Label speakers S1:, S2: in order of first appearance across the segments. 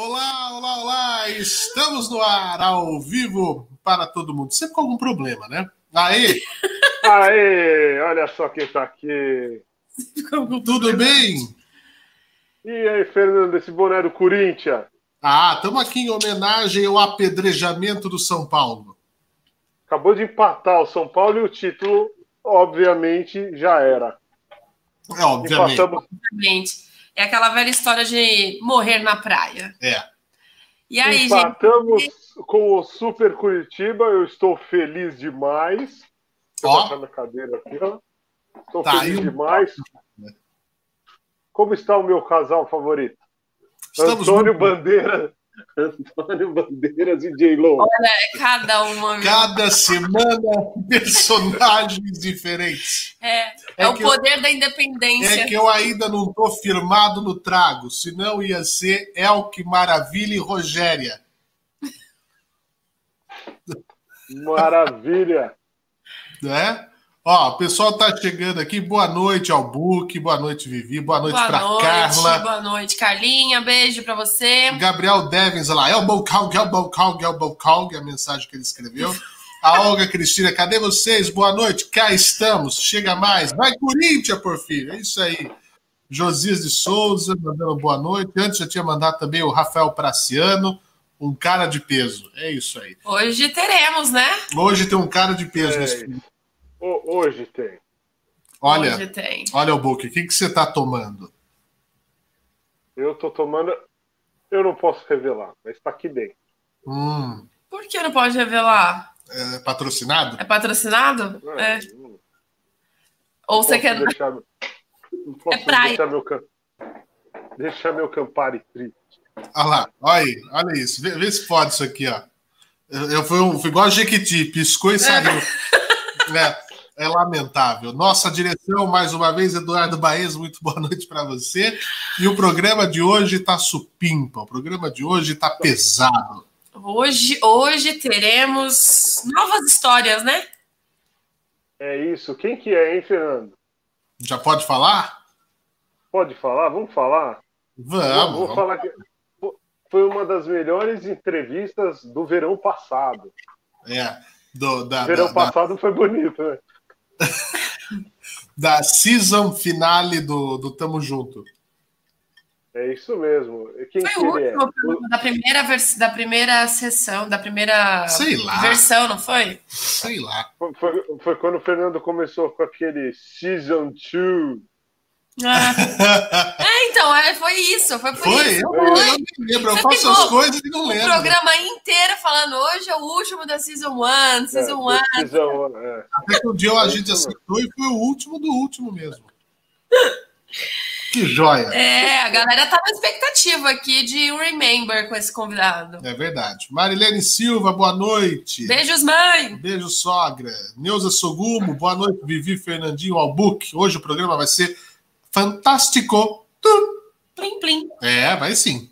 S1: Olá, olá, olá! Estamos no ar, ao vivo, para todo mundo. Sempre com algum problema, né? Aí!
S2: Aê! Olha só quem tá aqui.
S1: Tudo bem?
S2: E aí, Fernando, esse boné do Corinthians?
S1: Ah, estamos aqui em homenagem ao apedrejamento do São Paulo.
S2: Acabou de empatar o São Paulo e o título, obviamente, já era.
S1: É, obviamente.
S2: Empatamos,
S3: Obviamente. É aquela velha história de morrer na praia.
S1: É.
S3: E aí,
S2: empatamos
S3: gente?
S2: com o Super Curitiba. Eu estou feliz demais.
S1: Ó.
S2: botar minha cadeira aqui, ó. Estou
S1: Tá
S2: feliz
S1: aí
S2: demais. Como está o meu casal favorito?
S1: Estamos
S2: Antônio
S1: muito-
S2: Bandeira. Antônio Bandeiras e J-Lo.
S3: É cada uma.
S1: Cada semana personagens diferentes.
S3: É, é,
S1: É
S3: o
S1: que eu-
S3: poder da independência.
S1: É que eu ainda não estou firmado no trago, senão ia ser Elke Maravilha e Rogéria.
S2: Maravilha.
S1: né? Ó, o pessoal tá chegando aqui. Boa noite ao Book, boa noite, Vivi, boa noite
S3: boa
S1: para
S3: noite,
S1: Carla.
S3: boa noite, Carlinha. Beijo pra você.
S1: Gabriel Devens, olha lá, é o Bocalg, é o Bocalg, é o Bocalg, a mensagem que ele escreveu. A Olga Cristina, cadê vocês? Boa noite, cá estamos. Chega mais. Vai, Corinthians, por filho. É isso aí. Josias de Souza, mandando boa noite. Antes já tinha mandado também o Rafael Praciano, um cara de peso. É isso aí.
S3: Hoje teremos, né?
S1: Hoje tem um cara de peso
S2: É.
S1: nesse filme.
S2: Ho- Hoje tem.
S1: Olha,
S3: Hoje tem.
S1: olha o Book, o que, que você tá tomando?
S2: Eu tô tomando. Eu não posso revelar, mas tá aqui dentro.
S1: Hum,
S3: Por que não pode revelar?
S1: é patrocinado?
S3: É patrocinado? É.
S2: não
S3: Ou você quer.
S2: deixar, não posso
S3: É praia.
S2: deixar meu cam- deixar meu Campari triste.
S1: Olha lá, olha aí, olha isso. Vê, vê se pode isso aqui, ó. Eu, eu fui, um, fui igual a Jequiti, piscou e saiu. É, é lamentável. Nossa direção, mais uma vez, Eduardo Baez, muito boa noite para você. E o programa de hoje tá supimpa, o programa de hoje tá pesado.
S3: Hoje, hoje teremos novas histórias, né?
S2: É isso. Quem que é, hein, Fernando?
S1: Já pode falar?
S2: Pode falar? Vamos falar?
S1: Vamos.
S2: Vou
S1: vamos.
S2: falar que foi uma das melhores entrevistas do verão passado.
S1: É, do- da,
S2: verão
S1: da, da,
S2: passado foi bonito, né?
S1: da season finale do, do Tamo Junto.
S2: É isso mesmo. Quem
S3: Foi o
S2: é?
S3: último programa da primeira, vers... da primeira sessão, da primeira
S1: Sei lá.
S3: versão, não foi?
S1: Sei lá.
S2: Foi, foi- foi quando o Fernando começou com aquele Season 2.
S3: Ah. É, então, é, foi isso. Foi por
S1: Foi?
S3: isso.
S1: Eu,
S3: Foi.
S1: eu não lembro. Eu
S3: Você
S1: faço as coisas e não
S3: O
S1: lembro.
S3: programa inteiro falando hoje é o último da Season 1, Season 1.
S2: É, Season 1, é.
S1: Até que um dia a
S2: É
S1: gente acertou e foi o último do último mesmo. Que joia!
S3: É, a galera tá na expectativa aqui de um Remember com esse convidado.
S1: É verdade. Marilene Silva, boa noite.
S3: Beijos, mãe!
S1: Beijo, sogra. Neuza Sogumo, boa noite. Vivi Fernandinho Albuque. Hoje o programa vai ser fantástico. Tum.
S3: Plim, plim.
S1: É, vai sim.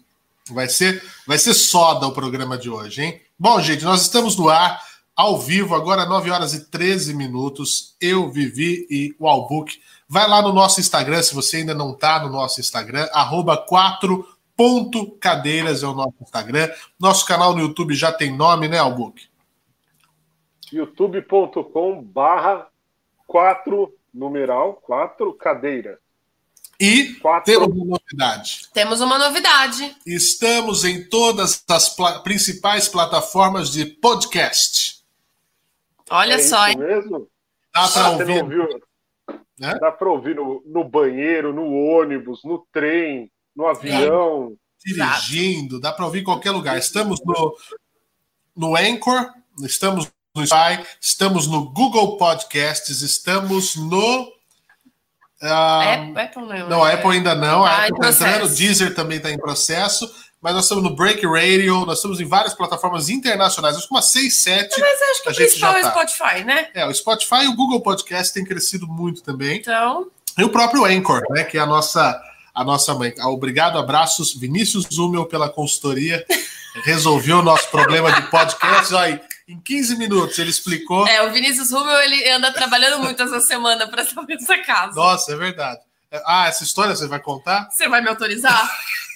S1: Vai ser, vai ser soda o programa de hoje, hein? Bom, gente, nós estamos no ar, ao vivo, agora 9 horas e 13 minutos. Eu, Vivi e o Albuque. Vai lá no nosso Instagram, se você ainda não está no nosso Instagram, arroba 4.cadeiras é o nosso Instagram. Nosso canal no YouTube já tem nome, né, Albuque?
S2: youtube.com barra 4 numeral 4 cadeira.
S1: E
S2: 4
S1: temos uma novidade.
S3: Temos uma novidade.
S1: Estamos em todas as pla- principais plataformas de podcast.
S3: Olha
S2: é
S3: só,
S2: isso
S3: hein?
S2: mesmo?
S1: Dá para
S2: Ah,
S1: ouvir.
S2: ouviu?
S1: Né?
S2: Dá para ouvir no, no banheiro, no ônibus, no trem, no avião.
S1: dirigindo, dá para ouvir em qualquer lugar. Estamos no, no Anchor, estamos no Spotify, estamos no Google Podcasts, estamos no. Ah,
S3: Apple, Apple não.
S1: não, a
S3: é.
S1: Apple ainda não, a
S3: Tá
S1: Apple
S3: em
S1: está entrando,
S3: processo.
S1: Deezer também está em processo, mas nós estamos no Break Radio, nós estamos em várias plataformas internacionais, acho que umas 6, 7.
S3: Mas acho que
S1: a
S3: o
S1: gente
S3: principal é o
S1: tá.
S3: Spotify, né?
S1: É, o Spotify e o Google Podcast têm crescido muito também.
S3: Então,
S1: E o próprio Anchor, né, que é a nossa, a nossa mãe. Ah, Obrigado, abraços, Vinícius Zumel, pela consultoria. Resolveu o nosso problema de podcast. Olha, em 15 minutos ele explicou.
S3: é, o Vinícius Rubel, ele anda trabalhando muito essa semana para saber dessa casa.
S1: Nossa, é verdade. Ah, essa história você vai contar?
S3: Você vai me autorizar?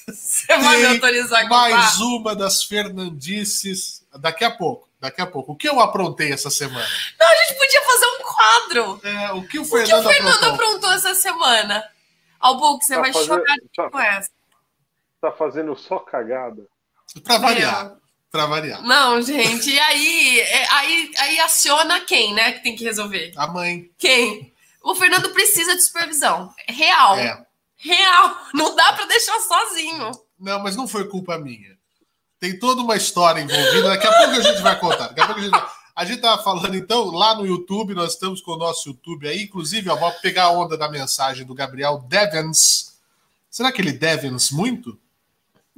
S3: Você vai me autorizar a
S1: mais
S3: contar?
S1: uma das Fernandices. Daqui a pouco, daqui a pouco. O que eu aprontei essa semana?
S3: Não, a gente podia fazer um quadro.
S1: É, o que o
S3: O que o
S1: Fernando,
S3: Fernando
S1: aprontou?
S3: aprontou essa semana? Albuque, você
S2: Tá
S3: vai
S2: fazendo-
S3: chorar
S2: tá-
S3: com essa.
S2: Tá fazendo só cagada.
S1: Pra variar. Pra variar.
S3: Não, gente, e aí, é, aí, aí aciona quem, né, que tem que resolver?
S1: A mãe.
S3: Quem? O Fernando precisa de supervisão. Real.
S1: É.
S3: Real. Não dá pra deixar sozinho.
S1: Não, mas não foi culpa minha. Tem toda uma história envolvida. Daqui a pouco a gente vai contar. Daqui a pouco a gente vai... A gente tava falando, então, lá no YouTube, nós estamos com o nosso YouTube aí. Inclusive, ó, vou pegar a onda da mensagem do Gabriel Devens. Será que ele Devens muito?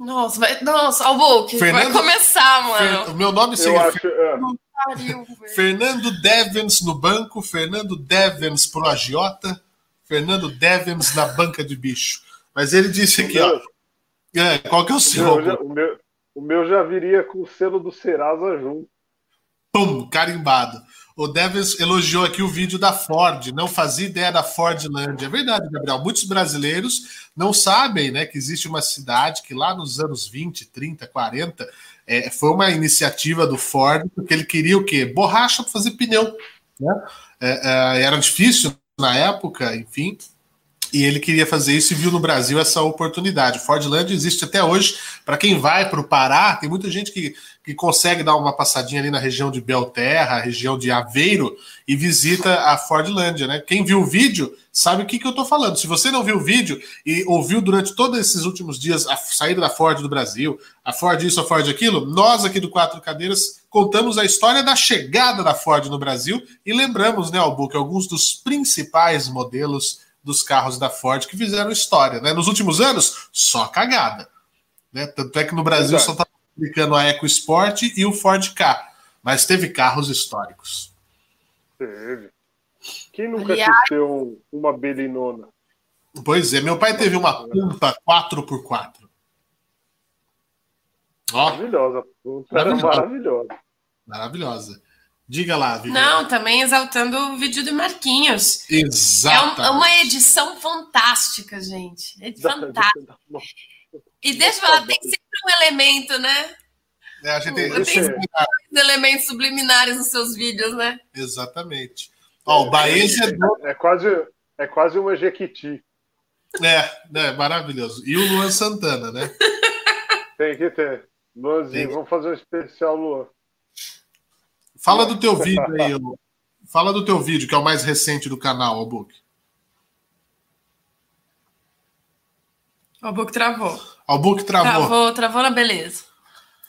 S3: Nossa, vai, nossa, Albuque, vai
S1: Fernando-
S3: começar,
S1: Fer-
S3: mano.
S1: O meu nome seria
S2: acho. é,
S3: Pariu, velho.
S1: Fernando Devens no banco, Fernando Devens pro agiota, Fernando Devens na banca de bicho. Mas ele disse aqui, ó. é, qual que é o
S2: o,
S1: seu?
S2: meu, já, o, meu, o meu já viria com o selo do Serasa junto.
S1: Pum, carimbado. O Devens elogiou aqui o vídeo da Ford, não fazia ideia da Fordlândia. É verdade, Gabriel. Muitos brasileiros não sabem né, que existe uma cidade que lá nos anos 20, 30, 40 é, foi uma iniciativa do Ford, porque ele queria o quê? Borracha para fazer pneu. Né? É, é, era difícil na época, enfim. E ele queria fazer isso e viu no Brasil essa oportunidade. Fordland existe até hoje. Para quem vai para o Pará, tem muita gente que, que consegue dar uma passadinha ali na região de Belterra, região de Aveiro, e visita a Fordlândia, né? Quem viu o vídeo sabe o que, que eu estou falando. Se você não viu o vídeo e ouviu durante todos esses últimos dias a saída da Ford do Brasil, a Ford isso, a Ford aquilo, nós aqui do Quatro Cadeiras contamos a história da chegada da Ford no Brasil e lembramos, né, Albuque, alguns dos principais modelos dos carros da Ford que fizeram história. Né? Nos últimos anos, só cagada. Né? Tanto é que no Brasil
S2: Exato.
S1: só está publicando a EcoSport e o Ford K. Mas teve carros históricos.
S2: Teve. Quem nunca
S3: Aliás-
S2: quis ter um- uma belinona?
S1: Pois é, meu pai teve uma Pampa 4x4. Ó,
S2: Maravilhosa.
S1: Maravilhosa.
S2: maravilhosa.
S1: Diga lá, Viviane.
S3: Não, também exaltando o vídeo do Marquinhos. É,
S1: Exato.
S3: é uma edição fantástica, gente. É fantástica. E deixa eu falar, tem sempre um elemento, né?
S1: É, a gente tem-
S3: Eu
S2: tenho-
S3: Os elementos subliminares nos seus vídeos, né?
S1: Exatamente. Ó, o Baez é do...
S2: É quase, é quase uma Jequiti.
S1: É, né, maravilhoso. E o Luan Santana, né?
S2: Tem que ter. Luanzinho,
S1: Tem.
S2: vamos fazer um especial, Luan.
S1: Fala do teu vídeo aí. Fala do teu vídeo, que é o mais recente do canal, o Book.
S3: O book travou.
S1: O Book travou.
S3: Travou, travou na beleza.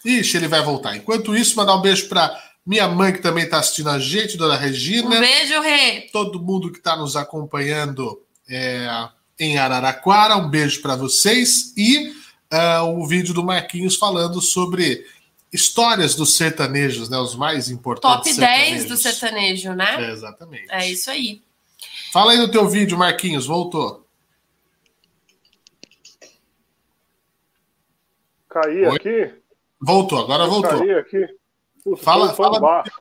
S1: Ixi, ele vai voltar. Enquanto isso, mandar um beijo pra minha mãe, que também tá assistindo a gente, Dona
S3: Um
S1: Regina.
S3: beijo, Rê.
S1: Todo mundo que está nos acompanhando é, em Araraquara, um beijo para vocês. E ah, o vídeo do Marquinhos falando sobre histórias dos sertanejos, né? Os mais importantes.
S3: Top 10
S1: sertanejos.
S3: do sertanejo, né?
S1: É, exatamente.
S3: É isso aí.
S1: Fala aí no teu vídeo, Marquinhos, voltou.
S2: Caí
S1: Oi?
S2: aqui?
S1: Voltou, agora voltou.
S2: Caí aqui? Putz,
S1: Fala- fala-
S2: baixo.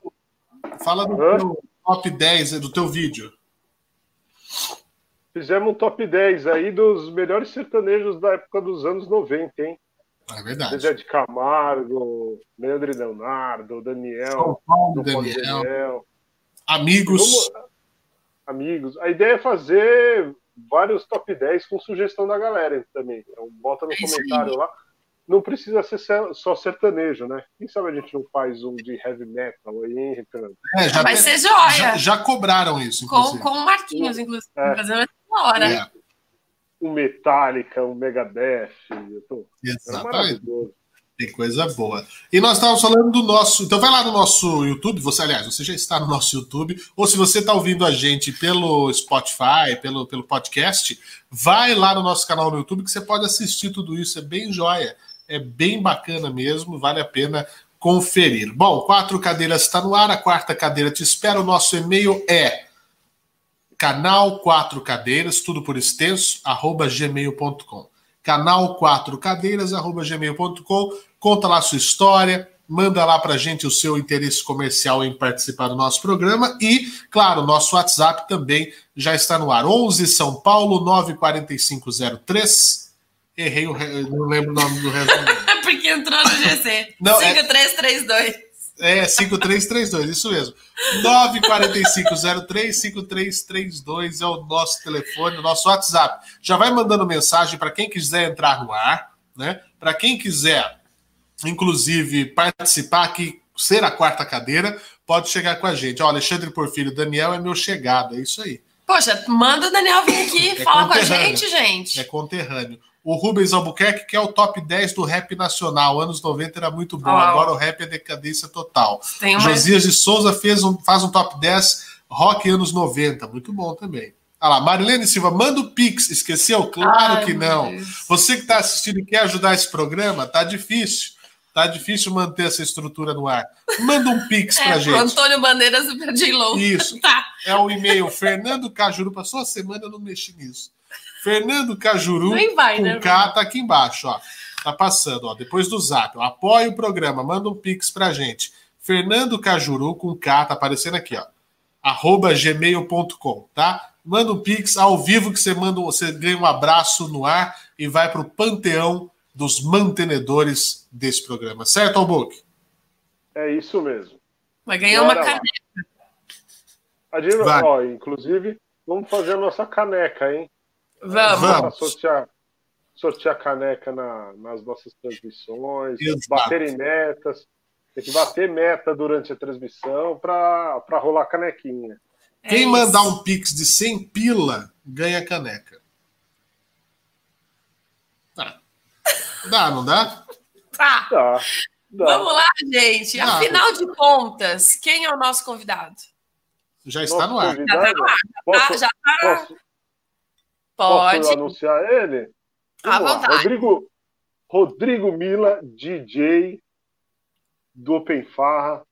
S1: Fala do teu top 10 do teu vídeo.
S2: Fizemos um top 10 aí dos melhores sertanejos da época dos anos 90, hein?
S1: É verdade.
S2: Zezé de Camargo, Leandro e Leonardo, Daniel,
S1: São Paulo, Daniel,
S2: Daniel.
S1: amigos.
S2: Vamos- Amigos, a ideia é fazer vários top 10 com sugestão da galera também. Então, bota no
S3: É
S2: comentário lá. Não precisa ser se- só sertanejo, né? Quem sabe a gente não faz um de heavy metal aí, hein, Ricardo?
S1: É, já,
S3: Vai ser
S1: já,
S3: joia.
S1: já cobraram isso,
S3: Com, com o Marquinhos, inclusive.
S2: É.
S3: Fazendo uma hora.
S1: É,
S2: Um Metallica, um Megadeth. Eu tô...
S1: Exatamente. Tem coisa boa. E nós estávamos falando do nosso. Então vai lá no nosso YouTube, você, aliás, você já está no nosso YouTube, ou se você está ouvindo a gente pelo Spotify, pelo, pelo podcast, vai lá no nosso canal no YouTube que você pode assistir tudo isso. É bem joia. É bem bacana mesmo, vale a pena conferir. Bom, quatro cadeiras está no ar, a quarta cadeira te espera. O nosso e-mail é canal 4 cadeiras, tudo por extenso, arroba gmail.com. Canal 4 cadeiras, arroba gmail.com. Conta lá sua história, manda lá pra gente o seu interesse comercial em participar do nosso programa e, claro, nosso WhatsApp também já está no ar. 11 São Paulo 94503 Errei, o re... não lembro o nome do resto.
S3: Porque entrou no GC. Não, 5332.
S1: É, é 5332, isso mesmo. 945035332 é o nosso telefone, o nosso WhatsApp. Já vai mandando mensagem para quem quiser entrar no ar, né? Para quem quiser, inclusive, participar aqui, ser a quarta cadeira, pode chegar com a gente. Ó, Alexandre Porfírio, Daniel é meu chegado, é isso aí.
S3: Poxa, manda o Daniel vir aqui é falar com a gente, gente.
S1: É conterrâneo. O Rubens Albuquerque, que é o top 10 do rap nacional. Anos 90 era muito bom, agora o rap é decadência total. Tem Josias de Souza fez um, faz um top 10 rock anos 90, muito bom também. Olha lá, Marilene Silva, manda o Pix. Esqueceu? Claro Ai, que não. Você que está assistindo e quer ajudar esse programa, tá difícil. Tá difícil manter essa estrutura no ar. Manda um Pix é, pra gente.
S3: Antônio Bandeiras do Perdilow.
S1: Isso. tá. É o e-mail Fernando Cajuru. Passou a semana, eu não mexi nisso. Fernando Cajuru vai, com né, K tá aqui embaixo, ó. Tá passando, ó. Depois do zap. Apoia o programa, manda um pix pra gente. Fernando Cajuru com K, tá aparecendo aqui, ó. Arroba gmail.com, tá? Manda um pix ao vivo que você manda, você ganha um abraço no ar e vai pro panteão dos mantenedores desse programa. Certo, Albuque?
S2: É isso mesmo.
S3: Vai ganhar Bora uma caneca.
S2: Adino, ó, inclusive, vamos fazer a nossa caneca, hein?
S3: Vamos. Vamos.
S2: Sortear, sortear caneca na, nas nossas transmissões, Exato. bater em metas. Tem que bater meta durante a transmissão para rolar canequinha.
S1: É Quem é mandar um pix de 100 pila ganha caneca. Tá. Dá, não dá?
S3: Tá. Dá. Dá. Vamos lá, gente. Dá. Afinal de contas, quem é o nosso convidado?
S1: Já está nosso no ar.
S3: Já está no ar.
S2: Posso, já tá... Posso,
S3: Pode.
S2: Posso anunciar ele?
S3: À vontade.
S2: Rodrigo, Rodrigo Mila, DJ do Open Farra.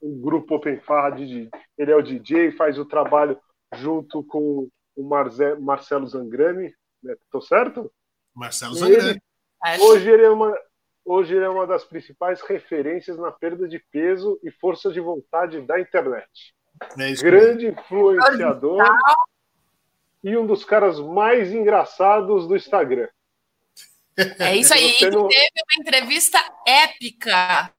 S2: O grupo Open Farra, de, ele é o DJ, faz o trabalho junto com o Marze, Marcelo Zangrani. Né? Tô certo?
S1: Marcelo Zangrani.
S2: Ele, hoje, ele é uma, hoje ele é uma das principais referências na perda de peso e força de vontade da internet. É Grande influenciador e um dos caras mais engraçados do Instagram.
S3: É isso aí. Não... teve uma entrevista épica.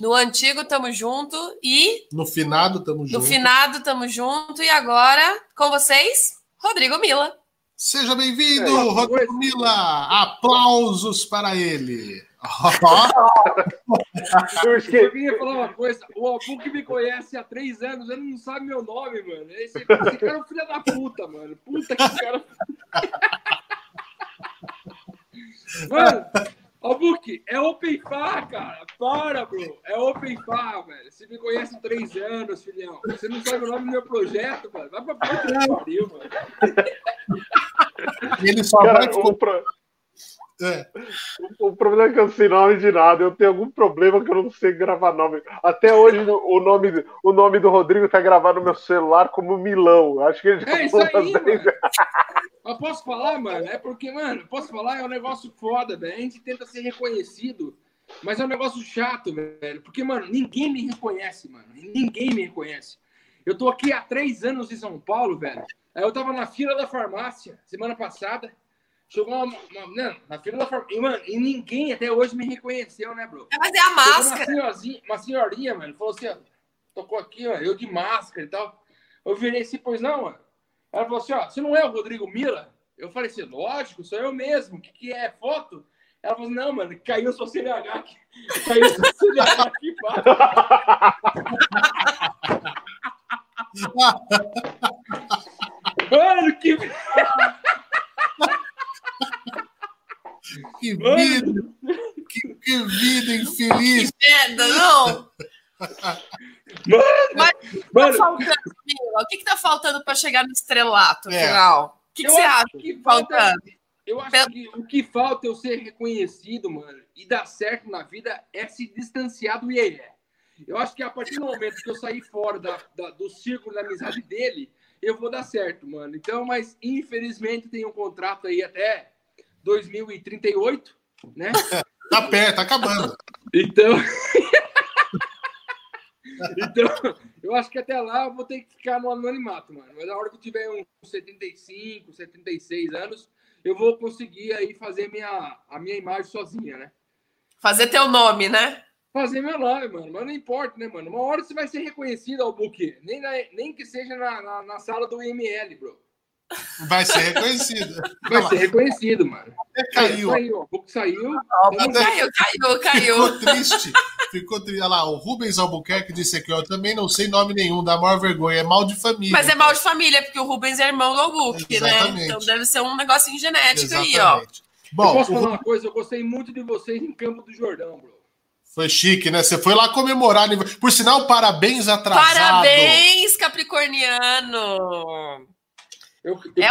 S3: No antigo Tamo Junto e.
S1: No finado Tamo Junto.
S3: No finado Tamo Junto. E agora, com vocês, Rodrigo Mila.
S1: Seja bem-vindo, é, Rodrigo Mila. Aplausos para ele.
S4: eu esqueci. Eu queria falar uma coisa. O Albu que me conhece há três anos, ele não sabe meu nome, mano. Esse, esse cara é um filho da puta, mano. Puta que cara. Mano, Albuque, é Open Far, cara. Para, bro. É Open Far, velho. Você me conhece há três anos, filhão. Você não sabe o nome do meu projeto, mano. Vai pra puta que pariu, mano.
S1: Ele só cara, vai comprar.
S2: É. O, o, problema é que eu não sei nome de nada. Eu tenho algum problema que eu não sei gravar nome. Até hoje o nome, o nome do Rodrigo tá gravado no meu celular como Milão. Acho que ele já
S4: é isso aí, mano. Eu posso falar, mano? É porque, mano, posso falar, é um negócio foda, velho. A gente tenta ser reconhecido, mas é um negócio chato, velho. Porque, mano, ninguém me reconhece, mano. Ninguém me reconhece. Eu tô aqui há três anos em São Paulo, velho. Aí eu tava na fila da farmácia semana passada. Chegou uma, uma não, na fila da farmácia. E, mano, e ninguém até hoje me reconheceu, né, bro?
S3: Mas é a máscara.
S4: Uma senhorinha, uma senhorinha, mano, falou assim, ó, tocou aqui, ó, eu de máscara e tal. Eu virei assim, pois não, mano. Ela falou assim, ó, você não é o Rodrigo Mila? Eu falei assim, lógico, sou eu mesmo. O que, que é? Foto? Ela falou assim, não, mano, caiu sua CNH aqui. Caiu sua CNH aqui embaixo. mano, que...
S1: Que vida! Que, que, vida infeliz!
S3: Que merda, não! Mano, Mas mano. Tá faltando, o que, que tá faltando para chegar no estrelato é. final? O que, que você acha que tá faltando?
S4: Eu acho que o que falta é eu ser reconhecido, mano, e dar certo na vida é se distanciar do Iê. Eu acho que a partir do momento que eu sair fora da, da, do círculo da amizade dele, eu vou dar certo, mano. Então, mas infelizmente tem um contrato aí até 2038, né?
S1: tá perto, tá acabando.
S4: Então. então, eu acho que até lá eu vou ter que ficar no anonimato, mano. Mas na hora que eu tiver uns 75, 76 anos, eu vou conseguir aí fazer minha, a minha imagem sozinha, né?
S3: Fazer teu nome, né?
S4: Fazer meu nome, mano. Mas não importa, né, mano? Uma hora você vai ser reconhecido ao buquê. Nem, nem que seja na, na, na sala do IML, bro.
S1: Vai ser reconhecido.
S4: Vai ser reconhecido, mano.
S1: Até caiu.
S4: É, saiu, saiu.
S3: Até... Caiu, caiu, caiu.
S1: Ficou triste. Ficou triste. Olha lá, o Rubens Albuquerque disse aqui, ó, eu também não sei nome nenhum, dá maior vergonha, é mal de família.
S3: Mas é mal de família, porque o Rubens é irmão do Albuquerque, né? Então deve ser um negocinho genético Exatamente. aí, ó.
S4: Bom, eu posso falar uma coisa? Eu gostei muito de vocês em Campo do Jordão, bro.
S1: Foi chique, né? Você foi lá comemorar. Por sinal, parabéns atrasado.
S3: Parabéns, Capricorniano.
S4: Eu, eu, é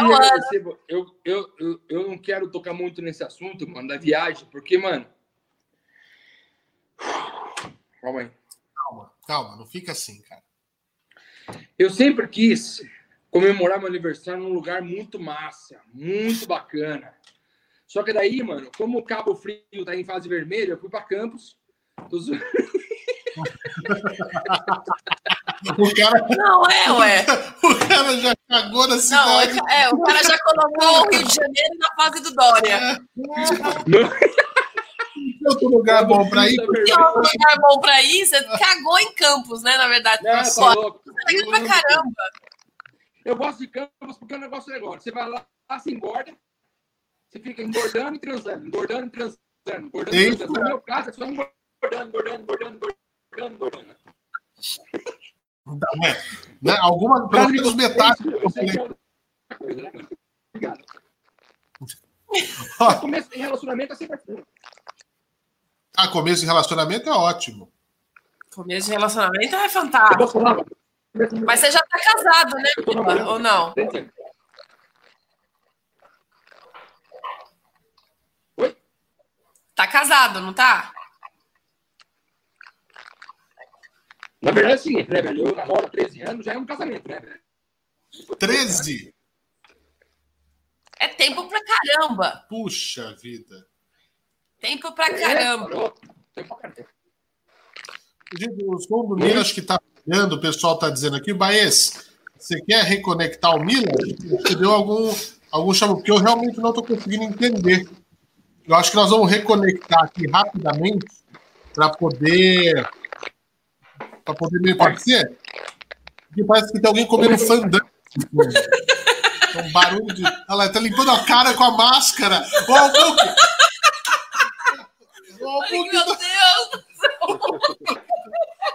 S4: eu, eu, eu, eu, não quero tocar muito nesse assunto, mano, da viagem, porque, mano.
S1: Calma aí. Calma, calma, não fica assim, cara.
S4: Eu sempre quis comemorar meu aniversário num lugar muito massa, muito bacana. Só que daí, mano, como o Cabo Frio tá em fase vermelha, eu fui para Campos. Tô...
S1: O cara...
S3: Não é, ué.
S1: O cara já cagou na cidade.
S3: Não, é, o cara já colocou o Rio de Janeiro na fase do Dória. É.
S1: Outro lugar bom pra ir.
S3: Tem outro lugar bom pra ir, você cagou em Campos, né? Na verdade.
S4: Não, tá louco. Você pra caramba. Eu gosto de Campos porque o negócio é negócio. Você vai lá, se engorda, você fica engordando e transando, engordando e transando, engordando e transando. No meu caso, é só engordando, engordando, engordando, engordando, engordando.
S1: Não, é, né? Alguma, pelo menos metade.
S4: Obrigado. Começo de relacionamento é sempre assim.
S1: Ah, começo de relacionamento é ótimo.
S3: Começo de relacionamento é fantástico. Mas você já está casado, né, Ou não?
S4: Oi?
S3: Tá casado, não tá?
S4: Na verdade é o seguinte, né, velho? Eu namoro 13 anos, já é um casamento, né, velho?
S1: 13?
S3: É tempo pra caramba.
S1: Puxa vida.
S3: Tempo pra caramba. É, tempo pra caramba.
S1: O som do Mila, acho que tá olhando, o pessoal tá dizendo aqui, Baez, você quer reconectar o Mila? Você deu algum, algum chamo, porque eu realmente não tô conseguindo entender. Eu acho que nós vamos reconectar aqui rapidamente para poder para poder me parecer. Porque parece que tem alguém comendo fandango. um barulho de. Olha lá, tá limpando a cara com a máscara. Olha o Book!
S3: Ai, meu Deus!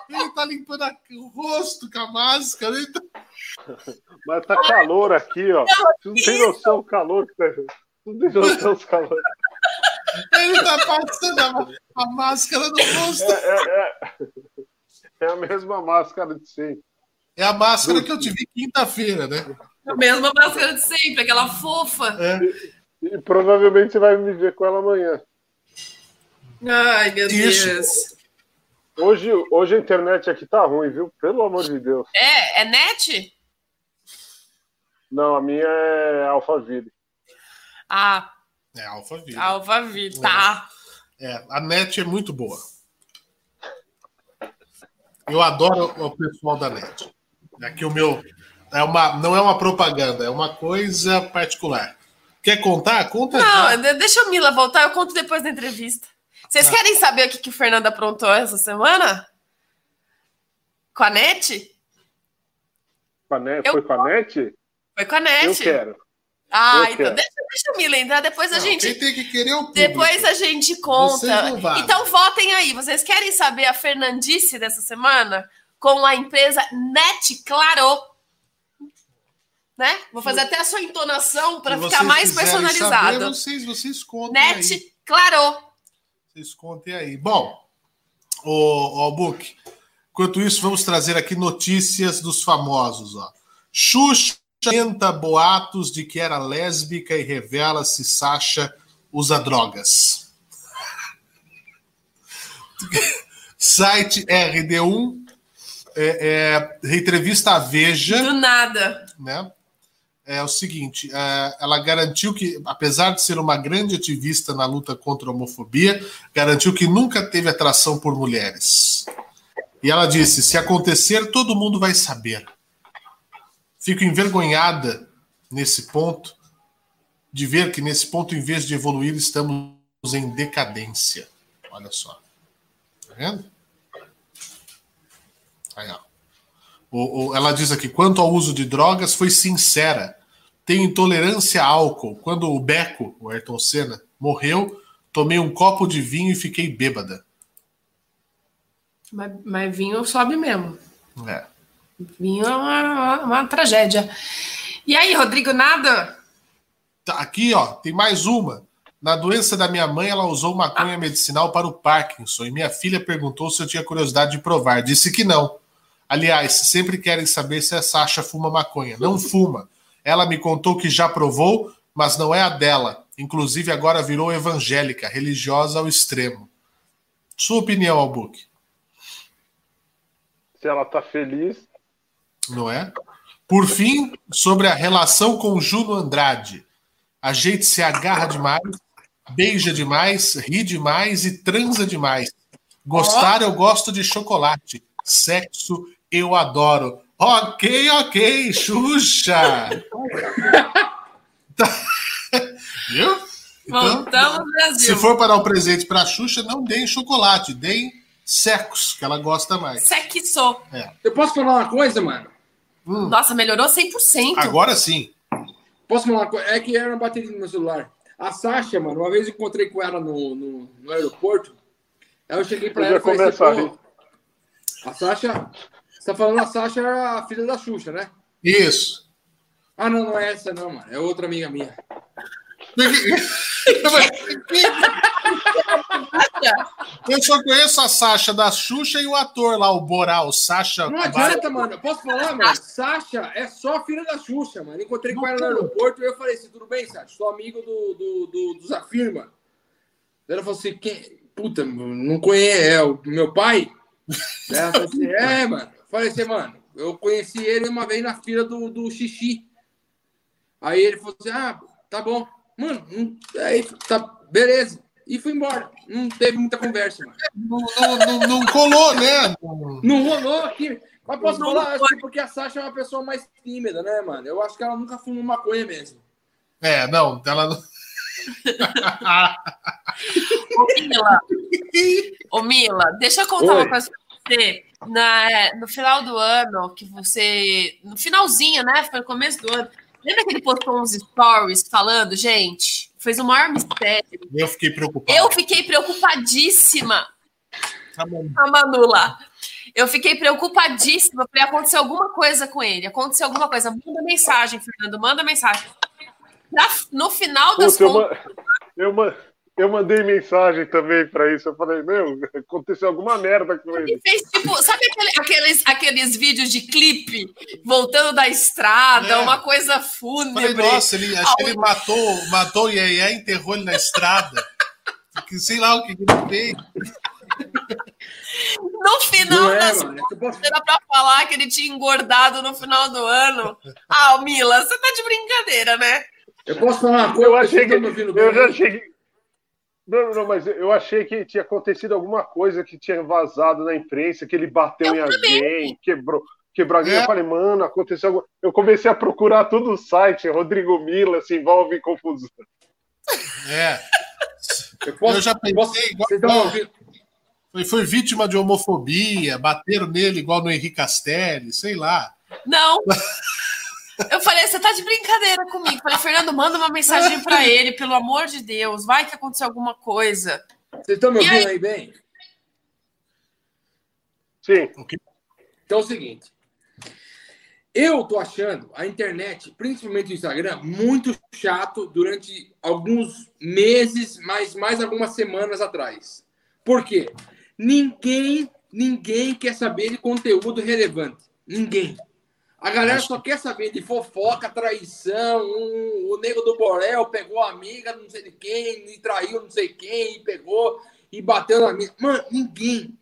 S1: Ele tá limpando a... o rosto com a máscara. Tá...
S2: Mas tá calor aqui, ó. Você não tem noção do calor que tá. Não tem noção do calor.
S1: Ele tá passando a, a máscara no rosto.
S2: É, é, é. É a mesma máscara de sempre.
S1: É a máscara que eu tive quinta-feira, né?
S3: A mesma máscara de sempre, aquela fofa. É.
S2: E, e, provavelmente você vai me ver com ela amanhã.
S3: Ai, meu Isso. Deus.
S2: Hoje, hoje a internet aqui tá ruim, viu? Pelo amor de Deus.
S3: É? É net?
S2: Não, a minha é Alphaville.
S3: Ah.
S1: É Alphaville.
S3: Alphaville, tá.
S1: É, a net é muito boa. Eu adoro o pessoal da net. Aqui o meu é uma, não é uma propaganda, é uma coisa particular. Quer contar? Conta.
S3: Não, já. deixa o Mila voltar, eu conto depois da entrevista. Vocês ah. querem saber o que, que o Fernando aprontou essa semana? Com a net?
S2: Com a net? Eu... Foi com a net?
S3: Foi com a net.
S2: Eu quero.
S3: Ah, eu então deixa, deixa o Mila entrar, depois não, a gente.
S1: Tem que querer é o público.
S3: Depois a gente conta. Então votem aí. Vocês querem saber a Fernandice dessa semana? Com a empresa Net Claro. Né? Vou fazer até a sua entonação para ficar mais personalizado. Saber,
S1: vocês, vocês contem
S3: Net
S1: aí.
S3: Claro.
S1: Vocês contem aí. Bom, o, o Book, enquanto isso, vamos trazer aqui notícias dos famosos. Ó. Xuxa tenta boatos de que era lésbica e revela se Sasha usa drogas. Site RD1 é, é, entrevista a Veja.
S3: Do nada.
S1: Né? É o seguinte: é, ela garantiu que, apesar de ser uma grande ativista na luta contra a homofobia, garantiu que nunca teve atração por mulheres. E ela disse: se acontecer, todo mundo vai saber fico envergonhada nesse ponto, de ver que nesse ponto, em vez de evoluir, estamos em decadência. Olha só. Tá vendo? Aí, ó. O, o, ela diz aqui: quanto ao uso de drogas, foi sincera. Tenho intolerância a álcool. Quando o Beco, o Ayrton Senna, morreu, tomei um copo de vinho e fiquei bêbada.
S3: Mas, mas vinho sobe mesmo.
S1: É.
S3: Vinho é uma, uma, uma tragédia. E aí, Rodrigo, nada?
S1: Tá, aqui, ó, tem mais uma. Na doença da minha mãe, ela usou maconha medicinal para o Parkinson e minha filha perguntou se eu tinha curiosidade de provar. Disse que não. Aliás, sempre querem saber se a Sasha fuma maconha. Não fuma. Ela me contou que já provou, mas não é a dela. Inclusive, agora virou evangélica, religiosa ao extremo. Sua opinião, Albuque?
S2: Se ela tá feliz.
S1: Não é? Por fim, sobre a relação com Juno Andrade. A gente se agarra demais, beija demais, ri demais e transa demais. Gostar, eu gosto de chocolate. Sexo, eu adoro. Ok, ok, Xuxa! Viu?
S3: Então, Voltamos Brasil.
S1: Se for para dar um presente para a Xuxa, não deem chocolate, deem secos, que ela gosta mais.
S3: Sexo.
S4: É. Eu posso falar uma coisa, mano?
S3: Hum. Nossa, melhorou 100%.
S1: Agora sim.
S4: Posso falar uma coisa? É que era uma bateria no meu celular. A Sasha, mano, uma vez eu encontrei com ela no, no, no aeroporto. Aí eu cheguei pra eu ela e falei assim, a Sasha. Você tá falando a Sasha era a filha da Xuxa, né?
S1: Isso.
S4: Ah, não, não é essa, não, mano. É outra amiga minha.
S1: Eu só conheço a Sasha da Xuxa e o ator lá, o Boral, Sasha.
S4: Não adianta, mano. Posso falar, mano? Sasha é só filha da Xuxa, mano. Encontrei com ela no aeroporto e eu falei assim: tudo bem, Sasha? Sou amigo do, do, do, do Zafirma. Ela falou assim: quem? Puta, não conhece. É o meu pai? Ela falou assim: é, mano. Falei assim, mano, eu conheci ele uma vez na fila do, do xixi. Aí ele falou assim: ah, tá bom. Mano, aí tá, beleza. E fui embora. Não teve muita conversa, mano.
S1: Não, não, não, não colou, né?
S4: Não rolou aqui. Mas posso não falar, acho que porque a Sasha é uma pessoa mais tímida, né, mano? Eu acho que ela nunca fumou maconha mesmo.
S1: É, não, ela não.
S3: Ô, Mila. Ô, Mila, deixa eu contar Oi. uma coisa pra você. Na, no final do ano, que você. No finalzinho, né? Foi no começo do ano. Lembra que ele postou uns stories falando, gente? Fez o maior mistério.
S1: Eu fiquei preocupada.
S3: Eu fiquei preocupadíssima. A Manu lá. Eu fiquei preocupadíssima para acontecer alguma coisa com ele. Acontecer alguma coisa. Manda mensagem, Fernando. Manda mensagem. Pra, no final das
S2: Puta, contas. Eu, eu, eu mandei mensagem também para isso. Eu falei, meu, aconteceu alguma merda com ele. ele
S3: fez, tipo, sabe aquele, aqueles, aqueles vídeos de clipe voltando da estrada, é. uma coisa fúnebre?
S1: Falei, nossa, ele, acho que ele matou, matou o Iaia, enterrou ele na estrada. que, sei lá o que ele fez.
S3: No final é, das contas, era pra falar que ele tinha engordado no final do ano. Ah, Mila, você tá de brincadeira, né?
S4: Eu posso falar uma coisa?
S2: Eu achei que. Eu já cheguei. Não, não, mas eu achei que tinha acontecido alguma coisa que tinha vazado na imprensa, que ele bateu eu em também. alguém, quebrou, quebrou alguém. É. Eu falei, mano, aconteceu alguma Eu comecei a procurar todo o site, Rodrigo Mila se envolve em confusão.
S1: É. Eu, posso, eu já pensei posso, igual, foi, foi vítima de homofobia, bateram nele igual no Henrique Castelli, sei lá.
S3: Não. Eu falei, você tá de brincadeira comigo. falei, Fernando, manda uma mensagem para ele, pelo amor de Deus. Vai que aconteceu alguma coisa.
S4: Vocês estão me ouvindo aí? aí bem?
S2: Sim.
S4: Então é o seguinte. Eu tô achando a internet, principalmente o Instagram, muito chato durante alguns meses, mas mais algumas semanas atrás. Por quê? Ninguém, ninguém quer saber de conteúdo relevante. Ninguém. A galera só quer saber de fofoca, traição. Um, o nego do Borel pegou a amiga, não sei de quem, e traiu não sei quem, e pegou e bateu na amiga. Mano, ninguém.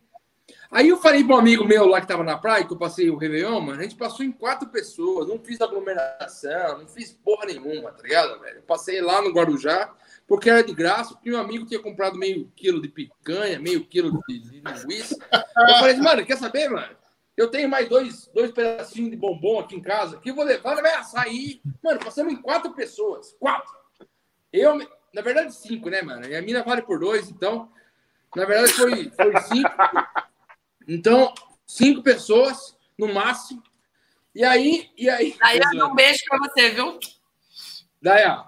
S4: Aí eu falei para um amigo meu lá que tava na praia, que eu passei o Réveillon, mano, a gente passou em quatro pessoas, não fiz aglomeração, não fiz porra nenhuma, tá ligado, velho? Eu passei lá no Guarujá, porque era de graça, porque meu amigo tinha comprado meio quilo de picanha, meio quilo de, de linguiça. Eu falei, mano, quer saber, mano? Eu tenho mais dois, dois pedacinhos de bombom aqui em casa que eu vou levar, vai açaí. Mano, passamos em quatro pessoas. Quatro. Eu, na verdade, cinco, né, mano? E a mina vale por dois, então. Na verdade, foi, foi cinco. Então, cinco pessoas, no máximo. E aí, e aí.
S3: Daí um beijo pra você, viu?
S4: Daí, ó.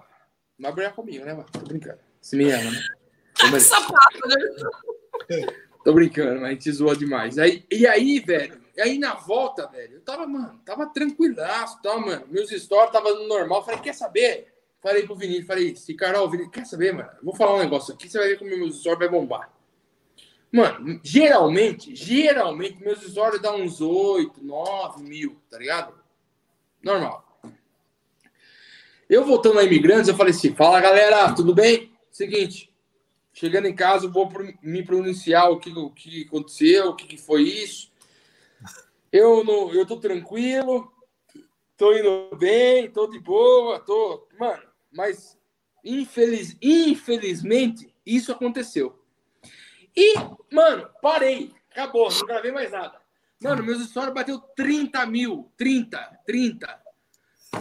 S4: Não vai brigar comigo, né, mano? Tô brincando. Você me ama, né?
S3: Sapato, né?
S4: Tô brincando, mas a gente zoa demais. Aí, e aí, velho, e aí na volta, velho, eu tava, mano, tava tranquilaço, tá, mano. Meus stories tava no normal. Falei, quer saber? Falei pro Vinícius, falei, se Carol, Vinícius, quer saber, mano? Vou falar um negócio aqui, você vai ver como meus stories vai bombar. Mano, geralmente, geralmente, meus stories dão uns 8, 9 mil, tá ligado? Normal. Eu voltando a imigrantes, eu falei assim: fala galera, tudo bem? Seguinte, chegando em casa, vou me pronunciar o que, o que aconteceu, o que foi isso. Eu, não, eu tô tranquilo, tô indo bem, tô de boa, tô. Mano, mas infeliz, infelizmente isso aconteceu. E, mano, parei. Acabou, não gravei mais nada. Mano, meus stories bateu 30 mil. 30, 30.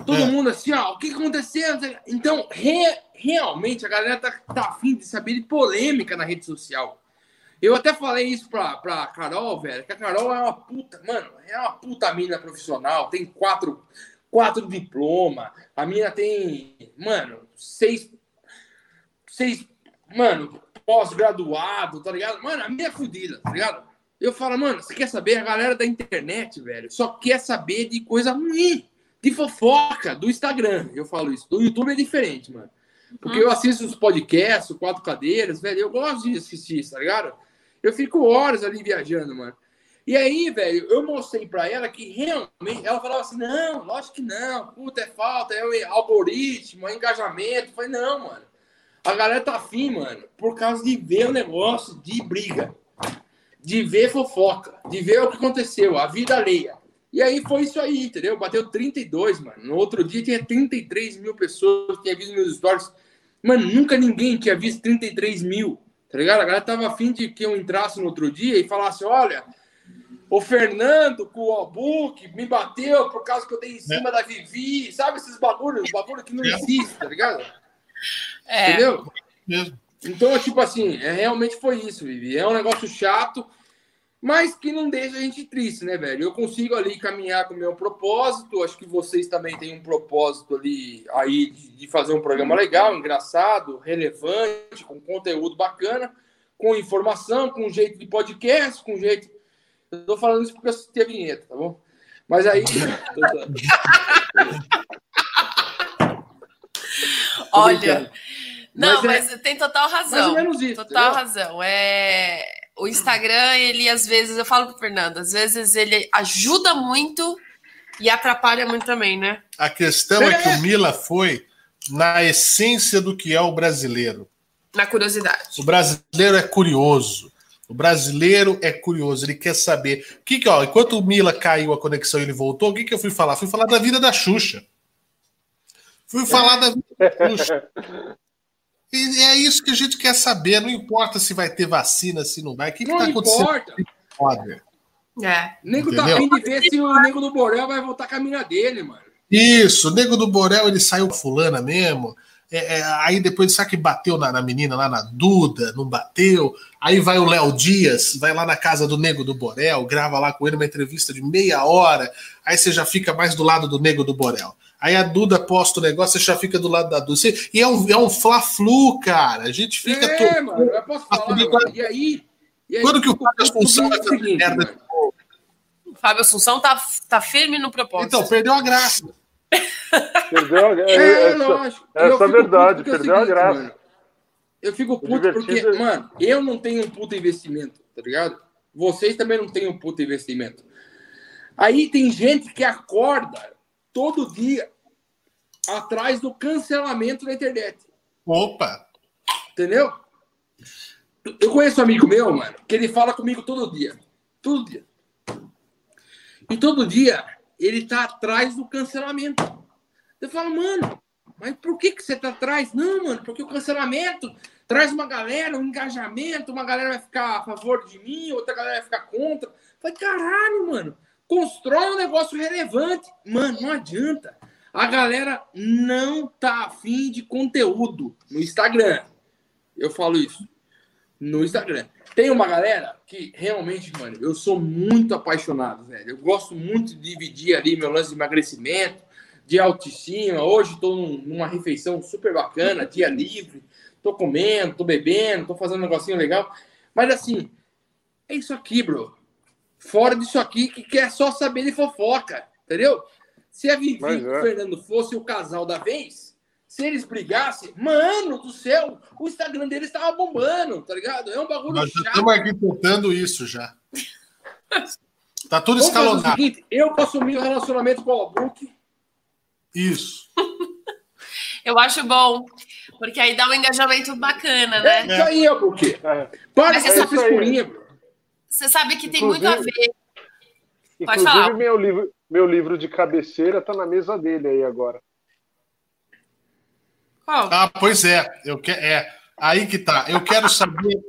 S4: Todo é. mundo assim, ó, o que aconteceu? Então, re, realmente, a galera tá, tá afim de saber de polêmica na rede social. Eu até falei isso pra, pra Carol, velho, que a Carol é uma puta, mano, é uma puta mina profissional, tem quatro, quatro diplomas, a mina tem, mano, seis, seis, mano, pós-graduado, tá ligado? Mano, a minha é fodida, tá ligado? Eu falo, mano, você quer saber? A galera da internet, velho, só quer saber de coisa ruim, de fofoca do Instagram. Eu falo isso. Do YouTube é diferente, mano. Porque eu assisto os podcasts, quatro cadeiras, velho, eu gosto de assistir, tá ligado? Eu fico horas ali viajando, mano. E aí, velho, eu mostrei pra ela que realmente. Ela falava assim: não, lógico que não, puta, é falta, é o algoritmo, é engajamento. Eu falei: não, mano. A galera tá afim, mano, por causa de ver o negócio de briga, de ver fofoca, de ver o que aconteceu, a vida alheia. E aí foi isso aí, entendeu? Bateu 32, mano. No outro dia tinha 33 mil pessoas que tinham visto meus stories. Mano, nunca ninguém tinha visto 33 mil, tá ligado? A galera tava afim de que eu entrasse no outro dia e falasse: olha, o Fernando com o book me bateu por causa que eu dei em cima é. da Vivi, sabe esses bagulhos, bagulho que não é. existe, tá ligado? É. Entendeu? Mesmo. Então, tipo assim, é, realmente foi isso, Vivi. É um negócio chato, mas que não deixa a gente triste, né, velho? Eu consigo ali caminhar com o meu propósito. Acho que vocês também têm um propósito ali aí de, fazer um programa legal, engraçado, relevante, com conteúdo bacana, com informação, com jeito de podcast, com jeito. Eu tô falando isso porque eu assisti a vinheta, tá bom? Mas aí.
S3: Olha. Não, mas, é, mas, tem total razão. Mais
S4: ou menos isso.
S3: Total entendeu? razão. É, o Instagram, ele às vezes, eu falo pro Fernando, às vezes ele ajuda muito e atrapalha muito também, né?
S1: A questão é, é que o Mila foi na essência do que é o brasileiro.
S3: Na curiosidade.
S1: O brasileiro é curioso. O brasileiro é curioso, ele quer saber. O que que, ó, enquanto o Mila caiu a conexão e ele voltou, o que que eu fui falar? Fui falar da vida da Xuxa. Fui falar da E é isso que a gente quer saber. Não importa se vai ter vacina, se não vai. O que está acontecendo?
S4: Importa. É. O nego tá afim de ver se o nego do Borel vai voltar com a mina dele, mano.
S1: Isso, o nego do Borel ele saiu fulana mesmo. É, é, aí depois sabe que bateu na, na, menina lá na Duda, não bateu. Aí vai o Léo Dias, vai lá na casa do Nego do Borel, grava lá com ele uma entrevista de meia hora. Aí você já fica mais do lado do Nego do Borel. Aí a Duda posta o negócio, você já fica do lado da Duda. E é um, é um fla-flu, cara. A gente fica.
S4: É, todo... mano, eu posso falar. E aí, e aí?
S1: Quando que o Fábio Assunção vai fazer merda
S3: O Fábio Assunção tá, tá firme no propósito.
S1: Então, perdeu a graça.
S2: Perdeu a graça. É, é, lógico. Essa é verdade, perdeu a graça. Mano,
S4: eu fico puto porque, mano, eu não tenho um puto investimento, tá ligado? Vocês também não têm um puto investimento. Aí tem gente que acorda todo dia atrás do cancelamento da internet.
S1: Opa!
S4: Entendeu? Eu conheço um amigo meu, mano, que ele fala comigo todo dia. Todo dia. E todo dia ele tá atrás do cancelamento. Eu falo, mano, mas por que, que você tá atrás? Não, mano, porque o cancelamento traz uma galera, um engajamento, uma galera vai ficar a favor de mim, outra galera vai ficar contra. Eu falei, caralho, mano, constrói um negócio relevante. Mano, não adianta. A galera não tá afim de conteúdo no Instagram. Eu falo isso. No Instagram. Tem uma galera que realmente, mano, eu sou muito apaixonado, velho. Eu gosto muito de dividir ali meu lance de emagrecimento, de autoestima. Hoje estou numa refeição super bacana, dia livre. Tô comendo, tô bebendo, tô fazendo um negocinho legal. Mas assim, é isso aqui, bro. Fora disso aqui, que quer só saber de fofoca, entendeu? Se a Vivi e o é. Fernando fosse o casal da vez, se eles brigassem, mano do céu, o Instagram deles estava bombando, tá ligado? É um bagulho Nós
S1: chato. Estamos arquitetando isso já. Tá tudo Vamos escalonado. O seguinte,
S4: eu assumir o relacionamento com o Albuque.
S1: Isso.
S3: eu acho bom, porque aí dá um engajamento bacana, né?
S4: É, isso aí, Albuque. É. Para com essa frescurinha, bro.
S3: Você sabe que tem Inclusive... muito a ver.
S2: Pode Inclusive, falar. Meu livro, meu livro de cabeceira está na mesa dele aí agora.
S1: Qual? Ah, pois é. Eu que... É, aí que tá. Eu quero saber.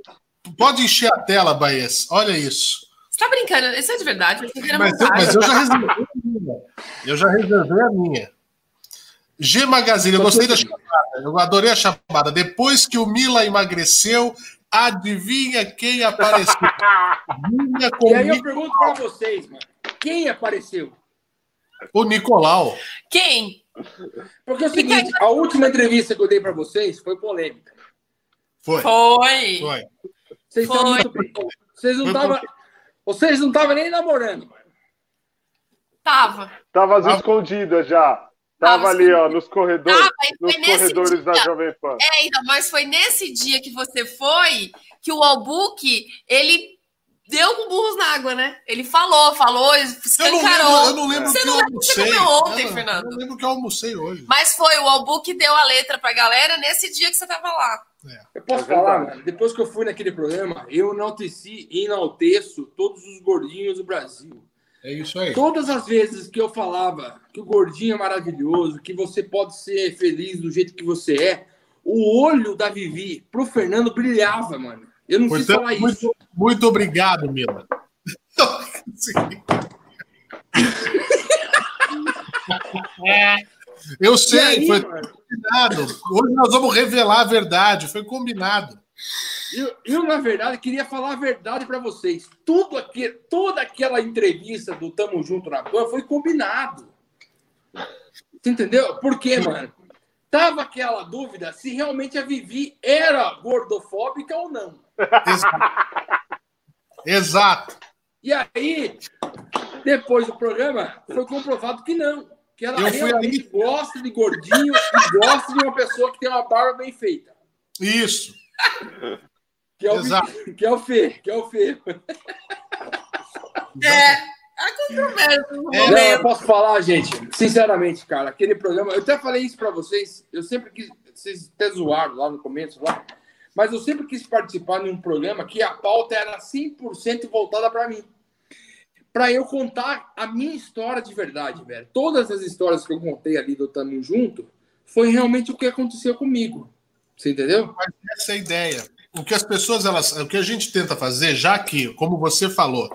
S1: Pode encher a tela, Baez. Olha isso.
S3: Você tá brincando? Isso é de verdade?
S1: Eu mas, eu, mas eu já reservei a minha. Eu já reservei a minha. G Magazine, eu gostei da chamada. Eu adorei a chamada. Depois que o Mila emagreceu, adivinha quem apareceu?
S4: e aí eu pergunto para vocês, mano. Quem apareceu?
S1: O Nicolau.
S3: Quem?
S4: Porque é o seguinte, a última entrevista que eu dei para vocês foi polêmica.
S1: Foi.
S3: Foi. Foi.
S4: Vocês, foi. Muito... vocês não estavam. Vocês não estavam nem namorando.
S3: Tava.
S2: Tava as escondidas já. Tava, ali, ó, nos corredores, Tava, nos corredores dia, da Jovem Pan.
S3: É, então, mas foi nesse dia que você foi que o Albuque, ele deu com burros na água, né? Ele falou, falou,
S1: escancarou. Eu não lembro, eu não lembro que eu almocei.
S3: Você ontem, eu, Fernando.
S1: Eu não lembro que eu almocei hoje.
S3: Mas foi, o Albu que deu a letra pra galera nesse dia que você tava lá.
S4: É. Eu posso é falar, depois que eu fui naquele programa, eu enalteci e enalteço todos os gordinhos do Brasil.
S1: É isso aí.
S4: Todas as vezes que eu falava que o gordinho é maravilhoso, que você pode ser feliz do jeito que você é, o olho da Vivi pro Fernando brilhava, mano. Eu não Portanto, quis falar
S1: muito,
S4: isso.
S1: Muito obrigado, Mila. Eu sei, aí, foi mano? combinado. Hoje nós vamos revelar a verdade, foi combinado.
S4: Eu, eu na verdade, queria falar a verdade para vocês. Tudo aqui, toda aquela entrevista do Tamo Junto na Pan foi combinado. Você entendeu? Por quê, mano? Tava aquela dúvida se realmente a Vivi era gordofóbica ou não.
S1: Exato.
S4: E aí, depois do programa, foi comprovado que não. Que ela realmente ali... gosta de gordinho e gosta de uma pessoa que tem uma barba bem feita.
S1: Isso.
S4: Que é o, Exato. que é o Fê, que é o Fê.
S3: É.
S4: É, não, eu posso falar, gente, sinceramente, cara, aquele programa, eu até falei isso para vocês, eu sempre quis, vocês até zoaram lá no começo, lá, mas eu sempre quis participar de um programa que a pauta era 100% voltada para mim. Para eu contar a minha história de verdade, velho. Todas as histórias que eu contei ali do Tamo Junto foi realmente o que aconteceu comigo. Você entendeu?
S1: Mas essa é a ideia. O que as pessoas, elas, o que a gente tenta fazer, já que, como você falou,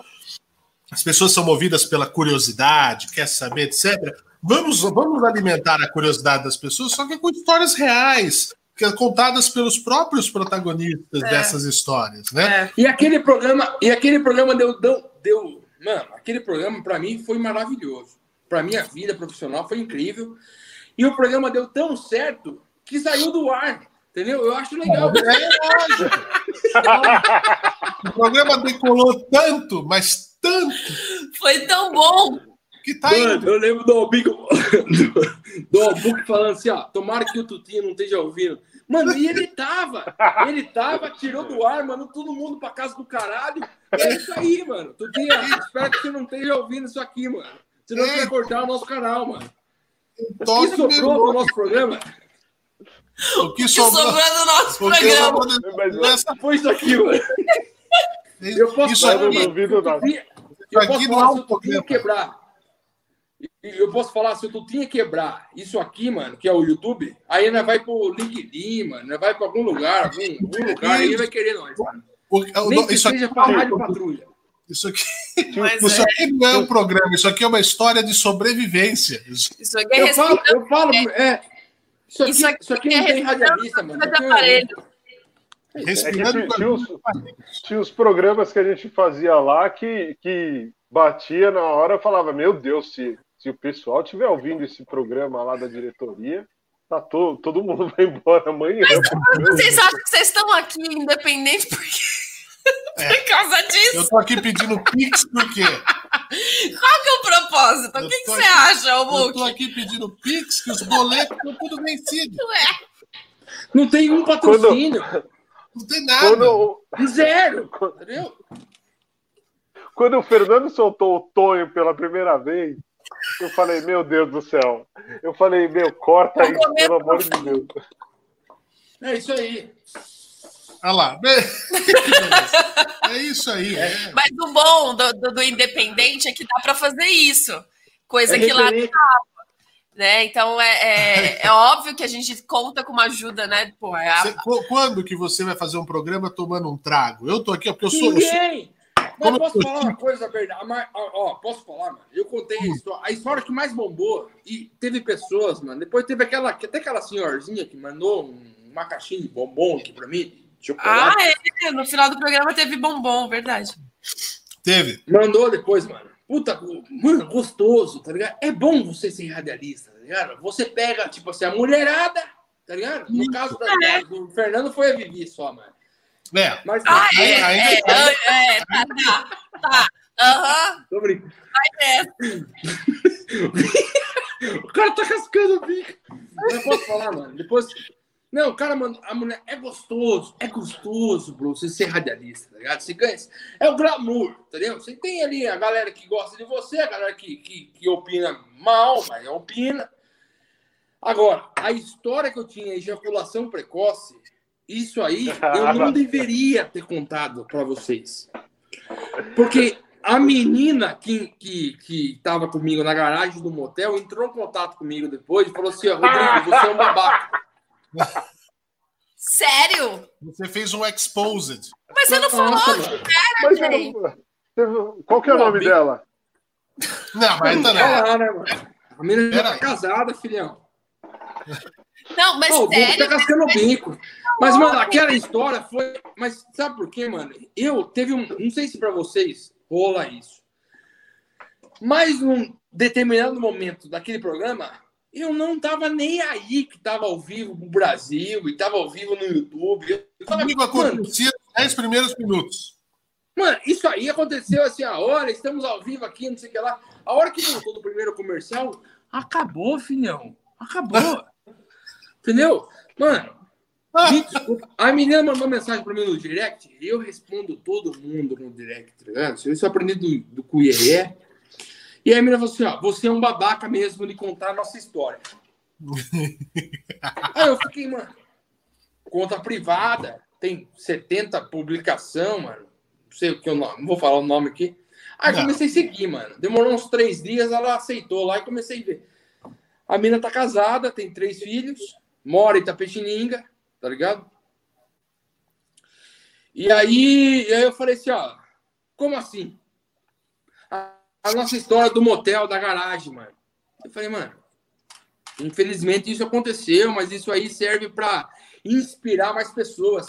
S1: as pessoas são movidas pela curiosidade, quer saber, etc. Vamos, vamos alimentar a curiosidade das pessoas, só que com histórias reais, é contadas pelos próprios protagonistas é. dessas histórias, né?
S4: É. E aquele programa, e aquele programa deu, deu, deu mano, aquele programa para mim foi maravilhoso. Para minha vida profissional foi incrível. E o programa deu tão certo que saiu do ar. Entendeu? Eu acho legal.
S1: É, o programa decolou tanto, mas tanto.
S3: Foi tão bom.
S4: Que tá Mano, eu lembro do Albico, do, do Albuque falando assim, ó, tomara que o Tutinho não esteja ouvindo. Mano, e ele tava, ele tava, tirou do ar, mano, todo mundo pra casa do caralho. É isso aí, mano. Tutinho, espero que você não esteja ouvindo isso aqui, mano. Senão é. vai cortar o nosso canal, mano. O que sobrou pro nosso programa?
S3: O que, sobrou, sobrou do nosso programa?
S4: Mas, foi isso aqui, mano. Eu posso isso falar, aqui, mano, eu posso falar se o Tutinho quebrar eu posso falar, se tu tinha quebrar isso aqui, mano, que é o YouTube, aí nós vai pro LinkedIn, mano, nós vai pra algum lugar, algum, algum lugar, aí vai querer nós, mano. O, o, que
S1: isso
S4: seja aqui, pra Rádio Patrulha.
S1: Isso aqui, Mas isso é... aqui não é um programa, isso aqui é uma história de sobrevivência.
S4: Isso aqui é eu falo, eu falo, é, isso aqui, isso aqui, isso aqui não tem radialista, mano.
S2: É, é Respirando tinha, os, tinha os programas que a gente fazia lá que, que batia na hora e falava: Meu Deus, se, se o pessoal estiver ouvindo esse programa lá da diretoria, tá todo, todo mundo vai embora amanhã.
S3: Mas vocês acham que vocês estão aqui independente porque. É. Por causa disso.
S1: Eu tô aqui pedindo Pix por quê?
S3: Qual que é o propósito? O que, que você aqui, acha, Hulk?
S1: Eu tô aqui pedindo Pix, que os boletos estão tudo vencidos.
S4: Ué. Não tem um patrocínio.
S1: Quando... Não tem nada. Quando...
S4: Zero. Entendeu?
S2: Quando o Fernando soltou o Tonho pela primeira vez, eu falei, meu Deus do céu. Eu falei, meu, corta isso, pelo amor de Deus.
S4: É isso aí.
S1: Olha lá. É isso aí. É.
S3: Mas o bom do, do, do, Independente é que dá para fazer isso. Coisa é que lá não dava. Né? Então é, é, é, óbvio que a gente conta com uma ajuda, né? Pô, é a...
S1: você, quando que você vai fazer um programa tomando um trago? Eu tô aqui porque eu
S4: sou. Ninguém! Eu sou... Mas posso falar uma coisa, verdade? Ó, posso falar, mano? Eu contei a hum. história, a história que mais bombou e teve pessoas, mano. Depois teve aquela, até aquela senhorzinha que mandou uma caixinha de bombom aqui pra mim, chocolate.
S3: Ah, é. No final do programa teve bombom, verdade.
S1: Teve.
S4: Mandou depois, mano. Puta, mano, gostoso, tá ligado? É bom você ser radialista, tá ligado? Você pega, tipo assim, a mulherada, tá ligado? No caso da, é. do Fernando foi a Vivi só, mano.
S1: É.
S3: Mas, ah, é, aí, é, é, é, tá, tá, tá. Aham.
S4: Tô brincando. Vai o cara tá cascando o bico. Não posso falar, mano. Depois, não, cara, mano, a mulher é gostoso, é gostoso, bro, você ser radialista, tá ligado? Você ganha. É o glamour, entendeu? Você tem ali a galera que gosta de você, a galera que, que, que opina mal, mas opina. Agora, a história que eu tinha, ejaculação precoce, isso aí eu não deveria ter contado para vocês. Porque a menina que, que, que tava comigo na garagem do motel entrou em contato comigo depois e falou assim: Rodrigo, você é um babaca.
S3: Sério?
S1: Você fez um exposed.
S3: Mas você não falou que era, gente.
S2: Qual que é o nome dela?
S1: Não, mas não.
S4: né, mano? A menina já tá casada, filhão.
S3: Não, mas oh, sério?
S4: Tá cascando o bico. Mas, mano, aquela história foi... Mas sabe por quê, mano? Eu teve um... Não sei se pra vocês rola isso. Mas num determinado momento daquele programa, eu não tava nem aí que tava ao vivo no Brasil e tava ao vivo no YouTube. Eu tava
S1: Comigo acontecia nos 10 primeiros minutos.
S4: Mano, isso aí aconteceu assim, a hora, estamos ao vivo aqui, não sei o que lá. A hora que voltou do primeiro comercial, acabou, filhão. Acabou. Entendeu? Mano, ah. a menina mandou mensagem pra mim no direct, eu respondo todo mundo no direct, tá ligado? Isso eu aprendi do, do Cuieré. E aí a menina falou assim: ó, você é um babaca mesmo de contar a nossa história. aí eu fiquei, mano, conta privada, tem 70 publicação, mano. Não sei o que eu não, não vou falar o nome aqui. Aí não. comecei a seguir, mano. Demorou uns três dias, ela aceitou lá e comecei a ver. A mina tá casada, tem três filhos, mora em Tapetininga, tá ligado? E aí, e aí eu falei assim, ó, como assim? A nossa história do motel, da garagem, mano. Eu falei, mano, infelizmente isso aconteceu, mas isso aí serve para inspirar mais pessoas.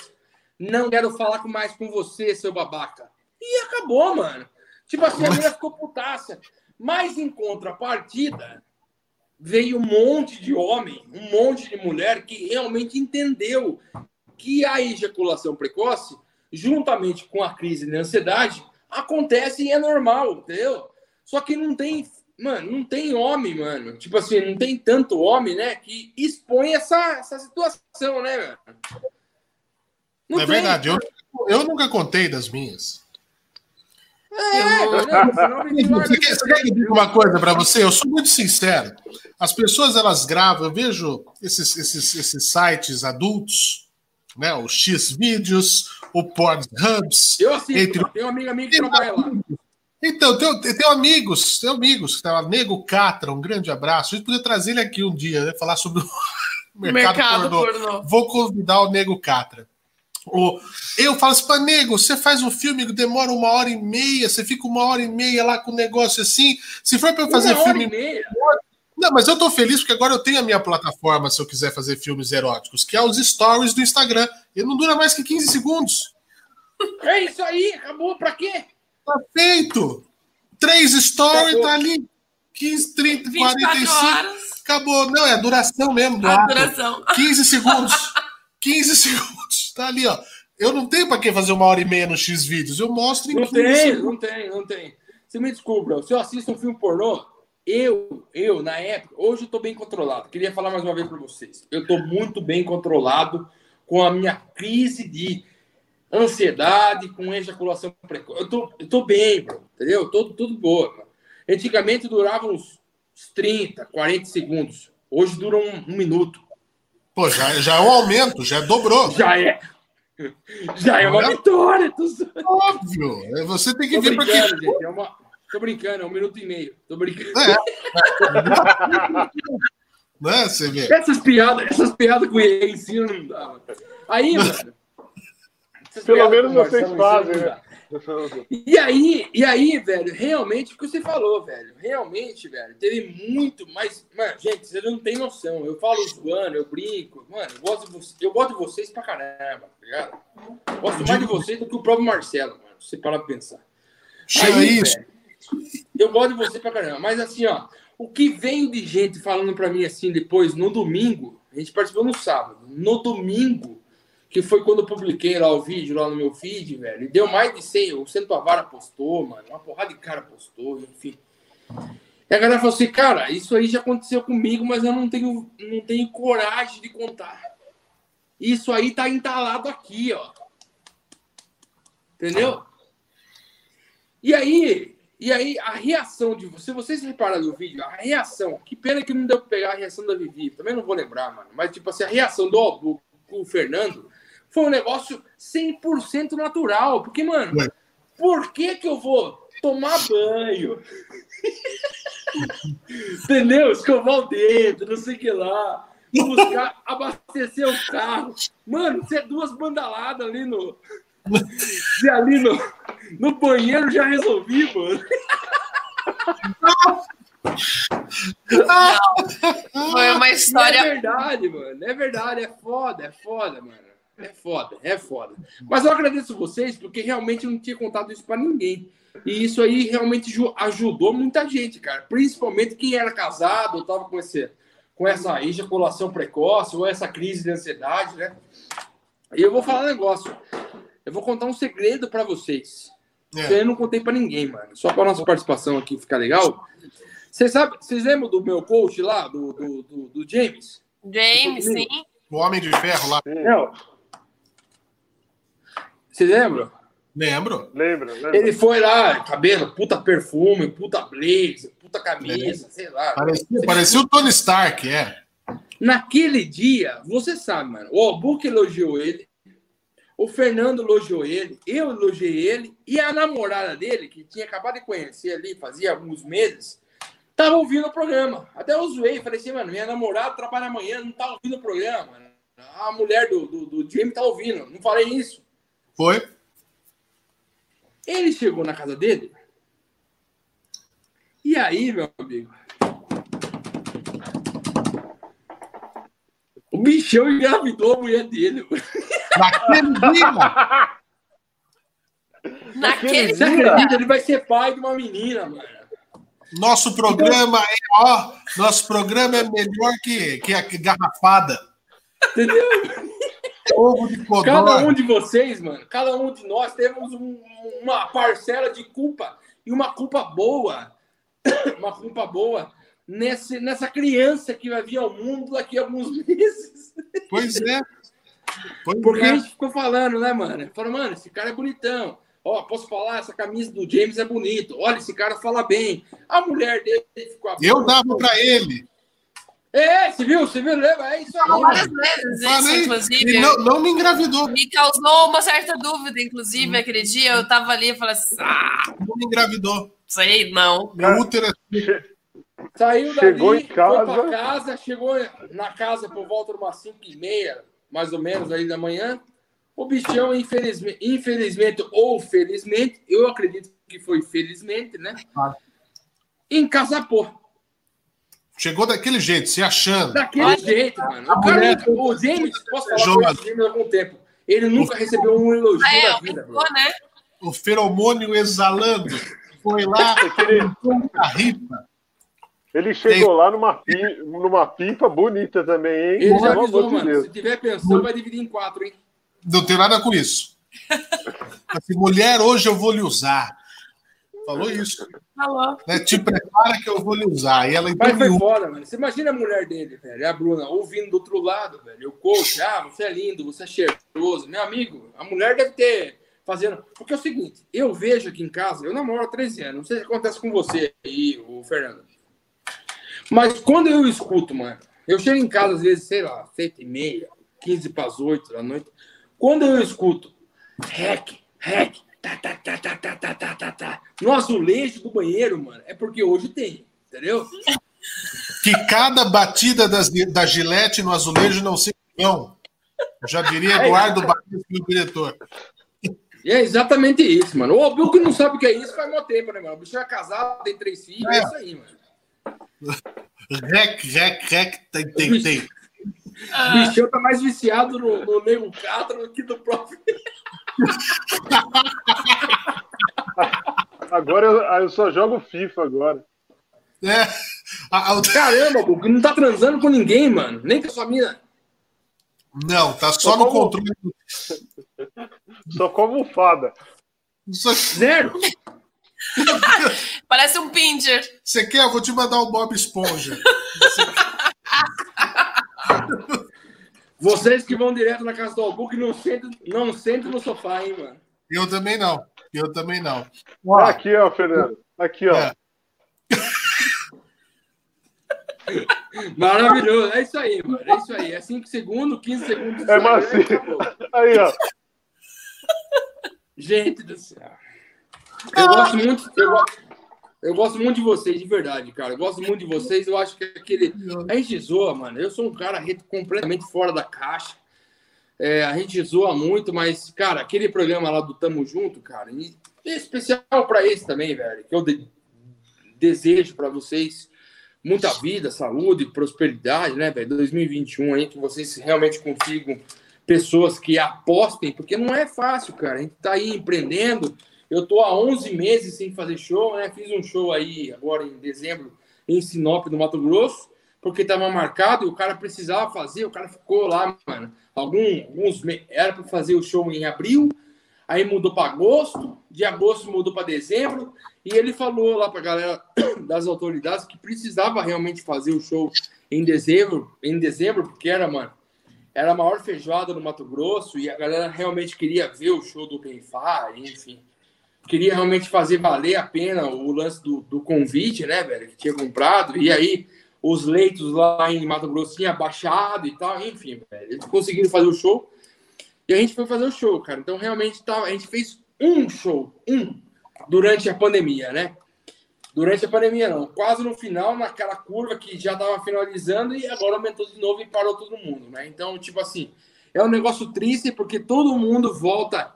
S4: Não quero falar mais com você, seu babaca. E acabou, mano. Tipo assim, a mulher ficou putaça. Mas em contrapartida, veio um monte de homem, um monte de mulher que realmente entendeu que a ejaculação precoce, juntamente com a crise de ansiedade, acontece e é normal, entendeu? Só que não tem, mano, não tem homem, mano. Tipo assim, não tem tanto homem, né, que expõe essa, essa situação, né, mano?
S1: Não é tem, verdade, eu, eu nunca contei das minhas.
S4: É, eu, não,
S1: você quer, dizer uma coisa para você? Eu sou muito sincero. As pessoas elas gravam, eu vejo esses, esses, esses sites adultos, né? O X vídeos, o Pornhubs.
S4: Eu assisto, entre... tem uma amiga minha que trabalha lá.
S1: Então, tenho, tenho amigos, tenho amigos tá Nego Catra, um grande abraço. A gente podia trazer ele aqui um dia, né? Falar sobre o mercado, mercado pornô. pornô. Vou convidar o Nego Catra. Eu falo assim, nego, você faz um filme que demora uma hora e meia, você fica uma hora e meia lá com o negócio assim. Se for para eu fazer uma filme. Hora e meia. Não, mas eu tô feliz porque agora eu tenho a minha plataforma se eu quiser fazer filmes eróticos, que é os stories do Instagram. E não dura mais que 15 segundos.
S4: É isso aí, acabou, pra quê?
S1: Tá feito! Três stories, acabou. tá ali. 15, 30, 45. Horas. Acabou. Não, é a duração mesmo.
S3: a ato. duração.
S1: 15 segundos. 15 segundos. Tá ali, ó. Eu não tenho para que fazer uma hora e meia no X vídeos. Eu mostro em
S4: Não tem, segundos. não tem, não tem. Você me desculpa, se eu assisto um filme pornô, eu, eu, na época, hoje eu tô bem controlado. Queria falar mais uma vez para vocês. Eu tô muito bem controlado com a minha crise de ansiedade, com ejaculação precoce. Eu tô, eu tô bem, bro, entendeu? Tô tudo boa. Mano. Antigamente durava uns 30, 40 segundos. Hoje dura um, um minuto.
S1: Pô, já, já é um aumento, já dobrou.
S4: Já é. Já é uma é? vitória. Tô...
S1: Óbvio. É, você tem que tô ver
S4: para. Gente, é uma... Tô brincando, é um minuto e meio. Tô brincando. É.
S1: né? Você vê.
S4: Essas piadas, essas piadas com ele ensino não dá. Aí, mano.
S2: Pelo menos vocês fazem, né?
S4: E aí, e aí, velho, realmente, o que você falou, velho, realmente, velho, teve muito, mas, mano, gente, vocês não tem noção. Eu falo zoando, eu brinco, mano, eu gosto de, vocês, eu gosto de vocês pra caramba, tá ligado? Eu gosto mais de vocês do que o próprio Marcelo, mano, se você parar pra pensar.
S1: Aí, isso. Velho,
S4: eu gosto de você pra caramba, mas assim, ó, o que vem de gente falando pra mim assim depois, no domingo, a gente participou no sábado, no domingo, que foi quando eu publiquei lá o vídeo, lá no meu feed, velho. E deu mais de 100. O Centro Avara postou, mano. Uma porrada de cara postou, enfim. E a galera falou assim, cara, isso aí já aconteceu comigo, mas eu não tenho, não tenho coragem de contar. Isso aí tá entalado aqui, ó. Entendeu? E aí, e aí a reação de você, vocês repararam no vídeo, a reação, que pena que não deu pra pegar a reação da Vivi, também não vou lembrar, mano. Mas tipo assim, a reação do, do, do Fernando foi um negócio 100% natural. Porque, mano, é. por que que eu vou tomar banho? Entendeu? Escovar o dedo, não sei o que lá. Buscar, abastecer o carro. Mano, você é duas bandaladas ali no. Se ali no, no banheiro já resolvi, mano.
S3: Não, foi uma história.
S4: é verdade, mano. É verdade, é foda, é foda, mano. É foda, é foda. Mas eu agradeço vocês porque realmente eu não tinha contado isso para ninguém. E isso aí realmente ajudou muita gente, cara. Principalmente quem era casado, ou tava com, esse, com essa ejaculação precoce ou essa crise de ansiedade, né? E eu vou falar um negócio. Eu vou contar um segredo para vocês. É. Eu não contei para ninguém, mano. Só para nossa participação aqui ficar legal. Vocês sabem, vocês lembram do meu coach lá, do, do, do, do James?
S3: James, sim.
S1: O Homem de Ferro lá.
S4: Não, você lembra?
S1: Lembro.
S2: Lembro, lembro.
S4: Ele foi lá, cabelo, puta perfume, puta blazer, puta camisa, é. sei lá.
S1: Parecia, parecia o Tony Stark, é.
S4: Naquele dia, você sabe, mano, o Albuque elogiou ele, o Fernando elogiou ele, eu elogiei ele, e a namorada dele, que tinha acabado de conhecer ali, fazia alguns meses, tava ouvindo o programa. Até eu zoei, falei assim, mano, minha namorada trabalha amanhã, não tá ouvindo o programa. A mulher do, do, do Jimmy tá ouvindo. Não falei isso.
S1: Foi.
S4: Ele chegou na casa dele. E aí, meu amigo? O bichão engravidou a mulher dele.
S1: Naquele dia!
S3: Naquele
S4: dia. Ele vai ser pai de uma menina, mano.
S1: Nosso programa é, ó, nosso programa é melhor que, que a garrafada.
S4: Entendeu? Ovo de Cada um de vocês, mano, cada um de nós temos um, uma parcela de culpa e uma culpa boa, uma culpa boa nesse, nessa criança que vai vir ao mundo daqui a alguns meses.
S1: Pois é.
S4: Pois Porque é. a gente ficou falando, né, mano? Falou, mano, esse cara é bonitão. Ó, posso falar, essa camisa do James é bonito. Olha, esse cara fala bem. A mulher dele ficou.
S1: Eu dava para ele.
S4: É, você viu? Você viu? É isso aí.
S3: Várias vezes, isso, inclusive.
S1: Não, não, me engravidou.
S3: Me causou uma certa dúvida, inclusive, hum. aquele dia eu tava ali e falei assim: ah,
S1: não me engravidou.
S3: Sei, não.
S1: Meu útero é...
S4: Saiu dali, chegou em casa. foi pra casa, chegou na casa por volta de umas 5 e meia, mais ou menos, aí da manhã. O bichão, infelizmente, infelizmente ou felizmente, eu acredito que foi felizmente, né? Ah. Encasapou.
S1: Chegou daquele jeito, se achando.
S4: Daquele Ai, jeito, mano. O, cara, mulher... o James, posso falar com o James há algum tempo. Ele nunca recebeu um elogio ah, é, da vida. Ficou, né?
S1: O feromônio exalando. Foi lá,
S2: a ripa. Ele chegou lá numa pipa, numa pipa bonita também, hein?
S4: Ele já avisou, mano. Deus. Se tiver pensão, vai dividir em quatro, hein?
S1: Não tem nada com isso. Assim, mulher, hoje eu vou lhe usar. Falou isso. Falou. Né? Te prepara que eu vou lhe usar. E ela
S4: Mas foi foda, mano. Você imagina a mulher dele, velho, a Bruna, ouvindo do outro lado, velho. O coach, ah, você é lindo, você é cheiroso. Meu amigo, a mulher deve ter fazendo. Porque é o seguinte, eu vejo aqui em casa, eu namoro há 13 anos, não sei se acontece com você aí, o Fernando. Mas quando eu escuto, mano, eu chego em casa às vezes, sei lá, 7 e meia, 15 para as 8 da noite. Quando eu escuto rec, rec, tá, tá, tá, tá, tá, tá, tá, tá, tá, no azulejo do banheiro, mano, é porque hoje tem, entendeu?
S1: Que cada batida das, da gilete no azulejo não seja não. Já diria é Eduardo é, Batista, meu diretor.
S4: É exatamente isso, mano. O Bill que não sabe o que é isso faz muito tempo, né, mano? O bicho é casado, tem três filhos, é, é isso aí, mano.
S1: Rec, rec, rec, tem, tem, tem.
S4: O bichão tá mais viciado no, no Nego Catra do que no próprio.
S2: Agora eu, eu, só jogo FIFA agora.
S4: É. Caramba, o não tá transando com ninguém, mano. Nem com a sua mina.
S1: Não, tá só, só no como... controle.
S2: Só como fada.
S4: Só... Zero.
S3: Parece um pincher.
S1: Você quer? Eu vou te mandar o Bob Esponja.
S4: Vocês que vão direto na casa do Albuque não sentem não sente no sofá, hein, mano?
S1: Eu também não. Eu também não.
S2: Ó, aqui, ó, Fernando. Aqui, ó. É.
S4: Maravilhoso. É isso aí, mano. É isso aí. É 5 segundos, 15 segundos.
S2: É macio. Aí, ó.
S4: Gente do céu. Eu gosto muito. Eu, eu, gosto muito de vocês, de verdade, cara. Eu gosto muito de vocês. Eu acho que aquele. A gente zoa, mano. Eu sou um cara completamente fora da caixa. É, a gente zoa muito, mas, cara, aquele programa lá do Tamo Junto, cara, e especial para esse também, velho, que eu de desejo para vocês muita vida, saúde, prosperidade, né, velho? 2021 aí, que vocês realmente consigam pessoas que apostem, porque não é fácil, cara. A gente tá aí empreendendo. Eu tô há 11 meses sem fazer show, né? Fiz um show aí agora em dezembro em Sinop, no Mato Grosso, porque tava marcado e o cara precisava fazer, o cara ficou lá, mano. Algum, alguns era para fazer o show em abril, aí mudou para agosto, de agosto mudou para dezembro, e ele falou lá para a galera das autoridades que precisava realmente fazer o show em dezembro, em dezembro, porque era, mano, era a maior feijoada no Mato Grosso e a galera realmente queria ver o show do Benfar, enfim. Queria realmente fazer valer a pena o lance do, do convite, né, velho, que tinha comprado, e aí os leitos lá em Mato Grosso tinha baixado e tal, enfim, velho, eles conseguiram fazer o show. E a gente foi fazer o show, cara. Então, realmente, tá, a gente fez um show, um, durante a pandemia, né? Durante a pandemia, não. Quase no final, naquela curva que já estava finalizando e agora aumentou de novo e parou todo mundo, né? Então, tipo assim, é um negócio triste porque todo mundo volta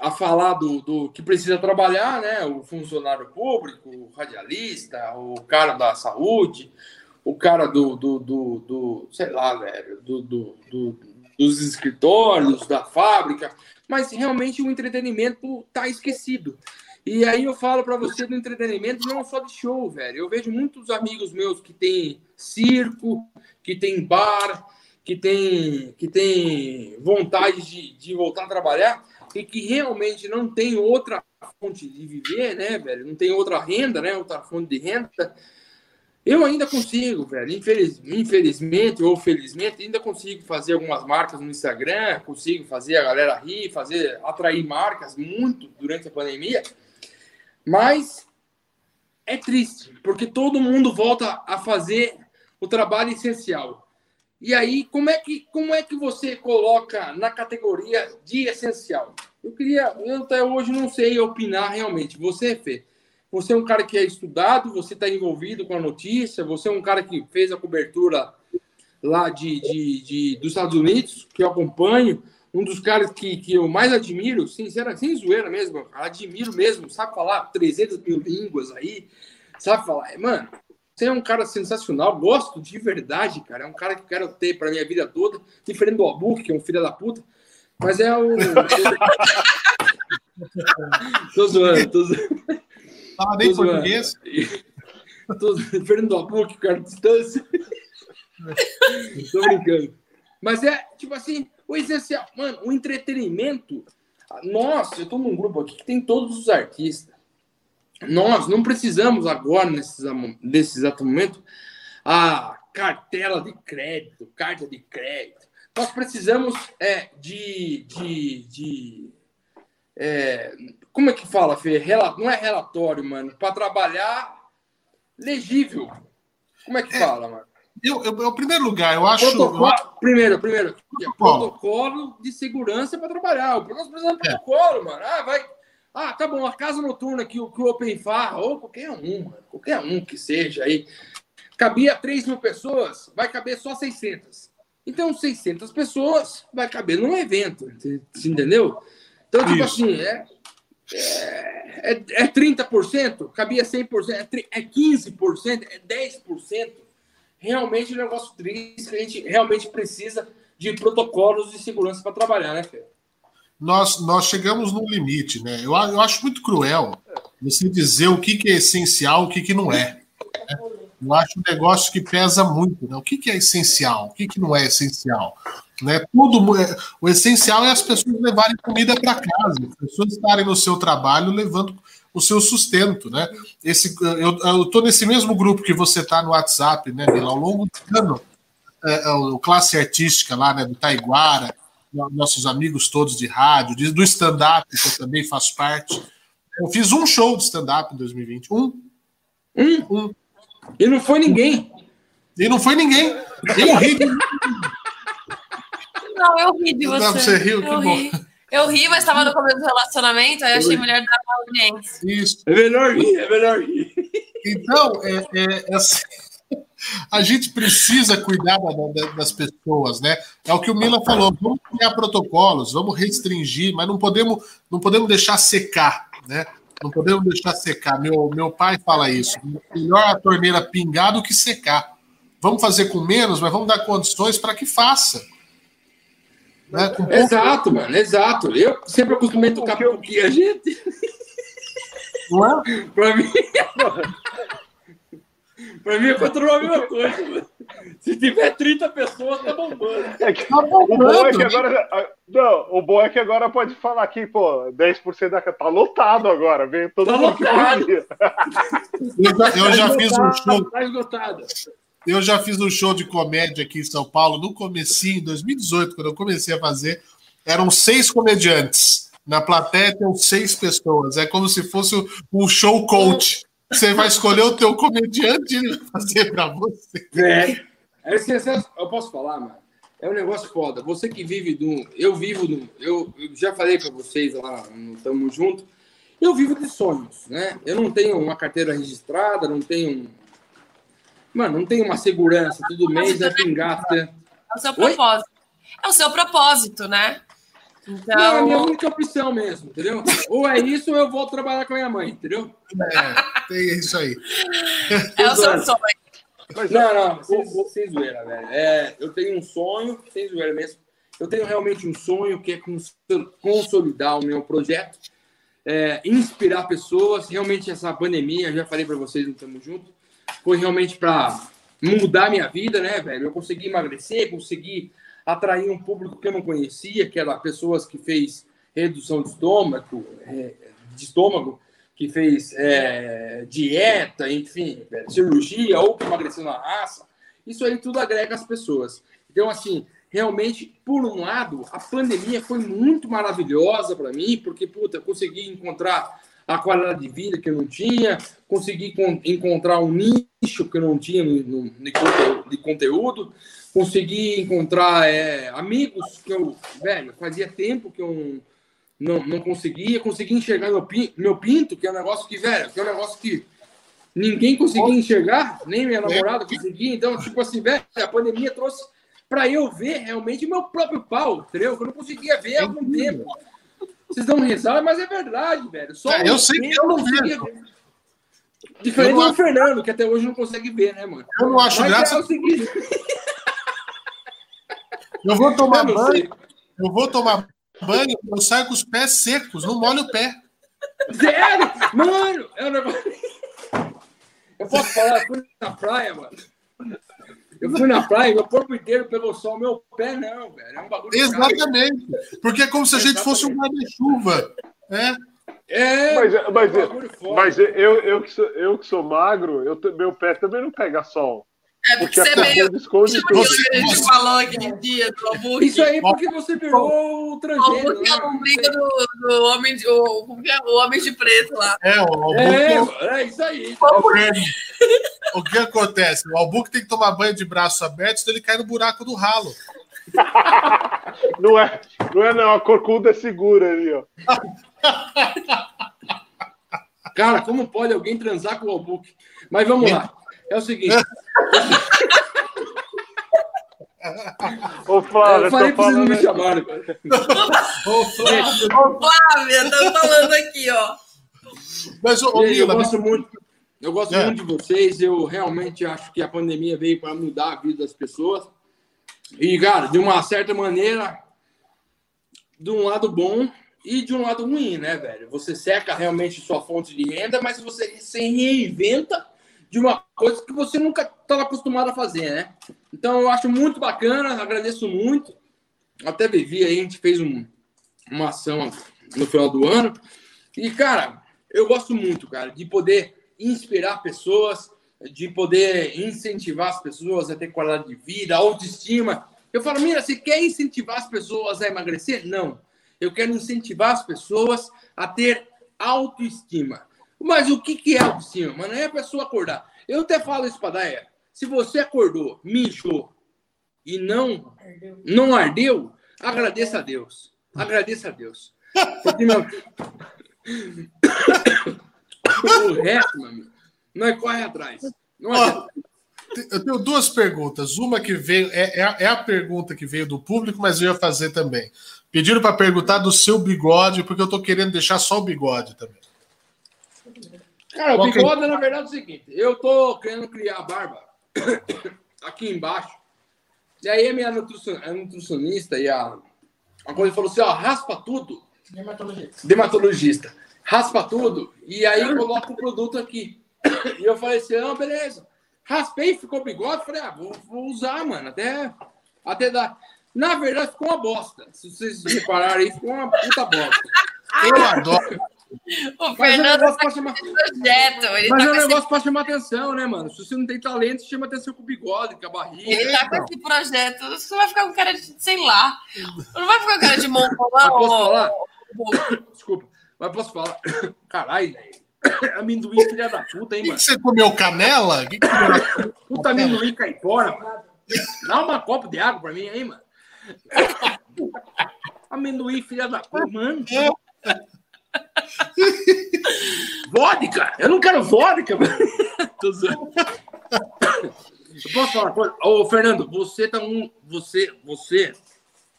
S4: a falar do, do que precisa trabalhar, né? O funcionário público, o radialista, o cara da saúde, o cara do, do, do, do sei lá, velho, do, do, do, dos escritórios, da fábrica, mas realmente o entretenimento tá esquecido. E aí eu falo para você do entretenimento não só de show, velho. Eu vejo muitos amigos meus que tem circo, que tem bar, que tem, que tem vontade de, de voltar a trabalhar e que realmente não tem outra fonte de viver, né, velho? Não tem outra renda, né? Outra fonte de renda. Eu ainda consigo, velho. Infeliz, infelizmente ou felizmente, ainda consigo fazer algumas marcas no Instagram, consigo fazer a galera rir, fazer atrair marcas muito durante a pandemia. Mas é triste, porque todo mundo volta a fazer o trabalho essencial. E aí, como é que, como é que você coloca na categoria de essencial? Eu queria, eu até hoje não sei opinar realmente. Você, Fê, você é um cara que é estudado, você está envolvido com a notícia, você é um cara que fez a cobertura lá de, de, de, dos Estados Unidos, que eu acompanho. um dos caras que, que eu mais admiro, sincera, sem zoeira mesmo, admiro mesmo, sabe falar 300 mil línguas aí, sabe falar, mano, você é um cara sensacional, gosto de verdade, cara, é um cara que eu quero ter para minha vida toda, diferente do Abu, que é um filho da puta, mas é o... tô zoando, tô zoando.
S1: Fala bem português.
S4: Tô diferente do Abu, que cara, distância. tô brincando. Mas é, tipo assim, o essencial, mano, o entretenimento. Nós, eu estou num grupo aqui que tem todos os artistas. Nós não precisamos agora, nesse, nesse exato momento, a cartela de crédito, carta de crédito. Nós precisamos é, de. de, de é, como é que fala, Fê? Não é relatório, mano. Para trabalhar legível. Como é que é, fala, mano?
S1: Eu, eu, em primeiro lugar, eu acho.
S4: Protocolo, primeiro, primeiro, protocolo. protocolo de segurança para trabalhar. Nós precisamos de é. protocolo, mano. Ah, vai. Ah, tá bom, a casa noturna que, que o Open Farra, ou qualquer um, qualquer um que seja aí, cabia 3 mil pessoas, vai caber só 600. Então, 600 pessoas vai caber num evento, entendeu? Então, tipo Isso. assim, é, é, é, é 30%, cabia 100%, é, é 15%, é 10% realmente é um negócio triste, que a gente realmente precisa de protocolos de segurança para trabalhar, né, Fê?
S1: Nós, nós chegamos no limite, né? Eu, eu acho muito cruel você dizer o que, que é essencial o que, que não é. Né? Eu acho um negócio que pesa muito. Né? O que, que é essencial? O que, que não é essencial? Né? Tudo, o essencial é as pessoas levarem comida para casa, as pessoas estarem no seu trabalho levando o seu sustento, né? Esse, eu estou nesse mesmo grupo que você está no WhatsApp, né, Mila? Ao longo do ano, é, é, o classe artística lá, né, do Taiguara, nossos amigos todos de rádio, do stand-up, que eu também faço parte. Eu fiz um show de stand-up em 2020. Um.
S4: Um? Um. E não foi ninguém.
S1: E não foi ninguém. Eu ri de...
S3: Não, eu ri de você. Não,
S1: você riu, eu que ri. bom.
S3: Eu ri, mas estava no começo do relacionamento, aí eu achei melhor dar uma audiência.
S1: Isso.
S4: É melhor rir, é melhor rir.
S1: Então, é, é, é assim, a gente precisa cuidar da, da, das pessoas, né? É o que o Mila falou, vamos criar protocolos, vamos restringir, mas não podemos, não podemos deixar secar, né? Não podemos deixar secar. Meu, meu pai fala isso. Melhor a torneira pingar do que secar. Vamos fazer com menos, mas vamos dar condições para que faça.
S4: Né? Com exato, mano, exato. Eu sempre acostumei a tocar pouquinho a gente.
S1: Não é?
S4: pra mim. pra mim continuar a mesma coisa. Se tiver 30 pessoas, tá bombando.
S2: É que, tá bombando. O bom é que agora. Não, o bom é que agora pode falar aqui, pô, 10% da. Tá lotado agora, vem todo
S4: tá
S2: mundo
S4: lotado.
S1: Eu já, eu já fiz um show.
S4: Tá esgotado.
S1: Eu já fiz um show de comédia aqui em São Paulo, no comecinho, em 2018, quando eu comecei a fazer, eram seis comediantes. Na plateia tem seis pessoas. É como se fosse um show coach. Você vai escolher o teu comediante e ele vai fazer para você.
S4: É. é eu posso falar, mano. É um negócio foda. Você que vive do. Eu vivo do. Eu, eu já falei para vocês lá no Tamo Junto. Eu vivo de sonhos, né? Eu não tenho uma carteira registrada, não tenho Mano, não tem uma segurança, todo mês é pingata.
S3: É o seu propósito. Oi? É o seu propósito, né?
S4: Então... Não, é a minha única opção mesmo, entendeu? Ou é isso ou eu vou trabalhar com a minha mãe, entendeu?
S1: É, tem isso aí.
S3: É o seu sonho.
S4: Mas, não, não, sem, sem zoeira, velho. É, eu tenho um sonho, sem zoeira mesmo. Eu tenho realmente um sonho que é consolidar o meu projeto, é, inspirar pessoas. Realmente, essa pandemia, já falei para vocês, não estamos juntos, foi realmente para mudar minha vida, né, velho? Eu consegui emagrecer, consegui atrair um público que eu não conhecia, que era pessoas que fez redução de estômago, é, de estômago, que fez é, dieta, enfim, cirurgia ou que emagreceu na raça. Isso aí tudo agrega as pessoas. Então, assim, realmente, por um lado, a pandemia foi muito maravilhosa para mim, porque, puta, eu consegui encontrar a qualidade de vida que eu não tinha, consegui encontrar um nicho que eu não tinha no, no, de conteúdo, consegui encontrar é, amigos que eu, velho, fazia tempo que eu não, não conseguia, consegui enxergar meu, meu pinto, que é um negócio que, velho, que é um negócio que ninguém conseguia enxergar, nem minha namorada conseguia, então, tipo assim, velho, a pandemia trouxe para eu ver realmente o meu próprio pau, entendeu? Que eu não conseguia ver há algum tempo. Vocês dão risada, mas é verdade, velho. Só
S1: é, eu sei que eu não vejo. Ver.
S4: Diferente do acho... Fernando, que até hoje não consegue ver, né, mano?
S1: Eu não acho mas graça. É seguinte... eu vou tomar eu banho. Sei. Eu vou tomar banho, eu saio com os pés secos, não molho o pé.
S4: Sério? Mano, é um negócio. Eu posso falar, eu fui na praia, mano. Eu fui na praia, meu corpo inteiro pegou sol, meu pé não, velho. É um bagulho.
S1: Exatamente. Porque é como se a gente fosse um guarda-chuva. É.
S2: É, mas, mas, um mas eu, eu, que sou, eu que sou magro, eu, meu pé também não pega sol.
S3: É porque, porque você é meio. Esconde tudo. Você, gente falou aquele dia do
S4: hambúrguer. Isso aí porque você virou o transgênero. O
S3: hambúrguer é a lombriga do, do homem, de, o, o homem de preto lá.
S1: É, o
S4: É, é isso aí.
S1: o que acontece? O Albuque tem que tomar banho de braço aberto, senão ele cai no buraco do ralo.
S2: não é, não é não, a corcunda é segura ali, ó.
S4: Cara, como pode alguém transar com o Albuque? Mas vamos lá. É o seguinte.
S2: Ô, Flávia,
S4: eu falei pra vocês não me chamarem.
S3: Ô, Flávia. Ô, Flávia, tá falando aqui, ó.
S4: Mas, ô, eu gosto muito. Eu gosto é. muito de vocês. Eu realmente acho que a pandemia veio para mudar a vida das pessoas. E, cara, de uma certa maneira, de um lado bom e de um lado ruim, né, velho? Você seca realmente sua fonte de renda, mas você se reinventa de uma coisa que você nunca estava acostumado a fazer, né? Então eu acho muito bacana, agradeço muito. Até Vivi aí, a gente fez um, uma ação no final do ano. E, cara, eu gosto muito, cara, de poder inspirar pessoas, de poder incentivar as pessoas a ter qualidade de vida, autoestima. Eu falo, mira, você quer incentivar as pessoas a emagrecer? Não. Eu quero incentivar as pessoas a ter autoestima. Mas o que, que é autoestima? Mas não é a pessoa acordar. Eu até falo isso para Daia. Se você acordou, mijou e não, não ardeu, agradeça a Deus. Agradeça a Deus. Porque não... o resto, meu amigo, nós corre atrás. Não
S1: é eu tenho duas perguntas. Uma que veio, é, é, a pergunta que veio do público, mas eu ia fazer também. Pediram para perguntar do seu bigode, porque eu estou querendo deixar só o bigode também.
S4: Cara, o bigode, na verdade, é o seguinte: eu tô querendo criar a barba aqui embaixo. E aí a minha nutricionista e a, a coisa falou assim: ó, raspa tudo. Dermatologista. Dermatologista. Raspa tudo e aí coloca o produto aqui. E eu falei assim: não, beleza. Raspei, ficou bigode. Falei: ah, vou, vou usar, mano, até, até dar. Na verdade, ficou uma bosta. Se vocês repararem, ficou uma puta bosta.
S1: Eu adoro.
S3: O Fernando é um tá chamar... projeto.
S4: Ele Mas tá é um negócio esse... para chamar atenção, né, mano? Se você não tem talento, chama atenção com o bigode, com a barriga.
S3: Ele tá com esse projeto. Você vai ficar com cara de, sei lá. Não vai ficar com cara de mongolão.
S4: Posso falar? Desculpa. Mas posso falar? Caralho, velho. Amendoim, filha da puta, hein, mano?
S1: Você comeu canela? Que que
S4: Puta amendoim cai fora, mano. Dá uma copa de água pra mim aí, mano. amendoim, filha da puta, mano. Vodka? Eu não quero vodka. Tô Eu posso falar uma coisa? Ô, Fernando, você tá um. Você, você.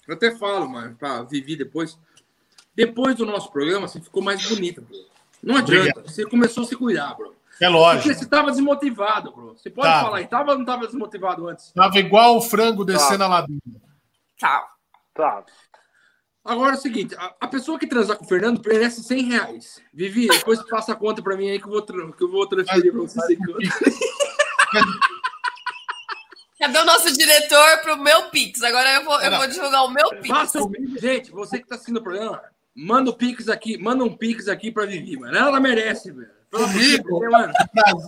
S4: Eu até falo, mano, pra Vivi depois. Depois do nosso programa, você ficou mais bonita, bro. Não adianta. Obrigado. Você começou a se cuidar, bro.
S1: É lógico. Porque
S4: você tava desmotivado, bro. Você pode tava. falar aí. Tava ou não tava desmotivado antes?
S1: Tava igual o frango descendo a ladeira.
S3: Tá.
S2: Tá.
S4: Agora é o seguinte, a, a, pessoa que transar com o Fernando merece 100 reais. Vivi, depois passa a conta para mim aí que eu vou, que eu vou transferir para você.
S3: Cadê o nosso diretor pro meu Pix? Agora eu vou, eu vou divulgar o meu Pix. Faça
S4: o, gente, você que está assistindo o programa, manda o Pix aqui, manda um Pix aqui para Vivi, mano. Ela merece, velho.
S1: Comigo,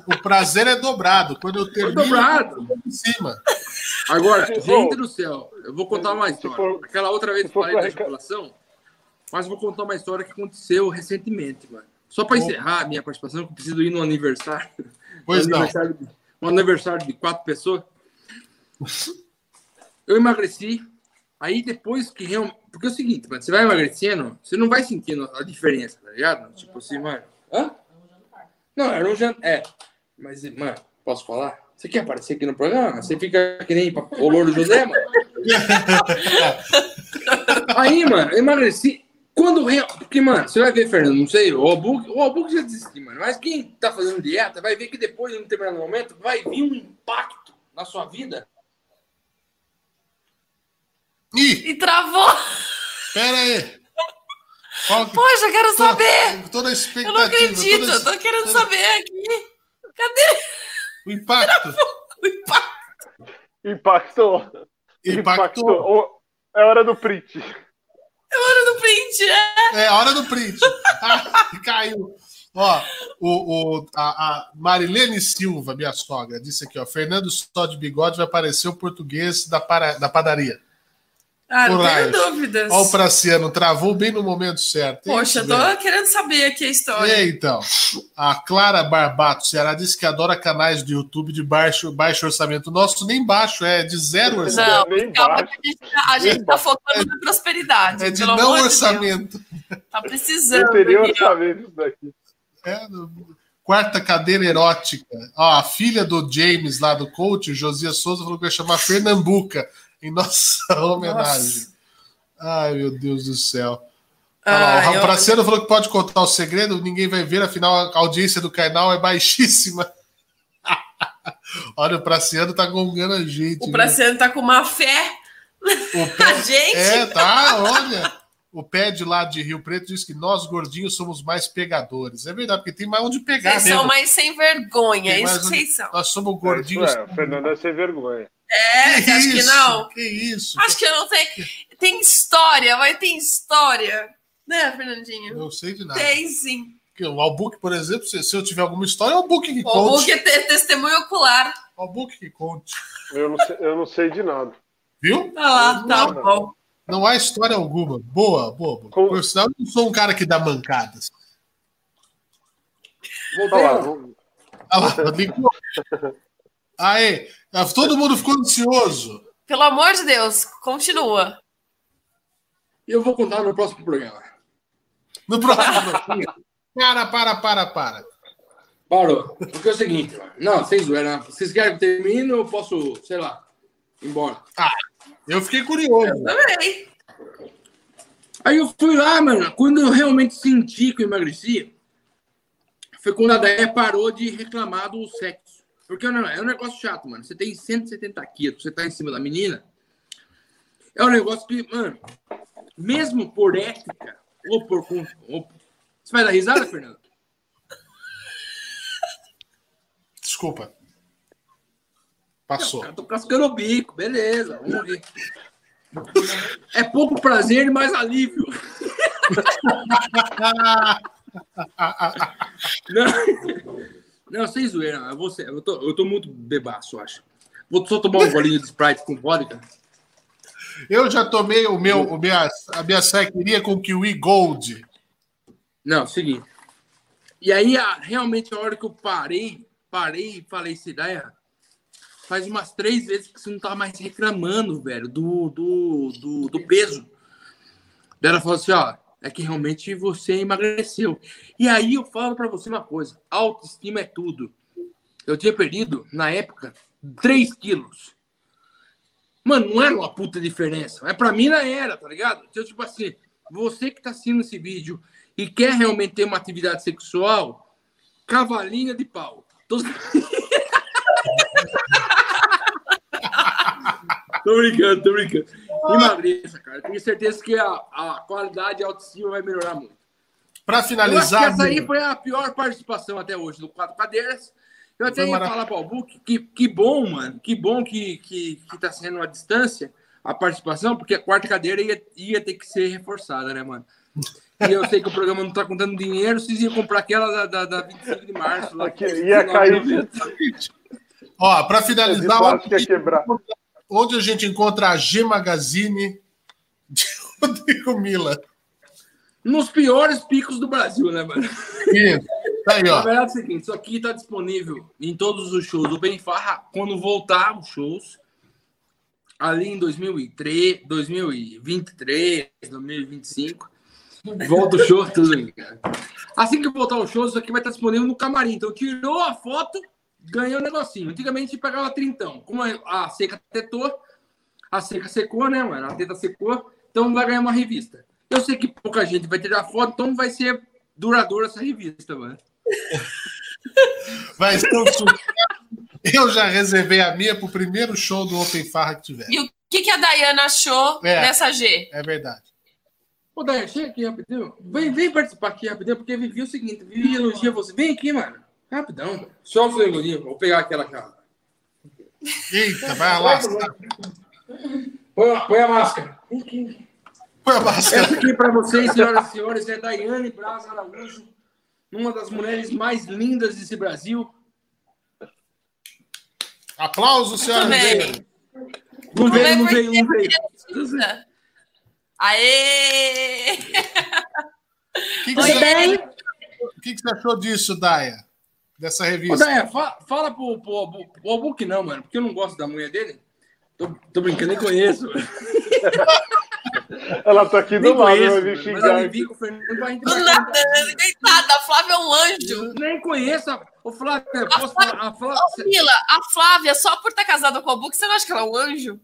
S1: o prazer é dobrado. Quando eu termino, é
S4: dobrado.
S1: Eu em cima.
S4: Agora, gente do céu, eu vou contar uma história. For, Aquela outra vez que falei da articulação, mas vou contar uma história que aconteceu recentemente, mano. Só para encerrar a minha participação, que eu preciso ir no aniversário.
S1: Pois
S4: um. Aniversário de, um aniversário de quatro pessoas. Eu emagreci. Aí depois que realmente. Porque é o seguinte, mano, você vai emagrecendo, você não vai sentindo a diferença, tá ligado? Tipo assim, mano. Hã? Não, era um jantar. É. Mas, mano, posso falar? Você quer aparecer aqui no programa? Você fica que nem o Louro José, mano? Aí, mano, eu emagreci. Quando. Porque, mano, você vai ver, Fernando, não sei, o Albuque, o Albuque já desistiu, mano. Mas quem tá fazendo dieta vai ver que depois, em um determinado momento, vai vir um impacto na sua vida.
S3: Ih! E travou!
S1: Pera aí!
S3: Qual que... Poxa, quero saber!
S1: Toda a expectativa. Eu
S3: não acredito, toda... eu tô querendo toda... saber aqui. Cadê?
S1: O impacto.
S3: O impacto.
S2: Impactou.
S1: Impactou.
S2: É hora do print.
S3: É hora do print, é.
S1: É hora do print. Ah, caiu. Ó, o, o, a, a, Marilene Silva, minha sogra, disse aqui, ó. Fernando só de bigode vai aparecer o português da, para, da padaria.
S3: Ah, não tenho dúvidas.
S1: Olha o Praciano, travou bem no momento certo.
S3: Poxa, tô querendo saber aqui a história.
S1: E então, a Clara Barbato, Ceará, disse que adora canais do YouTube de baixo, baixo orçamento. Nosso nem baixo, é de zero orçamento.
S3: Não, nem calma, baixo. a gente, tá, a gente tá focando na prosperidade.
S1: É de não orçamento.
S3: De tá precisando.
S2: Teria orçamento isso daqui.
S1: É, no, quarta cadeira erótica. Ó, a filha do James lá do coach, Josias Souza, falou que vai chamar Fernambuca em nossa homenagem. Nossa. Ai, meu Deus do céu. Ah, o Praciano eu... falou que pode contar o segredo, ninguém vai ver, afinal a audiência do canal é baixíssima. Olha, o Praciano tá gongando a gente.
S3: O Praciano né? tá com uma fé o pé... a gente.
S1: É, tá, olha. O pé de lá de Rio Preto diz que nós gordinhos somos mais pegadores. É verdade, porque tem mais onde pegar.
S3: Vocês mesmo. são mais sem vergonha, é isso que vocês são.
S1: Nós somos gordinhos. É,
S2: é, o Fernando é sem vergonha.
S3: É, que acho isso? que não?
S1: Que isso?
S3: Acho que eu não sei. Tem história, vai ter história. Né, Fernandinho?
S1: Eu sei de nada.
S3: Tem sim.
S1: O Albuque, por exemplo, se, se eu tiver alguma história, é o Albuque que
S3: conte. O Albuque é testemunho ocular.
S1: O Albuque que conte.
S2: Eu não, sei, eu não sei de nada.
S1: Viu?
S3: Tá lá, tá bom.
S1: Não há história alguma. Boa, boa. boa. Com... Por sinal, eu não sou um cara que dá mancadas.
S2: Vou lá, vou...
S1: Ah lá, Aê, todo mundo ficou ansioso.
S3: Pelo amor de Deus, continua.
S4: Eu vou contar no próximo programa.
S1: No próximo. para, para, para, para.
S4: Parou. Porque é o seguinte, não, sem zoeira. Né? Vocês querem que eu termine ou eu posso, sei lá, ir embora?
S1: Ah, eu fiquei curioso.
S3: Eu também.
S4: Aí eu fui lá, mano. Quando eu realmente senti que eu emagreci, foi quando a Daia parou de reclamar do sexo. Porque é um negócio chato, mano. Você tem 170 quilos, você tá em cima da menina. É um negócio que, mano, mesmo por ética, ou por. Ou... Você vai dar risada, Fernando?
S1: Desculpa. Passou.
S4: Eu tô cascando o bico, beleza. Vamos ver. É pouco prazer e mais alívio. não. Não, sem zoeira. Eu, vou ser, eu, tô, eu tô muito bebaço, acho. Vou só tomar um golinho de Sprite com vodka.
S1: Eu já tomei o meu, o minha, a minha saiqueria com Kiwi Gold.
S4: Não, seguinte. E aí, a, realmente, a hora que eu parei, parei e falei essa ideia, faz umas três vezes que você não tá mais reclamando, velho, do, do, do, do peso. Daí ela falou assim, ó, é que realmente você emagreceu. E aí eu falo para você uma coisa: autoestima é tudo. Eu tinha perdido, na época, 3 quilos. Mano, não era uma puta diferença. Mas pra mim não era, tá ligado? Então, tipo assim, você que tá assistindo esse vídeo e quer realmente ter uma atividade sexual, cavalinha de pau. Tô... tô brincando, tô brincando emagreça, cara. Tenho certeza que a, a qualidade autoestima vai melhorar muito.
S1: Para finalizar.
S4: essa aí foi a pior participação até hoje do Quatro Cadeiras. Eu até ia falar para o Book que, que bom, mano. Que bom que, que, que tá sendo a distância a participação, porque a quarta cadeira ia, ia ter que ser reforçada, né, mano? E eu sei que o programa não tá contando dinheiro, vocês iam comprar aquela da, da, da 25 de março. Lá,
S2: que ia cair.
S1: Ó, para finalizar, onde, quebrar. Onde a gente encontra a G Magazine de Rodrigo Mila?
S4: Nos piores picos do Brasil, né, mano?
S1: Isso. Tá aí, ó.
S4: Na verdade é o seguinte, isso aqui tá disponível em todos os shows. O Ben Farra, quando voltar os shows, ali em 2003, 2023, 2025, volta o show, tudo aí, cara. Assim que voltar o show, isso aqui vai estar disponível no camarim. Então, tirou a foto, ganhou o negocinho. Antigamente, a gente pagava trintão. Como a seca tetou, A seca secou, né, mano? A teta secou, então vai ganhar uma revista. Eu sei que pouca gente vai tirar foto, então vai ser duradoura essa revista, mano.
S1: Vai ser um Eu já reservei a minha pro primeiro show do Open Farra que tiver.
S3: E o que, que a Dayana achou é, dessa G?
S1: É verdade.
S4: Ô, Dayana, chega aqui rapidinho. Vem, vem participar aqui rapidinho, porque Vivi é o seguinte: Vivi elogia você. Vem aqui, mano. Rapidão. Só o seu elogio. Vou pegar aquela cara.
S1: Eita, vai lá.
S4: Põe, põe a máscara.
S1: Põe a máscara.
S4: Essa aqui para vocês, senhoras e senhores, é Daiane Braz Araújo, uma das mulheres mais lindas desse Brasil.
S1: Aplausos, senhoras e senhores.
S4: Não veio, não veio, não veio.
S3: Aê!
S1: O que, que, você... que, que você achou disso, Daya? Dessa revista? Ô,
S4: Daya, fa fala pro, pro, pro, pro Albuque não, mano, porque eu não gosto da mulher dele. Tô, tô brincando, nem conheço.
S2: Ela tá aqui do lado, vai me xingar.
S3: Do nada, deitada, a Flávia é um anjo.
S4: Eu nem conheço a, o Flávia. A posso Flávia,
S3: falar? A Flávia, oh, Mila, a Flávia, só por estar casada com o Book, você não acha que ela é um anjo?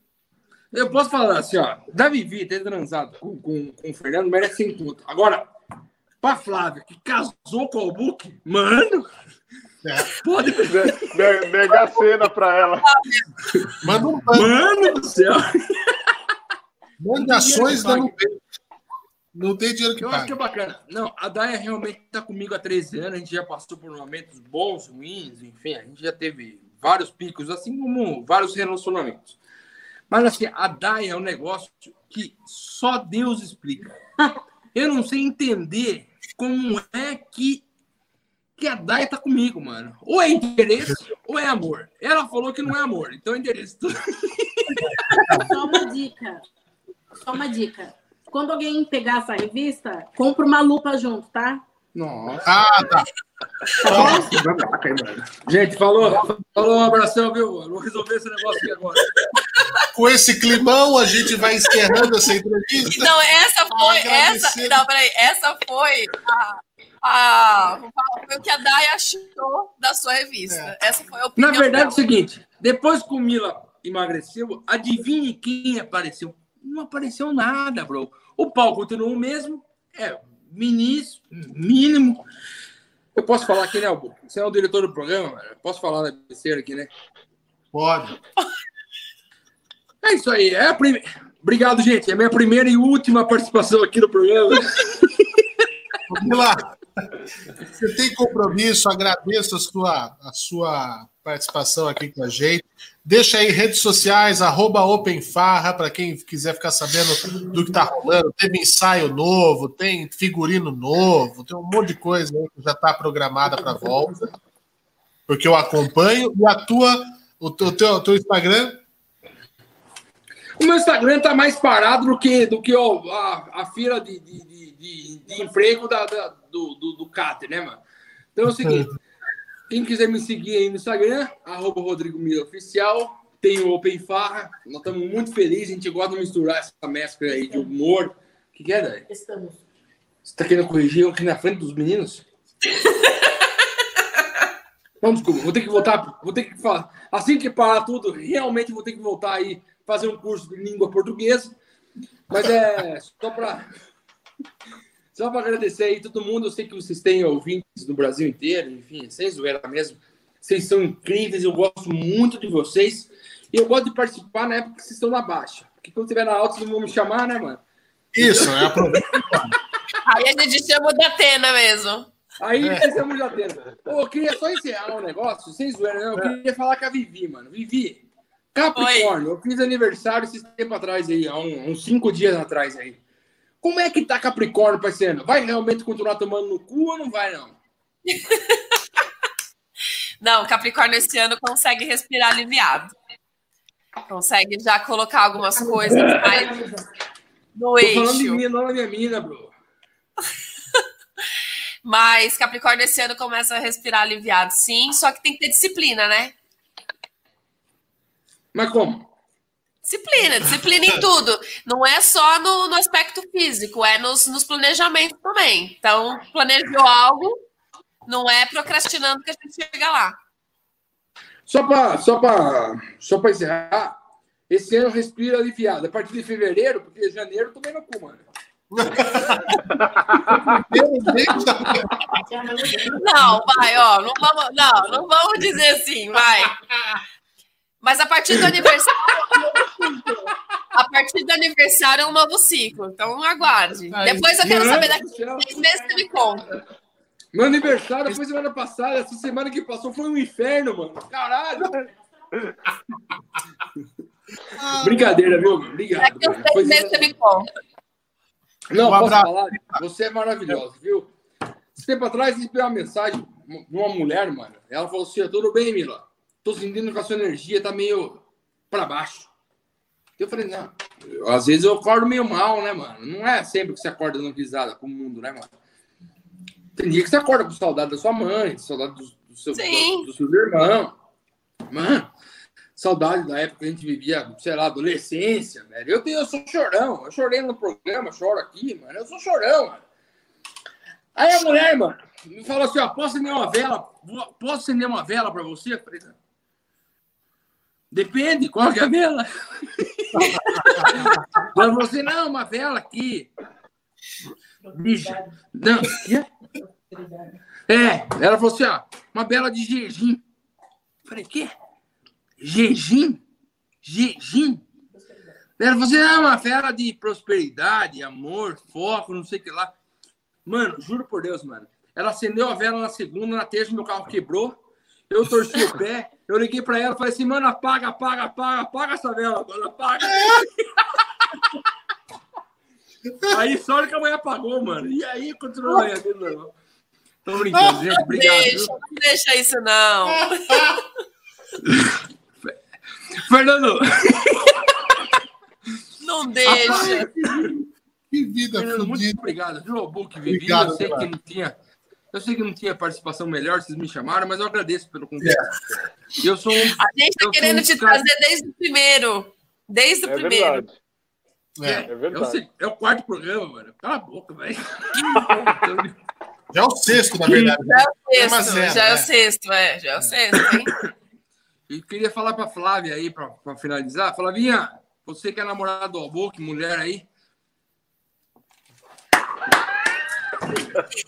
S4: Eu posso falar assim, ó. Da Vivi ter transado com, com, com o Fernando merece 100 pontos. Agora, pra Flávia, que casou com o Book, mano.
S2: É. Pode. Mega cena pra ela.
S1: Mano,
S4: mano do céu.
S1: Mande ações dando Não tem dinheiro que
S4: Eu
S1: pague.
S4: acho que é bacana. Não, a Daya realmente está comigo há 13 anos. A gente já passou por momentos bons, ruins, enfim. A gente já teve vários picos, assim como vários relacionamentos. Mas assim, a Daya é um negócio que só Deus explica. Eu não sei entender como é que, que a Daya tá comigo, mano. Ou é interesse ou é amor. Ela falou que não é amor, então é interesse.
S5: Só uma dica. Só uma dica. Quando alguém pegar essa revista, compra uma lupa junto, tá?
S4: Nossa.
S1: Ah, tá.
S4: Gente, falou, falou um abração, viu? Vou resolver esse negócio aqui agora.
S1: Com esse climão, a gente vai encerrando essa entrevista.
S3: Não, essa foi. Essa, não, peraí, essa foi a, a, foi o que a Dai achou da sua revista. É. Essa foi a opinião.
S4: Na verdade, é o seguinte: depois que o Mila emagreceu, adivinhe quem apareceu não apareceu nada, bro. O pau continuou o mesmo, é ministro, mínimo. Eu posso falar aqui, né, Albu? Você é o diretor do programa, eu posso falar da besteira aqui, né?
S1: Pode.
S4: É isso aí. É a prime... Obrigado, gente. É a minha primeira e última participação aqui no programa.
S1: Vamos lá. Você tem compromisso, agradeço a sua, a sua participação aqui com a gente. Deixa aí redes sociais, arroba OpenFarra, para quem quiser ficar sabendo do que está rolando. Teve ensaio novo, tem figurino novo, tem um monte de coisa que já está programada para volta. Porque eu acompanho. E a tua, o teu, teu, teu Instagram?
S4: O meu Instagram está mais parado do que, do que ó, a, a fila de, de, de, de emprego da, da, do, do, do né, mano? Então é o seguinte. Quem quiser me seguir aí no Instagram, arroba Rodrigo Mira Oficial, tem o Open Farra. Nós estamos muito felizes, a gente gosta de misturar essa mescla aí de humor. O que, que é, Dani?
S5: Estamos.
S4: Você está querendo corrigir aqui na frente dos meninos? Não, desculpa, vou ter que voltar, vou ter que falar. Assim que parar tudo, realmente vou ter que voltar aí, fazer um curso de língua portuguesa. Mas é só para só para agradecer aí todo mundo. Eu sei que vocês têm ouvintes no Brasil inteiro, enfim, sem zoeira mesmo. Vocês são incríveis, eu gosto muito de vocês. E eu gosto de participar na época que vocês estão na baixa. Porque quando estiver na alta, vocês não vão me chamar, né, mano?
S1: Isso, é aproveita.
S3: aí a gente chama da Atena mesmo.
S4: Aí é. chama de Atena. Pô, eu queria só encerrar um negócio, sem zoeira, né? Eu queria falar com a Vivi, mano. Vivi, Capricórnio, Oi. eu fiz aniversário esse tempo atrás aí, há uns cinco dias atrás aí. Como é que tá Capricórnio, parceiro? Vai realmente continuar tomando no cu ou não vai, não?
S3: não, Capricórnio esse ano consegue respirar aliviado. Consegue já colocar algumas coisas mais no Tô eixo. falando
S4: de mim, não da minha mina, bro.
S3: Mas Capricórnio esse ano começa a respirar aliviado, sim, só que tem que ter disciplina, né?
S4: Mas como?
S3: Disciplina, disciplina em tudo. Não é só no, no aspecto físico, é nos, nos, planejamentos também. Então, planejou algo, não é procrastinando que a gente chega lá.
S4: Só para só só encerrar, Esse ano respira aliviado. A partir de fevereiro, porque janeiro tomei no cu, mano.
S3: não, vai, ó. Não vamos, não, não vamos dizer assim, vai. Mas a partir do aniversário. a partir do aniversário é um novo ciclo. Então aguarde. Ai, Depois eu quero saber daqui a seis meses que me conta.
S4: Meu aniversário foi semana passada. Essa semana que passou foi um inferno, mano. Caralho. Brincadeira, viu? Obrigado. Daqui a seis meses você me conta. Não, um posso falar? Você é maravilhosa, viu? Esse tempo atrás recebi uma mensagem de uma mulher, mano. Ela falou assim: tudo bem, Mila? Tô sentindo que a sua energia tá meio para baixo. Eu falei, não, eu, às vezes eu acordo meio mal, né, mano? Não é sempre que você acorda dando risada com o mundo, né, mano? Tem dia que você acorda com saudade da sua mãe, saudade do, do seu, do, do seu irmão. Mano, saudade da época que a gente vivia, sei lá, adolescência, velho. Eu, tenho, eu sou chorão. Eu chorei no programa, choro aqui, mano. Eu sou chorão, mano. Aí a mulher, mano, me falou assim: ó, posso acender uma vela? Posso acender uma vela pra você? Eu falei, Depende, qual que é a vela? Mas você, não, uma vela aqui. Bicho. Não. É, ela falou assim, ó, uma vela de jejum. Falei, quê? Jejum? Jejum? Ela falou assim, ah, uma vela de prosperidade, amor, foco, não sei o que lá. Mano, juro por Deus, mano. Ela acendeu a vela na segunda, na terça, meu carro quebrou. Eu torci o pé. Eu liguei pra ela e falei assim, mano, apaga, apaga, apaga, apaga essa vela, mano, apaga. aí só que a mãe apagou, mano. E aí continuou a vida. Tô brincando, gente. Obrigado.
S3: Deixa, não deixa isso, não.
S4: Fernando.
S3: Não deixa.
S1: Que vida
S4: Fernando, Muito obrigado, viu, Book Vivi. Eu sei que não tinha eu sei que não tinha participação melhor, vocês me chamaram, mas eu agradeço pelo convite. É. Eu sou um,
S3: A gente está querendo um te cara... trazer desde o primeiro. Desde o é primeiro. Verdade.
S4: É, é, verdade. É o, é o, quarto programa, mano. Cala a boca, velho.
S1: Já é o sexto, na verdade.
S3: Já é o sexto, zero, já é o sexto, é. Já é o sexto, hein?
S4: E queria falar para Flávia aí, para finalizar. Flavinha, você que é namorada do Albuque, mulher aí,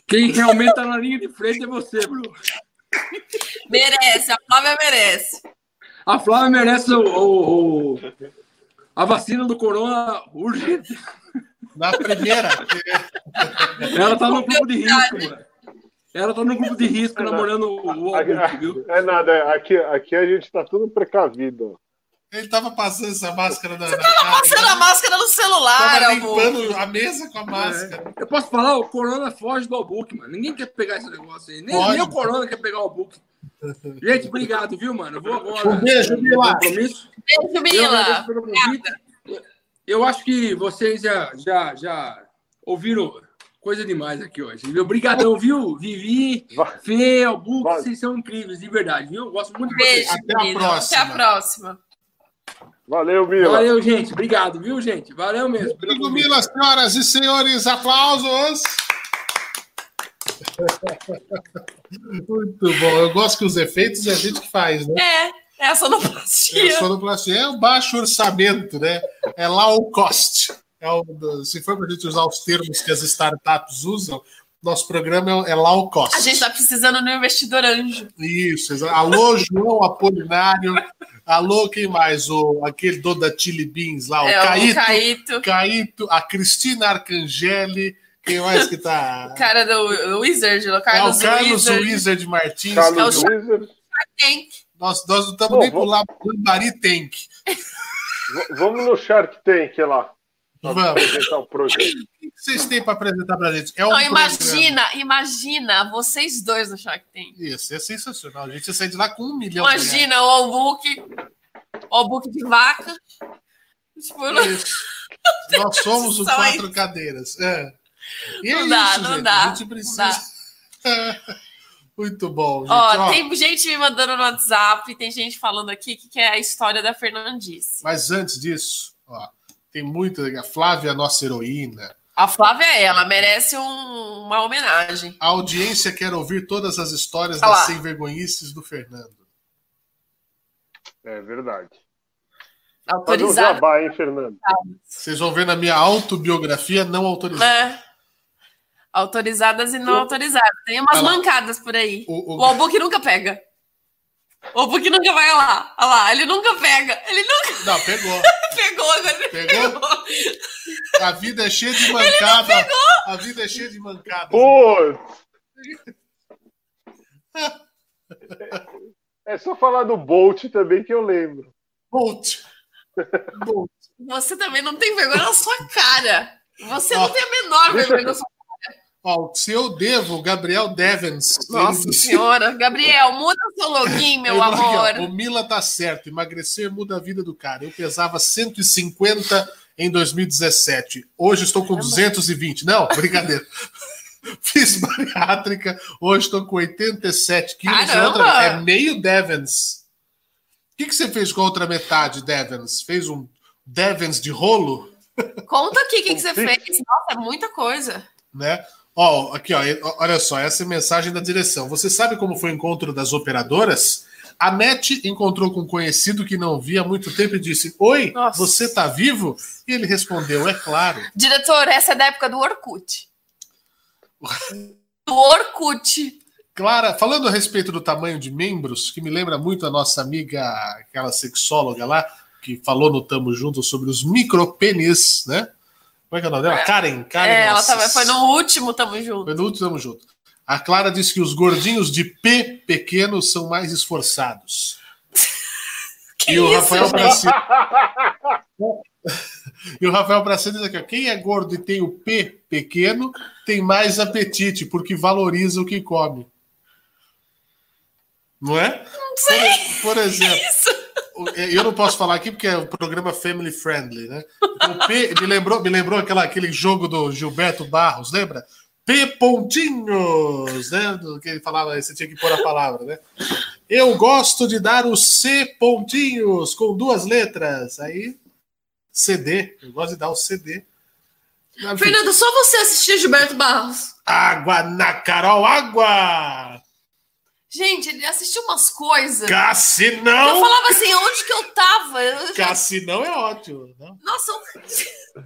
S4: Quem realmente tá na linha de frente é você, Bruno.
S3: Merece, a Flávia merece.
S4: A Flávia merece o, o, o a vacina do corona urgente.
S1: Na primeira.
S4: Ela tá no grupo de risco, mano. Ela tá no grupo de risco, é namorando o,
S2: o viu? É nada, aqui, aqui a gente tá tudo precavido.
S1: Ele tava passando essa máscara na,
S3: Você na tava cara, passando a máscara no celular,
S1: tava limpando a mesa com a máscara.
S4: É. Eu posso falar, o Corona foge do book, mano. Ninguém quer pegar esse negócio aí. Nem, nem o Corona quer pegar o book. Gente, obrigado, viu, mano? Eu vou agora.
S1: Um beijo, Mila.
S3: Beijo, Mila.
S4: Eu, eu acho que vocês já, já, já ouviram coisa demais aqui hoje. Obrigadão, viu? Vivi, Fê, Albuque, vocês são incríveis, de verdade, viu? Gosto muito de
S3: vocês. Até a próxima. Até a próxima.
S2: Valeu, Mila.
S4: Valeu, gente. Obrigado, viu, gente? Valeu mesmo.
S1: Obrigado, Mila, senhoras e senhores, aplausos. Muito bom. Eu gosto que os efeitos é a gente que faz, né?
S3: É, é a sonoplastia. É
S1: a sonoplastia. É o baixo orçamento, né? É low cost. É o, se for para a gente usar os termos que as startups usam, nosso programa é low cost.
S3: A gente está precisando de um investidor anjo.
S1: Isso. Alô, João Apolinário. Alô, quem mais? O, aquele dono da Chili Beans lá, o, é, Caíto, o Caíto. Caíto. A Cristina Arcangeli. Quem mais que tá?
S3: O cara do Wizard, o Carlos,
S1: é, o Carlos Wizard. Wizard Martins.
S2: Carlos é o Wizard.
S3: Tank.
S1: Nós, nós não estamos nem vamos... pro Lambari Tank.
S2: Vamos no Shark Tank lá.
S1: Vamos. Apresentar o projeto. O que vocês têm para apresentar para a gente?
S3: É um Não, imagina, programa. imagina vocês dois no Shark Tank.
S1: Isso, é sensacional. A gente ia sair de lá com um milhão
S3: Imagina o Albuque, o Albuque de vaca.
S1: Tipo, Nós somos o quatro aí. cadeiras. É.
S3: E não é dá, isso, não gente. dá. A gente precisa.
S1: Muito bom.
S3: Gente. Ó, Ó, tem gente me mandando no WhatsApp, tem gente falando aqui que é a história da Fernandice.
S1: Mas antes disso, ó, tem muito. A Flávia, nossa heroína.
S3: A Flávia é, ela merece um, uma homenagem.
S1: A audiência quer ouvir todas as histórias das sem vergonhices do Fernando.
S2: É verdade.
S3: Autorizada.
S2: Jabá, hein, Fernando?
S1: Vocês vão ver na minha autobiografia não autorizada. É.
S3: Autorizadas e não autorizadas. Tem umas mancadas por aí. O, o... o Albuque nunca pega. O Albuque nunca vai lá. Olha lá, ele nunca pega. Ele nunca.
S1: Não, pegou.
S3: pegou, agora ele pegou? pegou.
S1: A vida é cheia de mancada. A vida é cheia de mancada.
S2: Pô! É só falar do Bolt também que eu lembro.
S1: Bolt.
S3: Bolt. Você também não tem vergonha na sua cara. Você Ó, não tem a menor vergonha na sua
S1: Se eu devo, Gabriel Devens.
S3: Nossa senhora. Gabriel, muda seu login, meu amor.
S1: Aqui, o Mila tá certo. Emagrecer muda a vida do cara. Eu pesava 150 em 2017. Hoje estou com 220. Não, brincadeira. Fiz bariátrica. Hoje estou com 87 quilos. Outra, é meio Devens. O que, que você fez com a outra metade, Devens? Fez um Devens de rolo?
S3: Conta aqui o que, que você fez. Nossa, é muita coisa.
S1: Né? Ó, aqui, ó, olha só, essa é a mensagem da direção. Você sabe como foi o encontro das operadoras? A NET encontrou com um conhecido que não via há muito tempo e disse: Oi, Nossa. você tá vivo? E ele respondeu: É claro.
S3: Diretor, essa é da época do Orkut. do Orkut.
S1: Clara, falando a respeito do tamanho de membros, que me lembra muito a nossa amiga, aquela sexóloga lá, que falou no Tamo Junto sobre os micropênis, né? Como é que é o nome dela? Karen. Karen
S3: é, ela tava, foi no último Tamo Junto.
S1: Foi no último Tamo Junto. A Clara disse que os gordinhos de P pequenos são mais esforçados.
S3: Que e o isso, Rafael Brasil.
S1: e o Rafael Brasil diz aqui: quem é gordo e tem o P pequeno tem mais apetite, porque valoriza o que come. Não é?
S3: Não sei.
S1: Por, por exemplo. Isso? É, eu não posso falar aqui porque é um programa family friendly, né? Então, P, me lembrou, me lembrou aquela, aquele jogo do Gilberto Barros, lembra? P pontinhos, né? Do que ele falava, você tinha que pôr a palavra, né? Eu gosto de dar os C pontinhos com duas letras. Aí, CD, eu gosto de dar o CD.
S3: Fernando, só você assistia Gilberto Barros.
S1: Água na Carol, água!
S3: Gente, ele assistiu umas coisas.
S1: Cassinão!
S3: Eu falava assim, onde que eu tava? Eu
S1: Cassinão é ótimo. Não?
S3: Nossa,
S1: eu...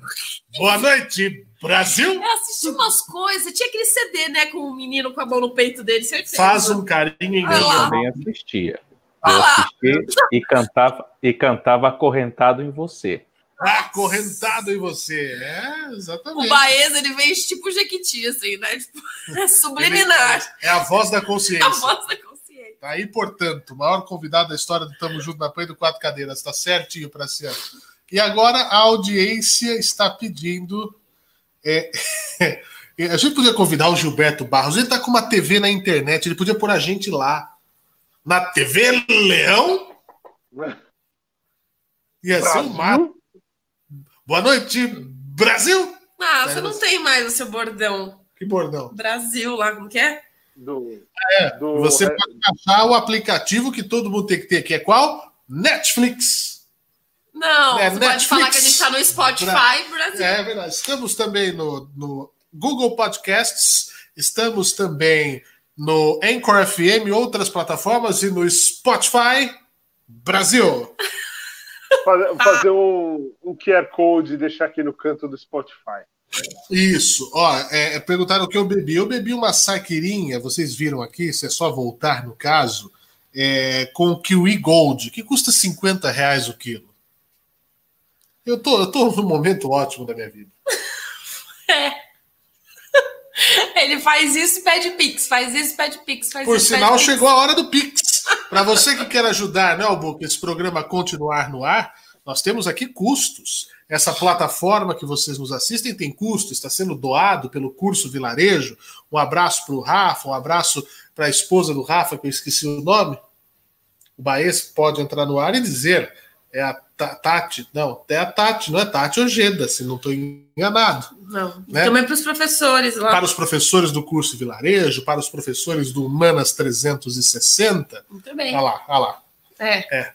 S1: Boa noite, Brasil!
S3: Eu assisti umas coisas. Tinha aquele CD, né, com o menino com a mão no peito dele, certeza.
S1: Faz um carinho em
S6: Eu também assistia. Eu assisti e cantava, e cantava acorrentado em você.
S1: Acorrentado em você. É, exatamente.
S3: O Baeza, ele vem tipo Jequiti, assim, né? Tipo, é subliminar.
S1: É a voz da consciência.
S3: A voz da consciência.
S1: Tá aí, portanto, o maior convidado da história do Tamo Junto na Play do Quatro Cadeiras. Tá certinho para esse ano. E agora a audiência está pedindo. É, a gente podia convidar o Gilberto Barros. Ele tá com uma TV na internet, ele podia pôr a gente lá. Na TV Leão? Ia ser um mato. Boa noite, Brasil!
S3: Ah, você não tem mais o seu bordão.
S1: Que bordão?
S3: Brasil lá, como que é?
S2: Do,
S1: é, do... você pode achar o aplicativo que todo mundo tem que ter, que é qual? Netflix.
S3: Não, é, você Netflix. pode falar que a gente está no Spotify Bra Brasil.
S1: É verdade. Estamos também no, no Google Podcasts, estamos também no Anchor FM, outras plataformas e no Spotify Brasil.
S2: fazer um, um QR Code e deixar aqui no canto do Spotify.
S1: Isso, ó, é, é, perguntaram o que eu bebi. Eu bebi uma saquirinha, vocês viram aqui, se é só voltar no caso, é, com Kiwi Gold, que custa 50 reais o quilo. Eu tô, eu tô num momento ótimo da minha vida.
S3: É. Ele faz isso e pede Pix, faz isso e pede Pix, faz
S1: Por
S3: isso,
S1: sinal, chegou a hora do Pix. Para você que quer ajudar, né, Albuquerque, esse programa continuar no ar, nós temos aqui custos. Essa plataforma que vocês nos assistem tem custo, está sendo doado pelo curso Vilarejo. Um abraço para o Rafa, um abraço para a esposa do Rafa, que eu esqueci o nome. O Baez pode entrar no ar e dizer: é a Tati, não, é a Tati, não é Tati Ojeda, se não estou enganado.
S3: Não, né? também para os professores lá.
S1: Para os professores do curso Vilarejo, para os professores do Humanas 360.
S3: Muito bem.
S1: Olha lá, olha lá.
S3: É.
S1: é.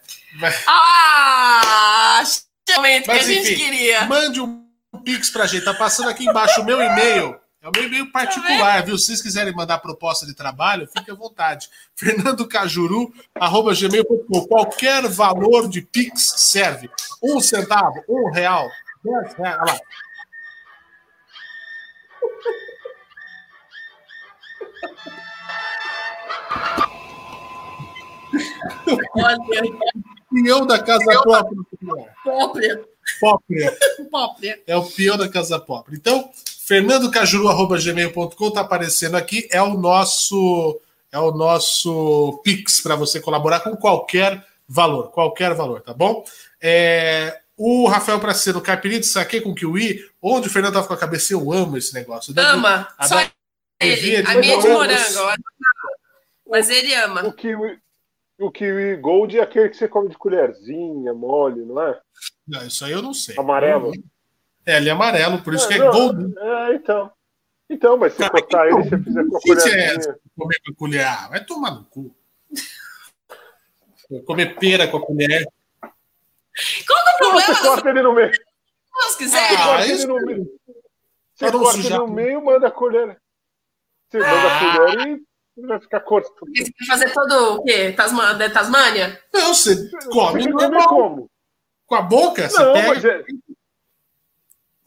S3: Ah! Momento que a gente queria.
S1: Mande um Pix para a gente. Tá passando aqui embaixo o meu e-mail. É um meio, meio particular, viu? Se vocês quiserem mandar proposta de trabalho, fique à vontade. Fernando Cajuru, arroba gmail.com. Qualquer valor de Pix serve. Um centavo, um real, dez reais. Olha lá. Olha. Peão da casa própria. Própria. Própria. Própria. É o peão da casa própria. Então, fernandocajuru.gmail.com está aparecendo aqui. É o nosso é o nosso Pix para você colaborar com qualquer valor. Qualquer valor, tá bom? É, o Rafael Praceiro, caipirinha de saque com kiwi, onde o Fernando tava com a cabeça, eu amo esse negócio.
S3: Ama, a só da... ele. A minha é de morango, mas ele ama.
S2: O kiwi, o kiwi gold é aquele que você come de colherzinha, mole, não é?
S1: Não, isso aí eu não sei.
S2: Amarelo?
S1: É, ele é amarelo, por isso é, que é não, gold.
S2: É, então. Então, mas se cortar ele, você fizer com a colherzinha... É
S1: comer com a colher? Ah, vai tomar no cu. comer pera com a colher.
S3: Qual é o problema?
S2: Você corta ele no meio.
S3: Se quiser. Ah, corta
S2: ele no meio. Você corta ele no meio, manda a colher. Você manda a ah. colher e vai ficar corto.
S3: Você quer fazer todo o quê? Tasma, Tasmânia?
S1: Não, você come você normal. Como? Com a boca? Você não, pega, mas é...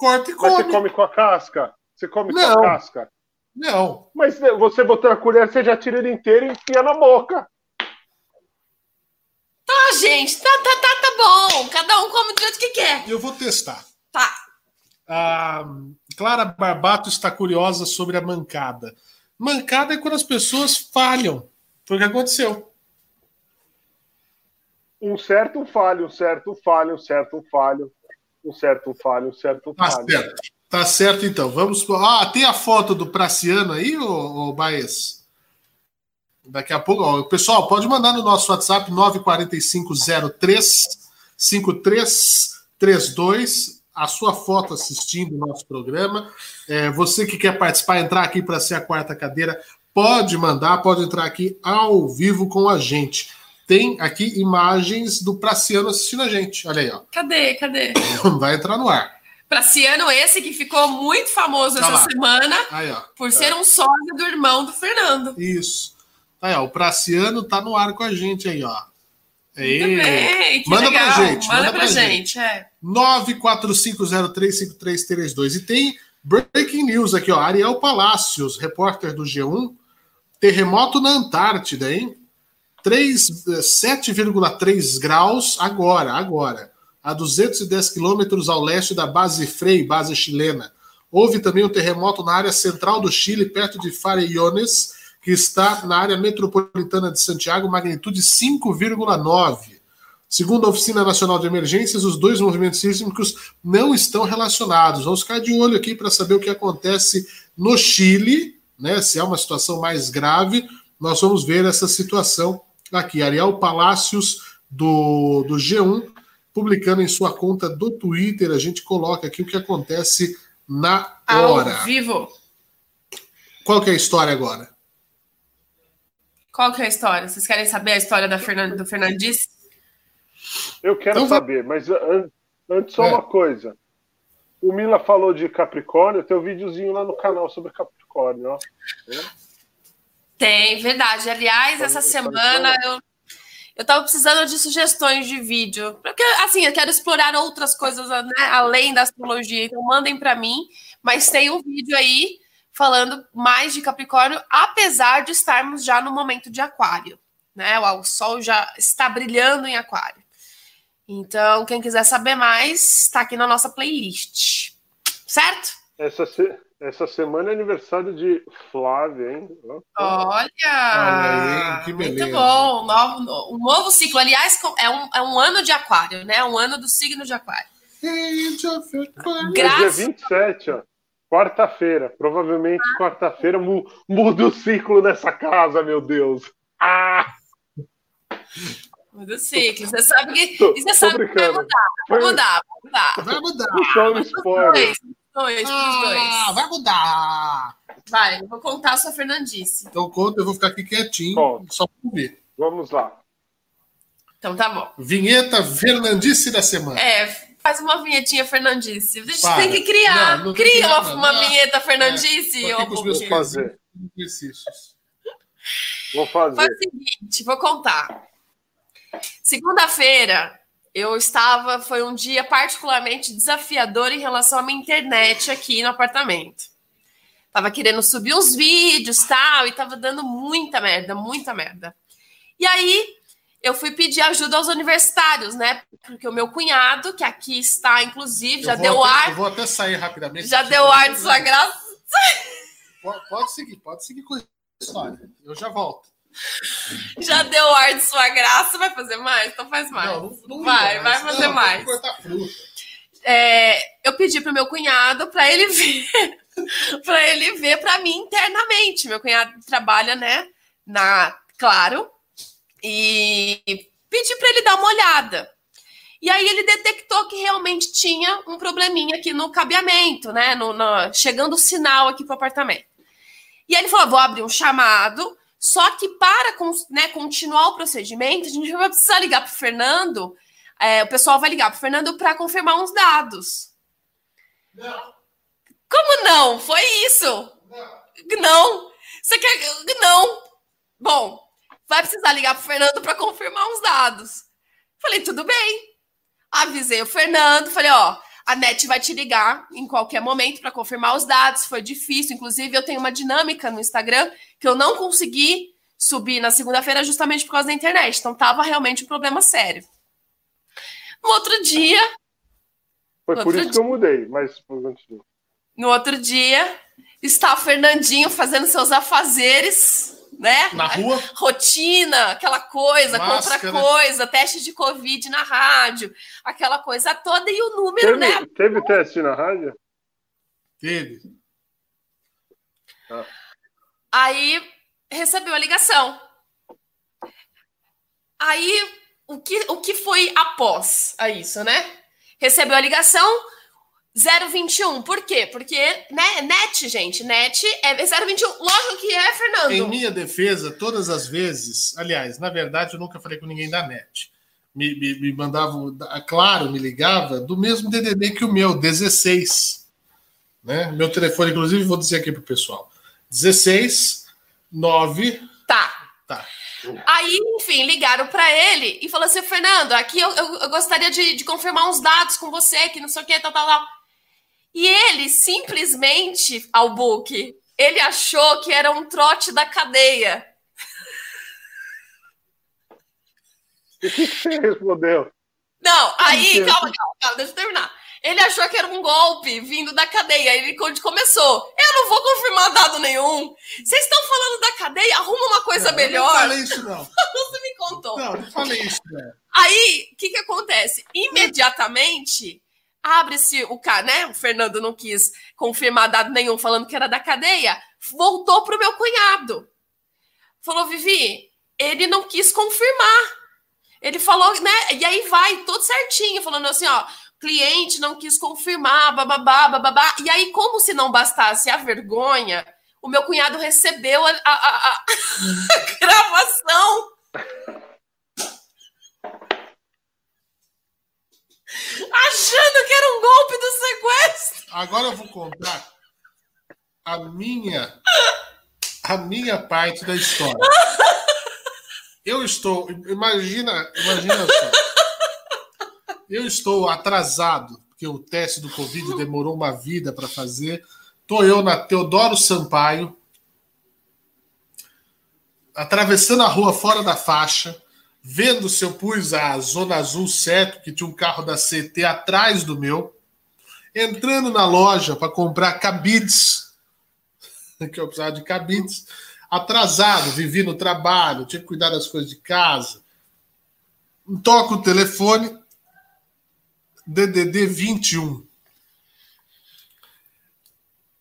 S1: corta e come.
S2: Mas você come com a casca? Você come não. com a casca?
S1: Não.
S2: Mas você botando a colher, você já tira ele inteiro e enfia na boca.
S3: Tá, gente, tá, tá, tá, tá bom. Cada um come do jeito que quer.
S1: Eu vou testar.
S3: Tá.
S1: A Clara Barbato está curiosa sobre a mancada. Mancada é quando as pessoas falham. Foi o que aconteceu.
S2: Um certo falho, um certo falho, um certo falho, um certo falho, um certo
S1: tá
S2: falho.
S1: Tá certo, tá certo então. Vamos. Ah, tem a foto do Praciano aí, ô, ô Baez? Daqui a pouco, ó, pessoal, pode mandar no nosso WhatsApp 94503 5332 a sua foto assistindo o nosso programa. É, você que quer participar, entrar aqui para ser a quarta cadeira, pode mandar, pode entrar aqui ao vivo com a gente. Tem aqui imagens do Praciano assistindo a gente. Olha aí, ó.
S3: Cadê? Cadê?
S1: Vai entrar no ar.
S3: Praciano, esse que ficou muito famoso tá essa lá. semana
S1: aí,
S3: por ser é. um sócio do irmão do Fernando.
S1: Isso. Aí, ó, o Praciano tá no ar com a gente aí, ó.
S3: Bem,
S1: manda legal. pra gente.
S3: Manda, manda pra, pra gente, gente. é.
S1: 945035332. E tem breaking news aqui, ó. Ariel Palácios, repórter do G1. Terremoto na Antártida, hein? 7,3 graus agora, agora. A 210 quilômetros ao leste da base Frei, base chilena. Houve também um terremoto na área central do Chile, perto de Farellones, que está na área metropolitana de Santiago, magnitude 5,9. Segundo a Oficina Nacional de Emergências, os dois movimentos sísmicos não estão relacionados. Vamos ficar de olho aqui para saber o que acontece no Chile, né? Se é uma situação mais grave, nós vamos ver essa situação aqui. Ariel Palácios, do, do G1, publicando em sua conta do Twitter, a gente coloca aqui o que acontece na hora.
S3: Ao vivo.
S1: Qual que é a história agora?
S3: Qual que é a história? Vocês querem saber a história da Fernand do Fernandes?
S2: Eu quero então, saber, mas antes só é. uma coisa. O Mila falou de Capricórnio, tem um videozinho lá no canal sobre Capricórnio, ó.
S3: Tem, verdade. Aliás, essa semana eu eu tava precisando de sugestões de vídeo. Porque, assim, eu quero explorar outras coisas né, além da astrologia. Então, mandem para mim. Mas tem um vídeo aí falando mais de Capricórnio, apesar de estarmos já no momento de Aquário, né? O Sol já está brilhando em Aquário. Então, quem quiser saber mais, está aqui na nossa playlist. Certo?
S2: Essa, se... Essa semana é aniversário de Flávia, hein?
S3: Olha! Olha aí, muito bom! Um novo, um novo ciclo. Aliás, é um, é um ano de Aquário, né? Um ano do signo de Aquário.
S2: Graças... É dia 27, ó. Quarta-feira, provavelmente ah. quarta-feira muda o ciclo nessa casa, meu Deus. Ah!
S3: Muda o ciclo. Você sabe que. Tô, você sabe que vai mudar. Vai mudar, vai mudar.
S1: Vai mudar.
S2: Só um spoiler.
S3: Dois, ah, dois.
S1: Vai mudar.
S3: Vai, eu vou contar a sua Fernandice.
S1: Então conta, eu vou ficar aqui quietinho, Bom, só para ver.
S2: Vamos lá.
S3: Então tá bom.
S1: Vinheta Fernandice da semana.
S3: É, Faz uma vinhetinha Fernandice. A gente Para. tem que criar. Não, não Cria uma, uma vinheta Fernandice. É,
S2: vou fazer. Vou fazer.
S3: Faz o seguinte, vou contar. Segunda-feira, eu estava, foi um dia particularmente desafiador em relação à minha internet aqui no apartamento. Tava querendo subir os vídeos tal, e tava dando muita merda, muita merda. E aí eu fui pedir ajuda aos universitários, né? Porque o meu cunhado, que aqui está, inclusive, já deu
S1: até,
S3: ar.
S1: Eu vou até sair rapidamente.
S3: Já deu ar de sua graça.
S1: Pode, pode seguir, pode seguir com a história. Eu já volto.
S3: Já deu ar de sua graça, vai fazer mais? Então faz mais. Não, não, vai, vai fazer não, mais. É, eu pedi pro meu cunhado para ele ver, para ele ver para mim internamente. Meu cunhado trabalha, né, na Claro, e pedi para ele dar uma olhada. E aí ele detectou que realmente tinha um probleminha aqui no cabeamento, né, no, no chegando o sinal aqui pro apartamento. E aí ele falou: vou abrir um chamado só que para né, continuar o procedimento, a gente vai precisar ligar para o Fernando. É, o pessoal vai ligar para o Fernando para confirmar uns dados. Não. Como não? Foi isso? Não. Não. Você quer. Não. Bom, vai precisar ligar para o Fernando para confirmar uns dados. Falei, tudo bem. Avisei o Fernando, falei, ó, a NET vai te ligar em qualquer momento para confirmar os dados. Foi difícil. Inclusive, eu tenho uma dinâmica no Instagram que eu não consegui subir na segunda-feira justamente por causa da internet. Então, tava realmente um problema sério. No outro dia.
S2: Foi por isso dia, que eu mudei, mas
S3: No outro dia, está o Fernandinho fazendo seus afazeres né?
S1: Na rua.
S3: Rotina, aquela coisa, Máscara. compra coisa, teste de Covid na rádio, aquela coisa toda e o número,
S2: teve,
S3: né?
S2: Teve teste na rádio?
S1: Teve.
S3: Ah. Aí recebeu a ligação. Aí o que, o que foi após a isso, né? Recebeu a ligação, 021. Por quê? Porque né, net, gente, net é 021. Lógico que é, Fernando.
S1: Em minha defesa, todas as vezes, aliás, na verdade, eu nunca falei com ninguém da net. Me, me, me mandava, claro, me ligava do mesmo DDD que o meu, 16. Né? Meu telefone, inclusive, vou dizer aqui pro pessoal: 16 9.
S3: Tá. Tá. Aí, enfim, ligaram para ele e falou assim: Fernando, aqui eu, eu, eu gostaria de, de, confirmar uns dados com você, que não sei o que, tal, tal, tal. E ele simplesmente, ao book, ele achou que era um trote da cadeia.
S2: O que você respondeu?
S3: Não, aí, calma, calma, calma, deixa eu terminar. Ele achou que era um golpe vindo da cadeia. Ele começou. Eu não vou confirmar dado nenhum. Vocês estão falando da cadeia? Arruma uma coisa não, melhor. Eu
S1: não falei isso, não.
S3: Você me contou.
S1: Não, não falei isso, né?
S3: Aí, o que, que acontece? Imediatamente abre-se o cara, né? O Fernando não quis confirmar dado nenhum falando que era da cadeia, voltou para o meu cunhado. Falou, Vivi, ele não quis confirmar. Ele falou, né? E aí vai, tudo certinho, falando assim, ó, cliente não quis confirmar, bababá, bababá. E aí, como se não bastasse a vergonha, o meu cunhado recebeu a, a, a, a gravação. Achando que era um golpe do sequestro.
S1: Agora eu vou contar a minha a minha parte da história. Eu estou, imagina, imagina só. Eu estou atrasado, porque o teste do Covid demorou uma vida para fazer. Estou eu na Teodoro Sampaio, atravessando a rua fora da faixa, vendo se eu pus a zona azul certo, que tinha um carro da CT atrás do meu, entrando na loja para comprar cabides, que eu precisava de cabides, atrasado, vivi no trabalho, tinha que cuidar das coisas de casa. Toco o telefone, DDD 21.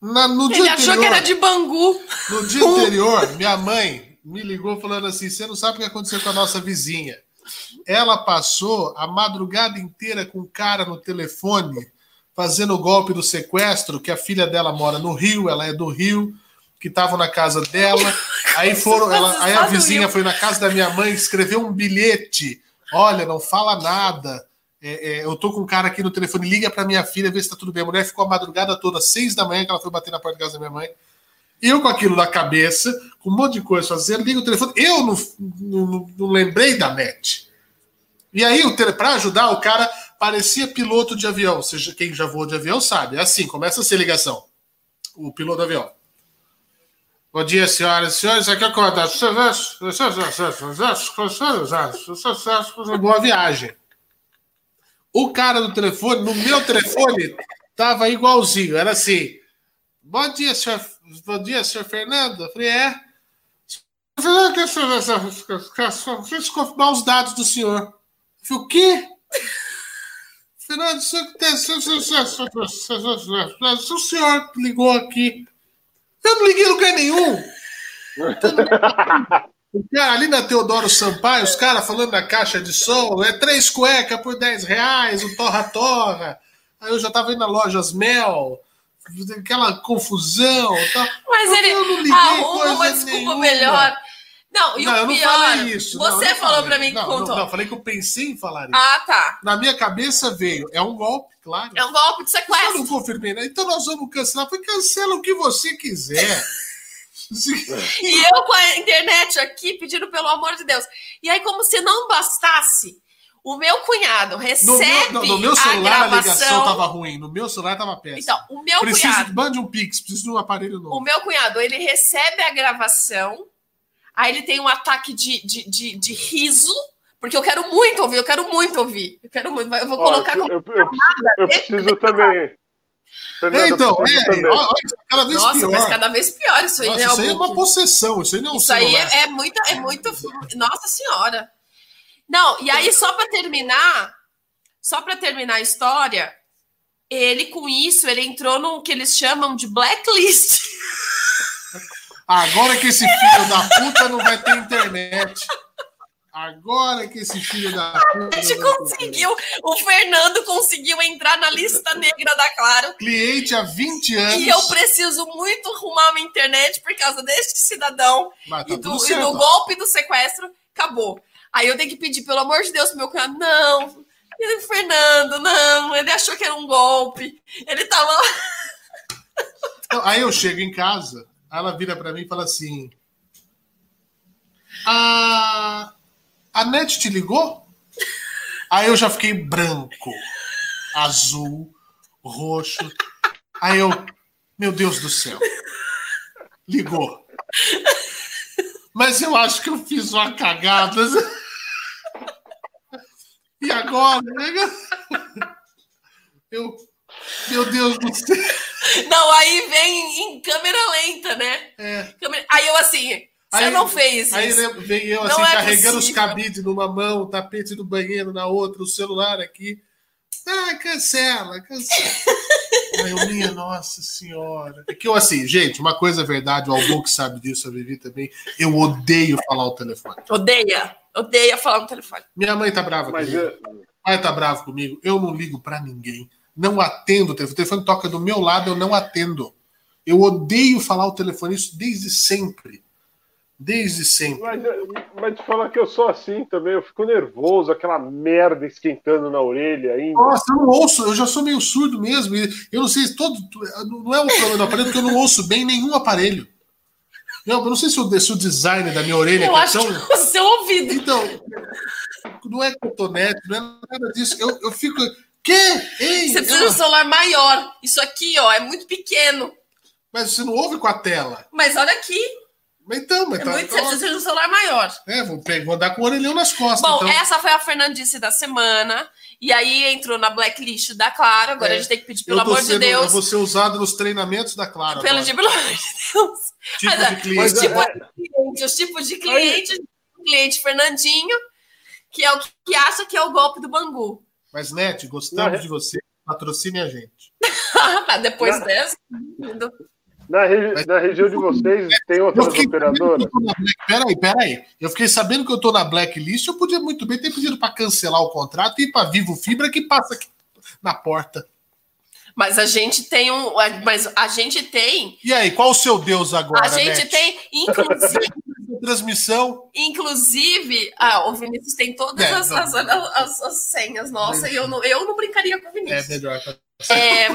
S3: Na, no Ele dia achou anterior, que era de Bangu.
S1: No dia anterior, minha mãe me ligou falando assim: você não sabe o que aconteceu com a nossa vizinha. Ela passou a madrugada inteira com o cara no telefone fazendo o golpe do sequestro, que a filha dela mora no Rio, ela é do Rio, que estavam na casa dela. Aí foram, ela, aí a vizinha foi na casa da minha mãe, escreveu um bilhete. Olha, não fala nada é, é, eu tô com um cara aqui no telefone, liga para minha filha, vê se tá tudo bem. A mulher ficou a madrugada toda, seis da manhã, que ela foi bater na porta da casa da minha mãe. Eu com aquilo na cabeça, com um monte de coisa fazendo, liga o telefone. Eu não, não, não lembrei da net. E aí, para ajudar, o cara parecia piloto de avião. Seja, quem já voou de avião sabe. É assim, começa a ser ligação. O piloto do avião. Bom dia, senhoras e senhores. Aqui é o comandante. Boa viagem. O cara do telefone, no meu telefone, tava igualzinho. Era assim. Bom dia, senhor. Bom dia, senhor Fernando. Eu falei, é. Deixa confirmar os dados do senhor. Eu falei, o quê? Fernando, o senhor ligou aqui. Eu não liguei em lugar nenhum. Cara, ali na Teodoro Sampaio, os caras falando da caixa de som, é três cuecas por 10 reais, o torra-torra. Aí eu já tava indo na lojas Mel, aquela confusão. Tá.
S3: Mas ele arruma uma desculpa nenhuma. melhor. Não, e não, o pior, isso. você não, falou para mim que
S1: não,
S3: contou.
S1: Não, falei que eu pensei em falar isso.
S3: Ah, tá.
S1: Na minha cabeça veio, é um golpe, claro.
S3: É um golpe de sequestro.
S1: Eu não confirmei, né? Então nós vamos cancelar. Foi cancela o que você quiser.
S3: e eu com a internet aqui pedindo pelo amor de Deus. E aí, como se não bastasse, o meu cunhado recebe. No meu, no meu celular a, gravação... a ligação
S1: estava ruim, no meu celular estava péssimo.
S3: Então, o meu
S1: preciso,
S3: cunhado.
S1: Mande um Pix, preciso de um aparelho novo.
S3: O meu cunhado, ele recebe a gravação, aí ele tem um ataque de, de, de, de riso. Porque eu quero muito ouvir, eu quero muito ouvir. Eu quero muito. Eu vou colocar.
S2: Eu, eu, eu, eu preciso também.
S1: Fernanda, então, é, olha, cada vez
S3: Nossa,
S1: pior.
S3: mas cada vez pior isso aí,
S1: Nossa,
S3: né?
S1: Isso aí é uma possessão, isso aí não é um
S3: Isso aí é, é muito, é muito. Nossa Senhora. Não, e aí, só para terminar, só para terminar a história, ele com isso, ele entrou no que eles chamam de blacklist.
S1: Agora que esse filho da puta não vai ter internet. Agora que esse filho da puta.
S3: A gente conseguiu. O Fernando conseguiu entrar na lista negra da Claro.
S1: Cliente há 20 anos.
S3: E eu preciso muito arrumar uma internet por causa deste cidadão tá e, do, e, do, golpe do sequestro. Acabou. Aí eu tenho que pedir, pelo amor de Deus, pro meu cunhado, não. Ele, Fernando, não. Ele achou que era um golpe. Ele tava.
S1: Então, aí eu chego em casa, ela vira para mim e fala assim: Ah a net te ligou? Aí eu já fiquei branco, azul, roxo. Aí eu, meu Deus do céu, ligou. Mas eu acho que eu fiz uma cagada. E agora? Eu, meu Deus do céu.
S3: Não, aí vem em câmera lenta, né?
S1: É.
S3: Aí eu assim, você aí, não fez
S1: isso. Aí vem eu assim, é carregando possível. os cabides numa mão, o tapete do banheiro na outra, o celular aqui. Ah, cancela, cancela. Eu, minha nossa senhora. É que eu, assim, gente, uma coisa é verdade, o Albu que sabe disso, a Vivi também, eu odeio falar o telefone.
S3: Odeia, odeia falar o telefone.
S1: Minha mãe tá brava Mas comigo. Eu... Pai tá bravo comigo, eu não ligo para ninguém. Não atendo o telefone. O telefone toca do meu lado, eu não atendo. Eu odeio falar o telefone, isso desde sempre. Desde sempre.
S2: Mas, mas te falar que eu sou assim também, eu fico nervoso, aquela merda esquentando na orelha ainda.
S1: Nossa, eu não ouço, eu já sou meio surdo mesmo. Eu não sei se todo. Não é um problema do aparelho, porque eu não ouço bem nenhum aparelho. Eu, eu não sei se o, se o design da minha orelha
S3: eu é acho tão... que é o seu ouvido.
S1: Então, não é cotonete, não é nada disso. Eu, eu fico. Que? Ei,
S3: você precisa de um celular maior. Isso aqui, ó, é muito pequeno.
S1: Mas você não ouve com a tela.
S3: Mas olha aqui.
S1: Então, mas
S3: é
S1: tá,
S3: muito você precisa de um celular maior.
S1: É, vou, vou andar com o orelhão nas costas.
S3: Bom,
S1: então.
S3: essa foi a Fernandice da semana. E aí entrou na blacklist da Claro. Agora é, a gente tem que pedir, pelo amor
S1: sendo,
S3: de Deus.
S1: Eu vou ser usado nos treinamentos da Claro.
S3: Pelo, de, pelo amor de Deus.
S1: Tipo mas, de cliente. Os,
S3: tipo é. de cliente, os tipos de cliente, cliente Fernandinho, que é o que acha que é o golpe do Bangu.
S1: Mas, Net, gostamos é. de você. Patrocine a gente.
S3: Depois Não. dessa.
S2: Na, regi na região de vocês tem outras operadoras?
S1: Peraí, peraí. Eu fiquei sabendo que eu estou na blacklist, eu podia muito bem ter pedido para cancelar o contrato e ir para Vivo Fibra que passa aqui na porta.
S3: Mas a gente tem um. Mas a gente tem.
S1: E aí, qual o seu Deus agora?
S3: A gente
S1: Net?
S3: tem, inclusive.
S1: a transmissão.
S3: Inclusive, ah, o Vinícius tem todas é, as, as, as, as, senhas nossas é. e eu não, eu não brincaria com o Vinícius. É melhor. Tá é,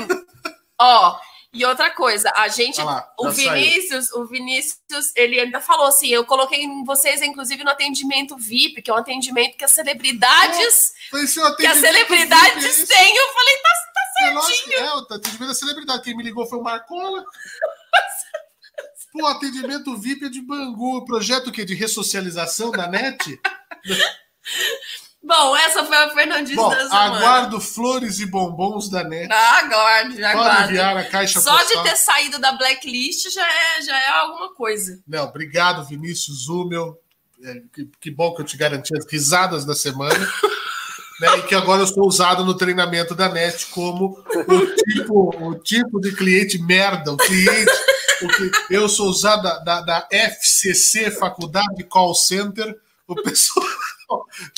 S3: ó, e outra coisa, a gente, lá, o Vinícius, saiu. o Vinícius, ele ainda falou assim, eu coloquei vocês, inclusive, no atendimento VIP, que é um atendimento que as celebridades, é, que as celebridades VIP, têm. Eu falei, tá, tá certinho.
S1: É, o atendimento da celebridade. Quem me ligou foi o Marcola. Pô, atendimento VIP é de Bangu, projeto que de ressocialização da net.
S3: Bom, essa foi a Fernandinha Bom, da semana.
S1: Aguardo flores e bombons da NET.
S3: Ah, aguarde, aguarde.
S1: Pode enviar a caixa
S3: Só postal. de ter saído da blacklist já é, já é alguma coisa.
S1: Não, obrigado, Vinícius Zumel. É, que, que, bom que eu te garanti as risadas da semana. né, e que agora eu sou usado no treinamento da NET como o tipo, o tipo de cliente merda, o cliente. o eu sou usado da, da, da FCC, Faculdade Call Center, o pessoal.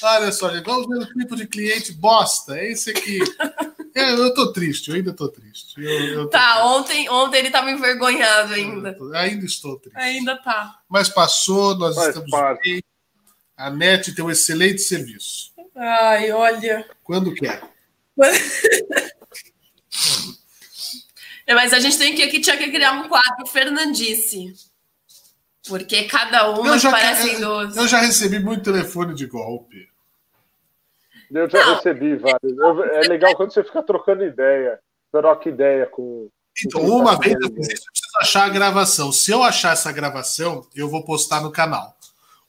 S1: Olha só, gente, vamos ver o tipo de cliente bosta. É esse aqui. É, eu tô triste, eu ainda tô triste. Eu, eu tô
S3: tá, triste. Ontem, ontem ele tava envergonhado ainda.
S1: Tô, ainda estou triste.
S3: Ainda tá.
S1: Mas passou, nós Faz estamos parte. bem. A NET tem um excelente serviço.
S3: Ai, olha.
S1: Quando quer.
S3: é, mas a gente tem que aqui tinha que criar um quadro Fernandice. Porque cada uma parece
S1: eu, Eu já recebi muito telefone de golpe.
S2: Eu já não, recebi vários. Eu, é legal quando você fica trocando ideia. Troca ideia com.
S1: Então, uma tá vez eu preciso achar a gravação. Se eu achar essa gravação, eu vou postar no canal.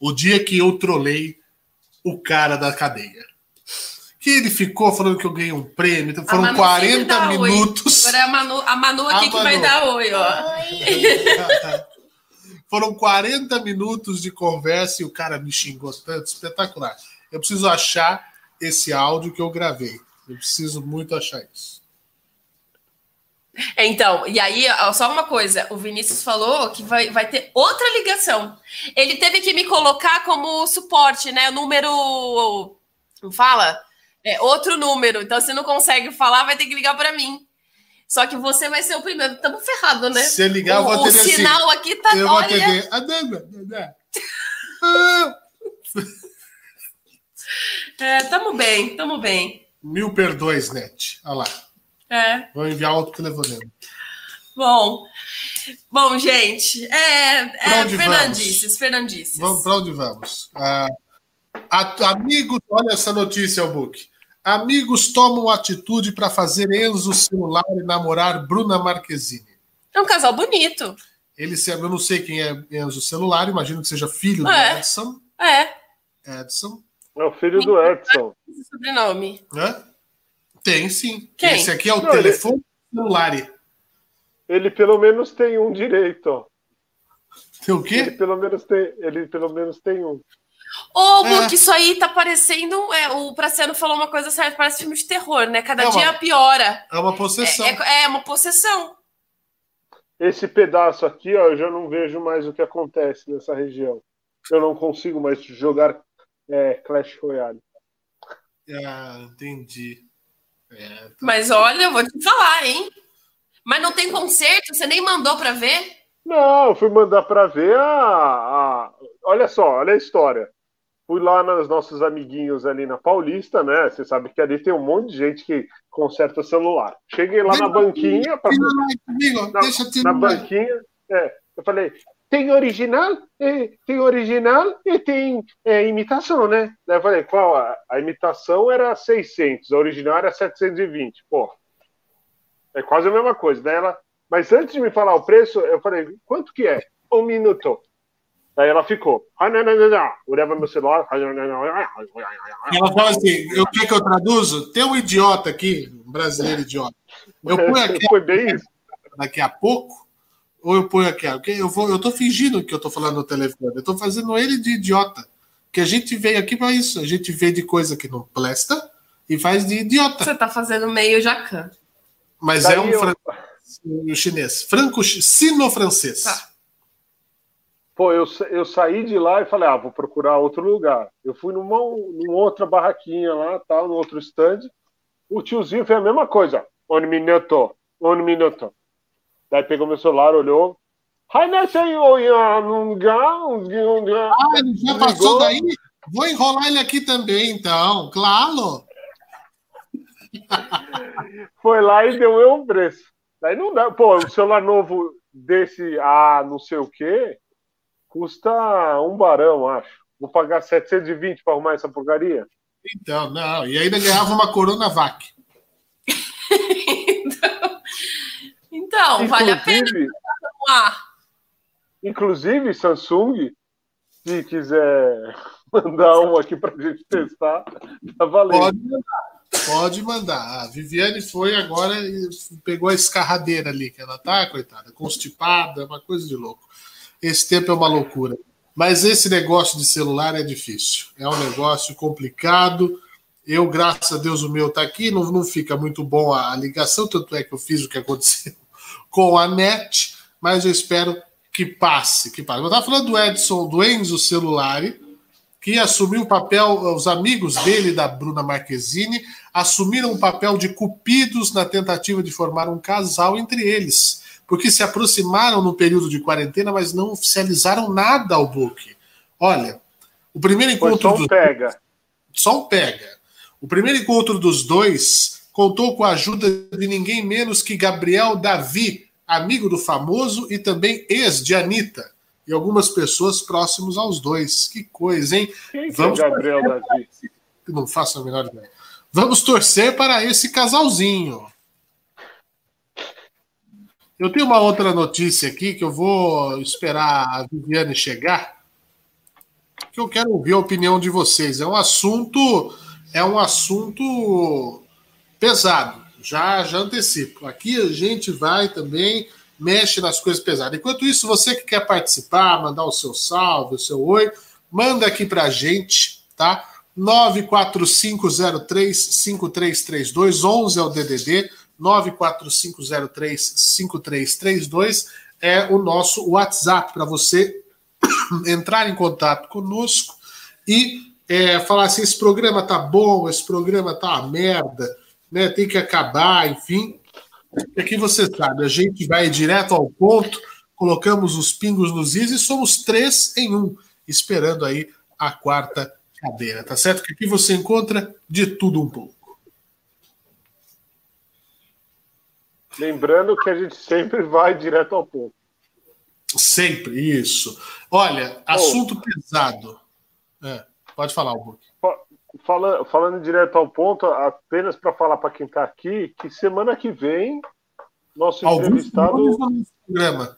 S1: O dia que eu trolei o cara da cadeia. Que ele ficou falando que eu ganhei um prêmio. Então foram 40 minutos.
S3: Agora é a Manu, a Manu aqui a que Manu. vai dar oi, ó. Oi.
S1: Foram 40 minutos de conversa e o cara me xingou tanto, espetacular. Eu preciso achar esse áudio que eu gravei. Eu preciso muito achar isso.
S3: Então, e aí, só uma coisa: o Vinícius falou que vai, vai ter outra ligação. Ele teve que me colocar como suporte, né? O número. Não fala? É outro número. Então, se não consegue falar, vai ter que ligar para mim. Só que você vai ser o primeiro. Estamos ferrados, né?
S1: Se ligar, o, eu vou atender. O
S3: assim. sinal
S1: assim.
S3: aqui tá.
S1: Eu vou atender.
S3: é, tamo bem, tamo bem.
S1: Mil perdões, Net. Olha lá.
S3: É.
S1: Vou enviar outro telefonema.
S3: Bom. Bom, gente, é, é Fernandices, vamos? Fernandices.
S1: Vamos, para onde vamos? Ah, amigos, olha essa notícia, Book. Amigos tomam atitude para fazer Enzo celular e namorar Bruna Marquezine.
S3: É um casal bonito.
S1: Ele, eu não sei quem é Enzo celular, imagino que seja filho é. do Edson.
S3: É.
S1: Edson.
S2: É o filho do Edson.
S3: Esse sobrenome.
S1: Hã? Tem, sim. Quem? Esse aqui é o não, telefone ele... celular.
S2: Ele pelo menos tem um direito.
S1: Tem o quê?
S2: Ele pelo menos tem, ele pelo menos tem um.
S3: Ô, é. Luke, isso aí tá parecendo. É, o Praciano falou uma coisa certa, parece filme de terror, né? Cada é uma, dia piora.
S1: É uma possessão.
S3: É, é, é, uma possessão.
S2: Esse pedaço aqui, ó, eu já não vejo mais o que acontece nessa região. Eu não consigo mais jogar é, Clash Royale.
S1: Ah, entendi.
S3: É, tá... Mas olha, eu vou te falar, hein? Mas não tem concerto? Você nem mandou para ver?
S2: Não, eu fui mandar para ver a, a. Olha só, olha a história. Fui lá nos nossos amiguinhos ali na Paulista, né? Você sabe que ali tem um monte de gente que conserta celular. Cheguei lá na banquinha. Pra... Na, na banquinha, é, eu falei, tem original, tem original e tem é, imitação, né? Daí eu falei, qual? A, a, imitação era 600, a original era 720. Pô, é quase a mesma coisa. Daí ela, mas antes de me falar o preço, eu falei, quanto que é? Um minuto. Daí ela ficou. Olhava meu celular.
S1: Ela fala assim: o que, que eu traduzo? Tem um idiota aqui, um brasileiro idiota. Eu ponho aqui
S2: Foi bem isso.
S1: daqui a pouco, ou eu ponho aqui. Eu, vou, eu tô fingindo que eu tô falando no telefone. Eu tô fazendo ele de idiota. Que a gente veio aqui para isso. A gente vê de coisa que não presta e faz de idiota.
S3: Você tá fazendo meio jacan.
S1: Mas Daí é um eu... franco chinês. Franco sino-francês. Tá.
S2: Pô, eu, eu saí de lá e falei, ah, vou procurar outro lugar. Eu fui numa, numa outra barraquinha lá, tal, no outro stand. O tiozinho fez a mesma coisa. Um minuto, um minuto. Daí pegou meu celular, olhou, Ah, ele
S1: já passou daí? Vou enrolar ele aqui também, então. Claro.
S2: Foi lá e deu eu um preço. Daí não dá. Pô, o celular novo desse A não sei o quê custa um barão, acho. Vou pagar 720 para arrumar essa porcaria.
S1: Então, não. E ainda ganhava uma Corona Vac.
S3: então, então vale a pena.
S2: Inclusive, Samsung, se quiser mandar um aqui para a gente testar, tá valendo.
S1: Pode mandar. Pode mandar. A Viviane foi agora e pegou a escarradeira ali, que ela tá, coitada, constipada, uma coisa de louco. Esse tempo é uma loucura. Mas esse negócio de celular é difícil. É um negócio complicado. Eu, graças a Deus, o meu está aqui. Não, não fica muito bom a, ligação, tanto é que eu fiz o que aconteceu com a NET, mas eu espero que passe. Que passe. Eu estava falando do Edson, do Enzo Celulari, que assumiu o papel, os amigos dele, da Bruna Marquezine, assumiram o papel de cupidos na tentativa de formar um casal entre eles porque se aproximaram no período de quarentena, mas não oficializaram nada ao book. Olha, o primeiro encontro.
S2: Foi só um dos... pega.
S1: Só um pega. O primeiro encontro dos dois contou com a ajuda de ninguém menos que Gabriel Davi, amigo do famoso e também ex de Anitta. E algumas pessoas próximos aos dois. Que coisa, hein?
S2: Quem Vamos é Gabriel Davi?
S1: Não faço a menor ideia. Vamos torcer para esse casalzinho. Eu tenho uma outra notícia aqui que eu vou esperar a Viviane chegar, que eu quero ouvir a opinião de vocês. É um assunto, é um assunto pesado. Já, já antecipo. Aqui a gente vai também mexe nas coisas pesadas. Enquanto isso, você que quer participar, mandar o seu salve, o seu oi, manda aqui para a gente, tá? 945035332, 11 é o DDD, 945035332 é o nosso WhatsApp para você entrar em contato conosco e é, falar assim: esse programa tá bom, esse programa tá uma merda, né? Tem que acabar, enfim. Aqui você sabe, a gente vai direto ao ponto, colocamos os pingos nos is e somos três em um, esperando aí a quarta cadeira, tá certo? Que aqui você encontra de tudo um pouco.
S2: Lembrando que a gente sempre vai direto ao ponto.
S1: Sempre, isso. Olha, assunto oh, pesado. É, pode falar, Albuquerque.
S2: Falando, falando direto ao ponto, apenas para falar para quem está aqui, que semana que vem, nosso Augusto entrevistado. Nunes
S1: programa.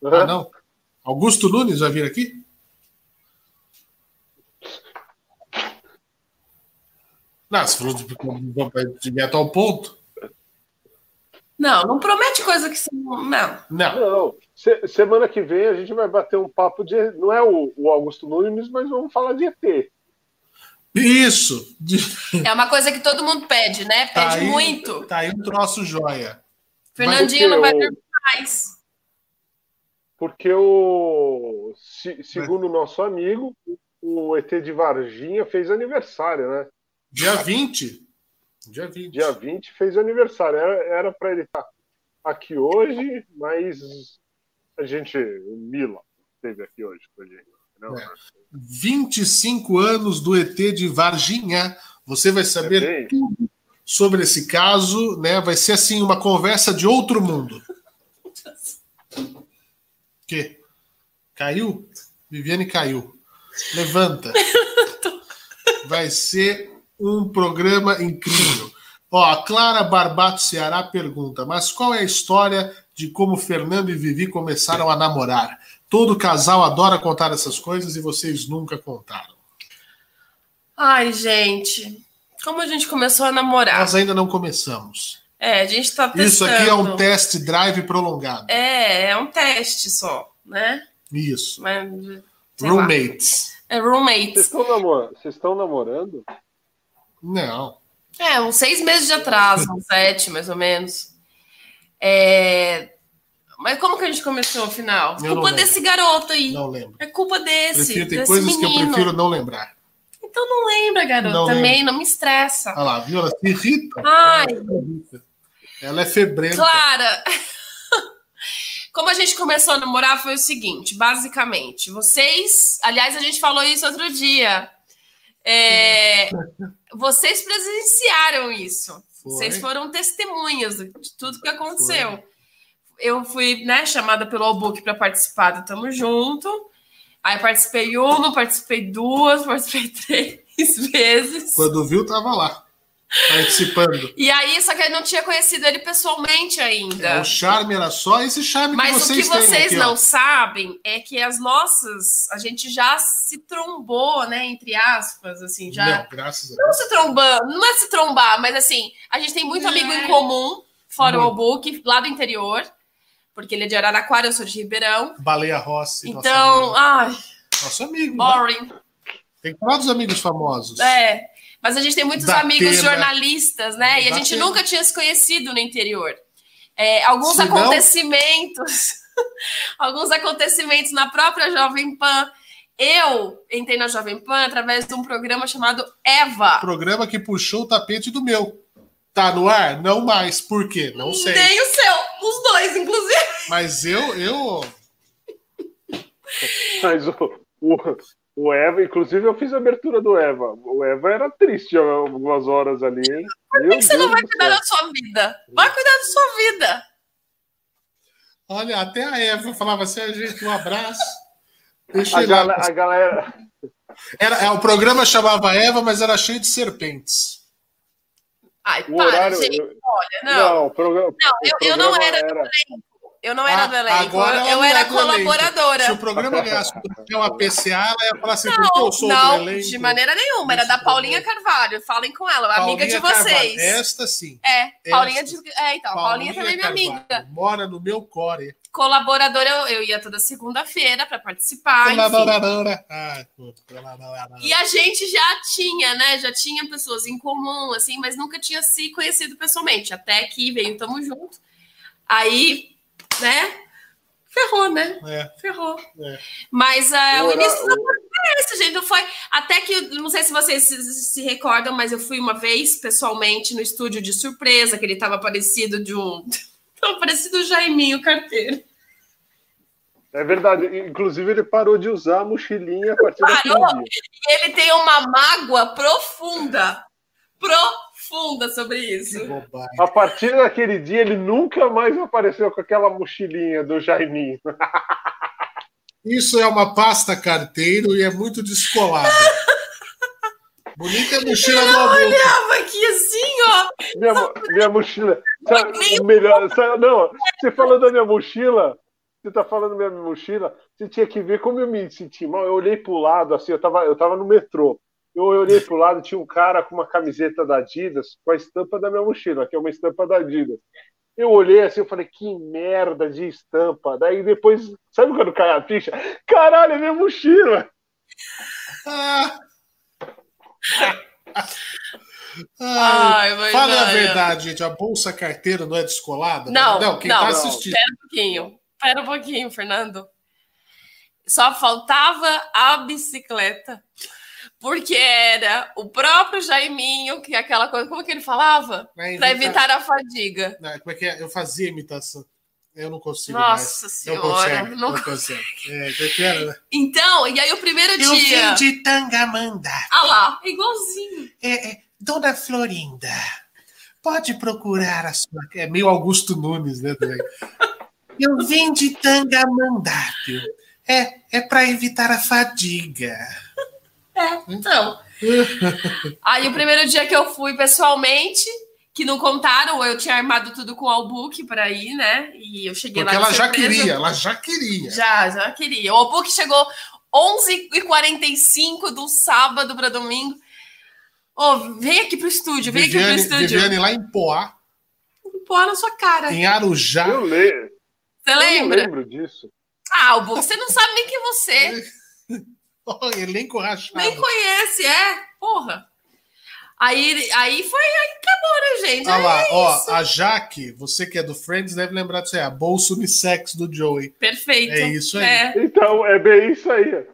S1: Uhum. Ah, não. Augusto Nunes vai vir aqui? Não, se de direto ao ponto.
S3: Não, não promete coisa que não. Não.
S2: não. Se, semana que vem a gente vai bater um papo de. Não é o, o Augusto Nunes, mas vamos falar de ET.
S1: Isso.
S3: É uma coisa que todo mundo pede, né? Pede tá aí, muito.
S1: Tá aí um troço joia.
S3: Fernandinho não vai dormir mais.
S2: Porque o. Se, segundo o nosso amigo, o ET de Varginha fez aniversário, né?
S1: Dia 20. Dia 20.
S2: Dia 20 fez aniversário. Era para ele estar aqui hoje, mas a gente, o Mila, esteve aqui hoje com a gente. É.
S1: 25 anos do ET de Varginha. Você vai saber é tudo sobre esse caso, né? Vai ser assim uma conversa de outro mundo. que? Caiu? Viviane caiu. Levanta. Vai ser um programa incrível. Ó, a Clara Barbato Ceará pergunta: mas qual é a história de como Fernando e Vivi começaram a namorar? Todo casal adora contar essas coisas e vocês nunca contaram.
S3: Ai, gente, como a gente começou a namorar?
S1: Nós ainda não começamos.
S3: É, a gente tá testando.
S1: Isso aqui é um test drive prolongado.
S3: É, é um teste só, né?
S1: Isso.
S3: Mas,
S1: roommates.
S3: Lá. É roommates.
S2: Vocês estão, namor... Vocês estão namorando?
S1: Não.
S3: É, uns seis meses de atraso, uns sete, mais ou menos. É... Mas como que a gente começou, afinal? Eu culpa desse garoto aí.
S1: Não lembro.
S3: É culpa desse.
S1: Prefiro, tem coisas menino. que eu prefiro não lembrar.
S3: Então não lembra, garoto. Não Também lembro. não me estressa.
S1: Olha lá, viu? Ela se irrita.
S3: Ai.
S1: Ela é febrenta.
S3: Clara. Como a gente começou a namorar foi o seguinte, basicamente, vocês, aliás, a gente falou isso outro dia. É, vocês presenciaram isso. Foi. Vocês foram testemunhas de tudo que aconteceu. Foi. Eu fui, né, chamada pelo Albuque para participar do Tamo Junto. Aí participei uma, participei duas, participei três vezes.
S1: Quando viu, tava lá participando.
S3: E aí, só que eu não tinha conhecido ele pessoalmente ainda.
S1: É, o charme era só esse charme
S3: Mas
S1: que vocês.
S3: Mas o que vocês aqui, não ó. sabem é que as nossas, a gente já se trombou, né, entre aspas, assim, já.
S1: Não, graças a Deus.
S3: Não se trombando, não é se trombar, mas assim, a gente tem muito é. amigo em comum, fora muito. o book lá do interior, porque ele é de Araraquara, eu sou de Ribeirão.
S1: Baleia Rossi.
S3: Então, ai.
S1: Nosso amigo.
S3: Né? Boring. Né?
S1: Tem que falar dos amigos famosos.
S3: É. Mas a gente tem muitos da amigos tenda. jornalistas, né? E a gente tenda. nunca tinha se conhecido no interior. É, alguns se acontecimentos, alguns acontecimentos na própria Jovem Pan. Eu entrei na Jovem Pan através de um programa chamado Eva.
S1: Programa que puxou o tapete do meu. Tá no ar? Não mais. Por quê? Não sei.
S3: Nem o seu. Os dois, inclusive.
S1: Mas eu. eu...
S2: Mas o, o, o Eva, inclusive eu fiz a abertura do Eva. O Eva era triste algumas horas ali.
S3: Por que, que você não vai cuidar da sua vida? Vai cuidar da sua vida.
S1: Olha, até a Eva falava assim, a gente, um abraço.
S2: Deixa a, gal a galera.
S1: Era, é, o programa chamava Eva, mas era cheio de serpentes.
S3: Ai, o para, horário, gente, olha, não. Não, o programa, não eu, eu não era, era... Eu não era ah, do elenco, agora eu, eu era colaboradora.
S1: Se o programa ganhasse uma PCA, ela ia falar assim, não, eu sou
S3: não,
S1: do elenco.
S3: de maneira nenhuma. Era da Paulinha Carvalho. Falem com ela, Paulinha amiga de vocês.
S1: Carvalho. Esta sim.
S3: É, Paulinha de... É, então, Paulinha, Paulinha também é minha amiga.
S1: Mora no meu core.
S3: Colaboradora, eu, eu ia toda segunda-feira para participar. Colaboradora. Ah, colaboradora. E a gente já tinha, né? Já tinha pessoas em comum, assim, mas nunca tinha se conhecido pessoalmente. Até que veio Tamo Junto. Aí né? Ferrou, né?
S1: É.
S3: Ferrou. É. Mas uh, o início da foi esse, gente. Não foi. Até que, não sei se vocês se, se, recordam, mas eu fui uma vez pessoalmente no estúdio de surpresa, que ele estava parecido de um. Tava parecido o Jaiminho Carteiro.
S2: É verdade. Inclusive, ele parou de usar a mochilinha a partir parou, daquele dia.
S3: E ele tem uma mágoa profunda. Profunda profunda sobre isso.
S2: A partir daquele dia, ele nunca mais apareceu com aquela mochilinha do Jaiminho.
S1: Isso é uma pasta carteiro e é muito descolada. Bonita é a mochila
S3: do avô. Eu olhava aqui assim, ó.
S2: Minha, minha mochila. Sabe, melhor, sabe, não, você falando da minha mochila, você tá falando da minha mochila, você tinha que ver como eu me senti mal. Eu olhei pro lado, assim, eu tava, eu tava no metrô. Eu olhei pro lado, tinha um cara com uma camiseta da Adidas com a estampa da minha mochila, que é uma estampa da Adidas. Eu olhei assim, eu falei, que merda de estampa. Daí depois, sabe quando cai a ficha? Caralho, é minha mochila!
S1: Ah. Ai, Ai, fala a verdade, gente. A bolsa carteira não é descolada?
S3: Não, não. Quem não, tá assistindo. Espera um pouquinho. Espera um pouquinho, Fernando. Só faltava a bicicleta porque era o próprio Jaiminho, que é aquela coisa, como que ele falava? Para evitar a fadiga.
S1: Não, como é que é? Eu fazia imitação. Eu não consigo
S3: Nossa
S1: mais.
S3: senhora.
S1: Não consegue. Não, não consegue. É, que era, né?
S3: Então, e aí o primeiro
S1: eu
S3: dia...
S1: Eu vim de Tangamanda.
S3: Ah lá, igualzinho.
S1: É, é, Dona Florinda, pode procurar a sua... É meio Augusto Nunes, né? Também. eu vim de Tangamandápio. É, é para evitar a fadiga.
S3: É, então. Aí o primeiro dia que eu fui pessoalmente, que não contaram, eu tinha armado tudo com o Albook para ir, né? E eu cheguei
S1: Porque
S3: lá.
S1: ela já queria, ela já queria.
S3: Já, já queria. O Albook chegou 11h45 do sábado para domingo. Ô, oh, vem aqui pro estúdio, vem Viviane, aqui pro estúdio.
S1: Viviane lá em Poá.
S3: Em Poá na sua cara.
S1: Em Arujá.
S2: Eu lembro.
S3: Você lembra?
S2: Eu lembro disso.
S3: Ah, o você não sabe nem que é você.
S1: Oh, elenco rachado.
S3: Nem conhece, é? Porra. Aí, aí foi, aí acabou, né, gente?
S1: Olha ah lá, é ó, a Jaque, você que é do Friends, deve lembrar disso aí, a bolsa unissex do Joey.
S3: Perfeito.
S1: É isso aí.
S3: É.
S2: Então, é bem isso aí.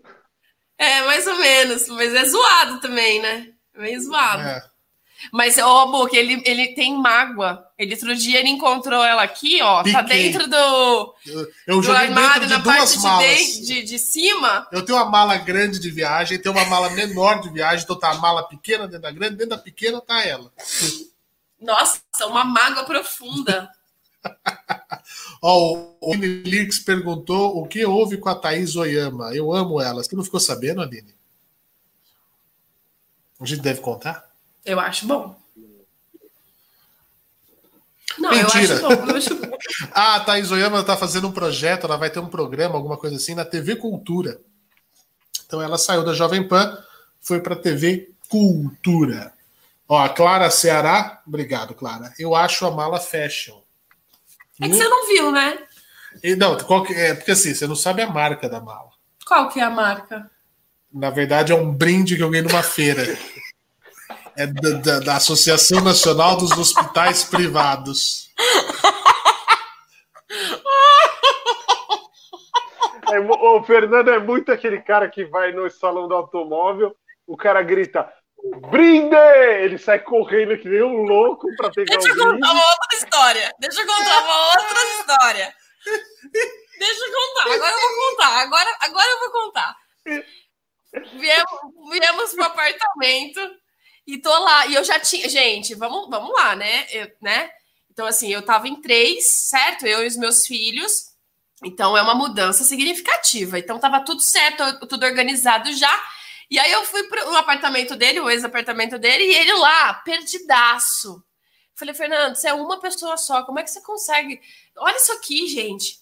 S3: É, mais ou menos, mas é zoado também, né? É meio zoado. É. Mas, ó, Book, ele, ele tem mágoa. Ele outro dia ele encontrou ela aqui, ó. Tá Piquei. Tá dentro do,
S1: eu, eu do armário, de na parte
S3: de, de, de, cima.
S1: Eu tenho uma mala grande de viagem, tenho uma mala menor de viagem, então tá a mala pequena dentro da grande, dentro da pequena tá ela.
S3: Nossa, uma mágoa profunda.
S1: Ó, o Aline perguntou o que houve com a Thaís Oyama. Eu amo ela. Você não ficou sabendo, Aline? A gente deve contar?
S3: Eu acho bom.
S1: Não, Mentira. eu acho bom. Eu acho bom. ah, a Thaís Oyama está fazendo um projeto, ela vai ter um programa, alguma coisa assim, na TV Cultura. Então ela saiu da Jovem Pan, foi para a TV Cultura. Ó, a Clara Ceará, obrigado, Clara. Eu acho a mala fashion.
S3: É que você não viu, né?
S1: E, não, que, é porque assim, você não sabe a marca da mala.
S3: Qual que é a marca?
S1: Na verdade, é um brinde que eu ganhei numa feira. É da, da, da Associação Nacional dos Hospitais Privados.
S2: É, o Fernando é muito aquele cara que vai no salão do automóvel, o cara grita: Brinde! Ele sai correndo que nem um louco para pegar
S3: Deixa
S2: o brinde.
S3: Deixa eu contar uma outra história. Deixa eu contar uma outra história. Deixa eu contar. Agora eu vou contar. Agora, agora eu vou contar. Viemos, viemos pro apartamento e tô lá. E eu já tinha. Gente, vamos, vamos lá, né? Eu, né? Então, assim, eu tava em três, certo? Eu e os meus filhos. Então, é uma mudança significativa. Então, tava tudo certo, tudo organizado já. E aí eu fui para o apartamento dele, o ex-apartamento dele, e ele lá, perdidaço. Falei, Fernando, você é uma pessoa só, como é que você consegue? Olha isso aqui, gente.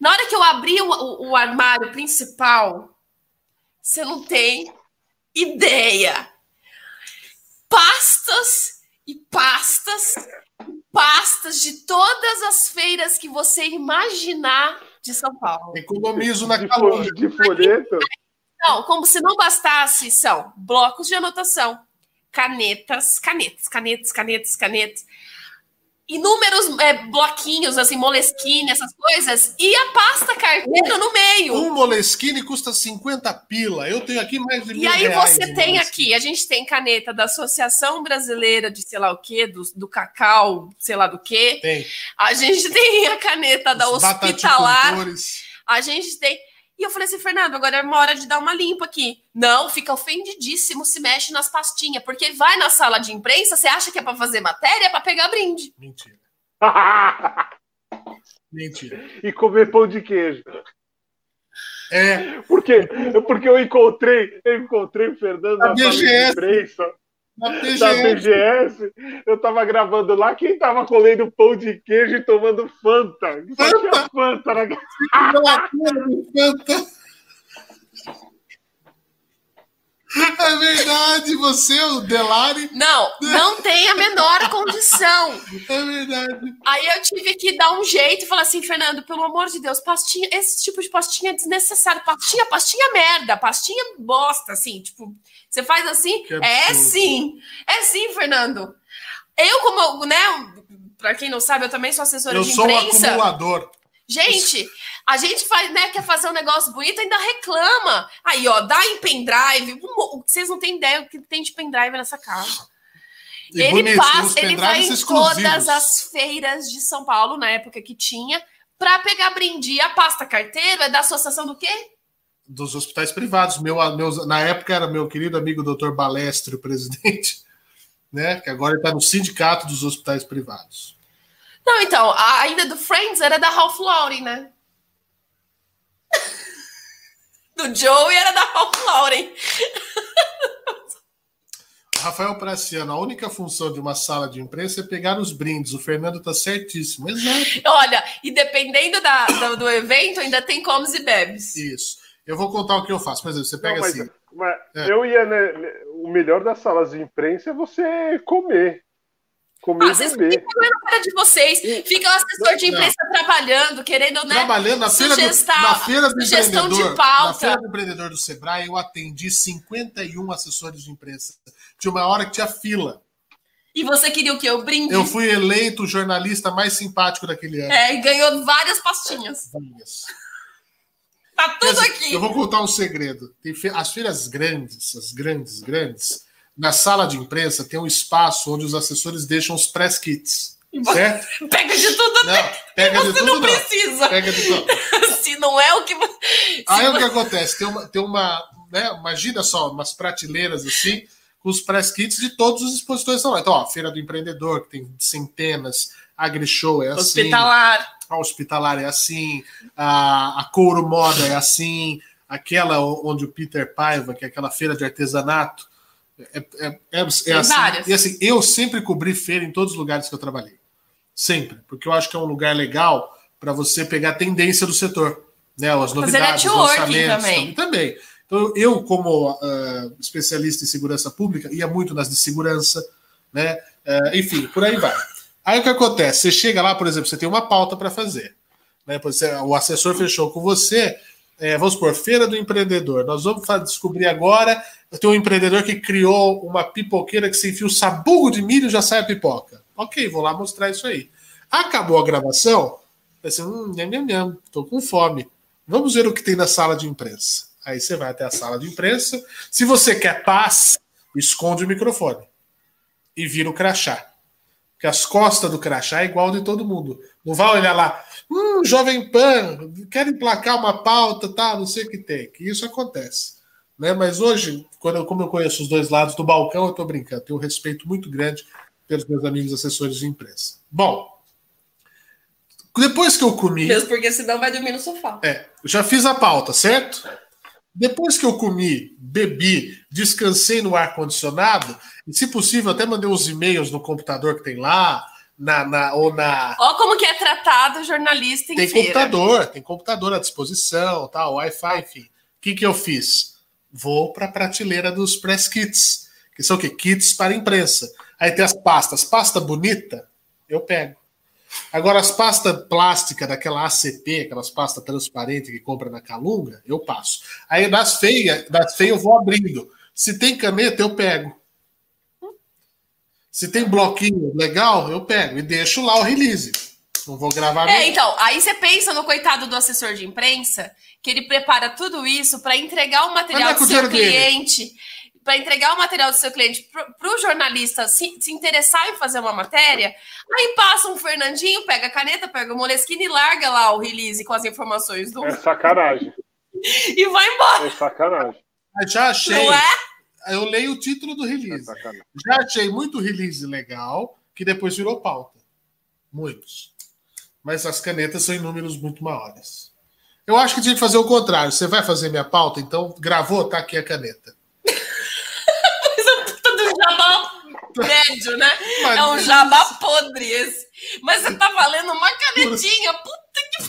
S3: Na hora que eu abri o, o, o armário principal, você não tem ideia. Pastas e pastas, pastas de todas as feiras que você imaginar de São Paulo.
S1: Economizo na calor.
S2: De folheto?
S3: Não, como se não bastasse, são blocos de anotação, canetas, canetas, canetas, canetas, canetas, inúmeros é, bloquinhos, assim, moleskine, essas coisas, e a pasta carteira no meio.
S1: Um moleskine custa 50 pila. Eu tenho aqui mais de mil
S3: E aí você tem aqui, a gente tem caneta da Associação Brasileira de sei lá o quê, do, do cacau, sei lá do quê.
S1: Tem.
S3: A gente tem a caneta da Os Hospitalar. A gente tem e eu falei assim, Fernando, agora é uma hora de dar uma limpa aqui. Não, fica ofendidíssimo, se mexe nas pastinhas, porque vai na sala de imprensa, você acha que é para fazer matéria, é para pegar brinde.
S1: Mentira. Mentira.
S2: E comer pão de queijo.
S1: É.
S2: Porque, porque eu encontrei, eu encontrei o Fernando
S1: na sala de
S2: imprensa na BGS. da BGS, eu tava gravando lá, quem tava colhendo pão de queijo e tomando Fanta? Só Fanta? tinha Fanta na
S1: Fanta. É verdade, você, o Delari.
S3: Não, não tem a menor condição.
S1: É verdade.
S3: Aí eu tive que dar um jeito e falar assim, Fernando, pelo amor de Deus, pastinha, esse tipo de pastinha é desnecessário. Pastinha, pastinha merda, pastinha bosta, assim, tipo, você faz assim? É sim. É sim, Fernando. Eu, como, né, pra quem não sabe, eu também sou assessora
S1: eu
S3: de imprensa.
S1: Eu sou um acumulador.
S3: Gente, a gente faz, né, quer fazer um negócio bonito, ainda reclama. Aí, ó, dá em pendrive. Vocês não têm ideia o que tem de pendrive nessa casa. E ele bonito, passa, ele vai em todas as feiras de São Paulo, na época que tinha, para pegar brinde. a pasta carteiro é da associação do quê?
S1: Dos hospitais privados. Meu, meu, na época era meu querido amigo doutor Balestre, o presidente, né? Que agora está no sindicato dos hospitais privados.
S3: Não, então, a, ainda do Friends era da Ralph Lauren, né? do Joe era da Ralph Lauren.
S1: Rafael Praciano, a única função de uma sala de imprensa é pegar os brindes. O Fernando tá certíssimo. Exato.
S3: Olha, e dependendo da, do, do, evento, ainda tem comes e bebes.
S1: Isso. Eu vou contar o que eu faço. Por exemplo, você pega Não, mas, assim.
S2: Mas é. Eu ia. Né, o melhor das salas de imprensa é você comer comer ah, vocês
S3: ficam na cara de vocês. Fica o assessor de imprensa não. trabalhando, querendo, né?
S1: Trabalhando na feira, do, na feira do sugestão empreendedor. De pauta. Na feira do empreendedor do Sebrae, eu atendi 51 assessores de imprensa. Tinha uma hora que tinha fila.
S3: E você queria o quê? O brinde?
S1: Eu fui eleito o jornalista mais simpático daquele ano.
S3: É, e ganhou várias pastinhas. Várias. Tá tudo aqui.
S1: Eu vou contar um segredo. Tem. As feiras grandes, as grandes, grandes, na sala de imprensa tem um espaço onde os assessores deixam os press kits. Certo?
S3: Pega de tudo,
S1: não, pega
S3: você
S1: de tudo,
S3: não precisa.
S1: Pega de tudo.
S3: Se não é o que.
S1: Aí o que acontece? Tem uma, tem uma, né, imagina só, umas prateleiras assim, com os press kits de todos os expositores estão lá. Então, ó, Feira do Empreendedor, que tem centenas, AgriShow é assim.
S3: Hospitalar.
S1: A Hospitalar é assim, a, a Couro Moda é assim, aquela onde o Peter Paiva, que é aquela feira de artesanato, é, é, é, é assim. E assim, eu sempre cobri feira em todos os lugares que eu trabalhei. Sempre. Porque eu acho que é um lugar legal para você pegar a tendência do setor. Né, as novidades, os lançamentos também. também. Então, eu, como uh, especialista em segurança pública, ia muito nas de segurança, né? Uh, enfim, por aí vai. Aí o que acontece? Você chega lá, por exemplo, você tem uma pauta para fazer. Né? O assessor fechou com você, é, vamos supor, Feira do Empreendedor. Nós vamos descobrir agora. Tem um empreendedor que criou uma pipoqueira que se enfia o sabugo de milho e já sai a pipoca. Ok, vou lá mostrar isso aí. Acabou a gravação. Assim, hum, nham, nham, nham, tô com fome. Vamos ver o que tem na sala de imprensa. Aí você vai até a sala de imprensa. Se você quer paz, esconde o microfone e vira o crachá. Porque as costas do crachá é igual de todo mundo. Não vai olhar lá, hum, Jovem Pan, quer emplacar uma pauta, tá? Não sei o que tem. Que isso acontece. Né? Mas hoje, quando eu, como eu conheço os dois lados do balcão, eu estou brincando. Tenho um respeito muito grande pelos meus amigos assessores de imprensa. Bom, depois que eu comi.
S3: Mesmo porque senão vai dormir no sofá.
S1: É, já fiz a pauta, certo? Depois que eu comi, bebi, descansei no ar-condicionado, e se possível, até mandei uns e-mails no computador que tem lá, na, na, ou na.
S3: Ó, como que é tratado jornalista em
S1: Tem
S3: feira.
S1: computador, tem computador à disposição, tal, Wi-Fi, enfim. O que, que eu fiz? Vou para a prateleira dos press kits, que são o quê? Kits para imprensa. Aí tem as pastas. Pasta bonita, eu pego. Agora, as pastas plásticas daquela ACP, aquelas pastas transparentes que compra na Calunga, eu passo. Aí das feias, das feias eu vou abrindo. Se tem caneta, eu pego. Se tem bloquinho legal, eu pego e deixo lá o release. Não vou gravar.
S3: É, então, aí você pensa no coitado do assessor de imprensa, que ele prepara tudo isso para entregar o material é do seu cliente. Dele para entregar o material do seu cliente para o jornalista se, se, interessar em fazer uma matéria, aí passa um Fernandinho, pega a caneta, pega o Moleskine e larga lá o release com as informações do.
S2: É sacanagem.
S3: e vai embora.
S2: É sacanagem.
S1: Já achei. Não é? Eu leio o título do release. É Já achei muito release legal, que depois virou pauta. Muitos. Mas as canetas são em números muito maiores. Eu acho que tinha que fazer o contrário. Você vai fazer minha pauta, então gravou, tá aqui a caneta
S3: médio, né? Mas é um jabá podre esse. Mas você tá valendo uma canetinha. Puta que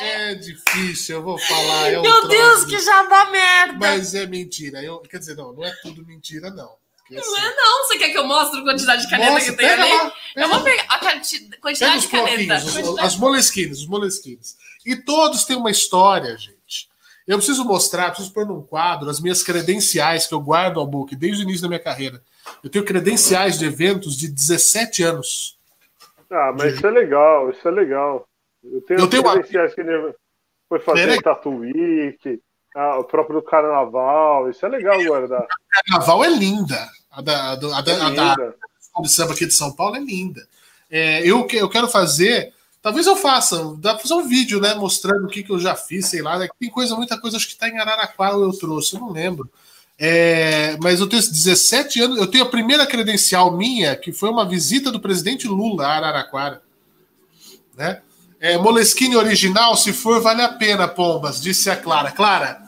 S1: É difícil, eu vou falar. É um
S3: Meu Deus, que jabá merda!
S1: Mas é mentira. Eu, quer dizer, não, não é tudo mentira, não.
S3: Porque, não assim, é, não. Você quer que eu mostre a quantidade de caneta que tem ali? Lá, eu vou pegar a quantidade de caneta.
S1: Os, as moleskines, os moleskines. E todos têm uma história, gente. Eu preciso mostrar, preciso pôr num quadro as minhas credenciais que eu guardo ao book desde o início da minha carreira. Eu tenho credenciais de eventos de 17 anos.
S2: Ah, mas de... isso é legal, isso é legal. Eu tenho, eu tenho credenciais uma... que foi fazer é Tatu Week, ah, o próprio Carnaval, isso é legal guardar.
S1: O Carnaval é linda. A da, a da, a da, é a da samba aqui de São Paulo é linda. É, eu, eu quero fazer Talvez eu faça, dá pra fazer um vídeo, né? Mostrando o que, que eu já fiz, sei lá. Né? Tem coisa, muita coisa, acho que tá em Araraquara eu trouxe, eu não lembro. É, mas eu tenho 17 anos, eu tenho a primeira credencial minha, que foi uma visita do presidente Lula a Araraquara. Né? É, Moleskine original, se for, vale a pena, Pombas, disse a Clara. Clara,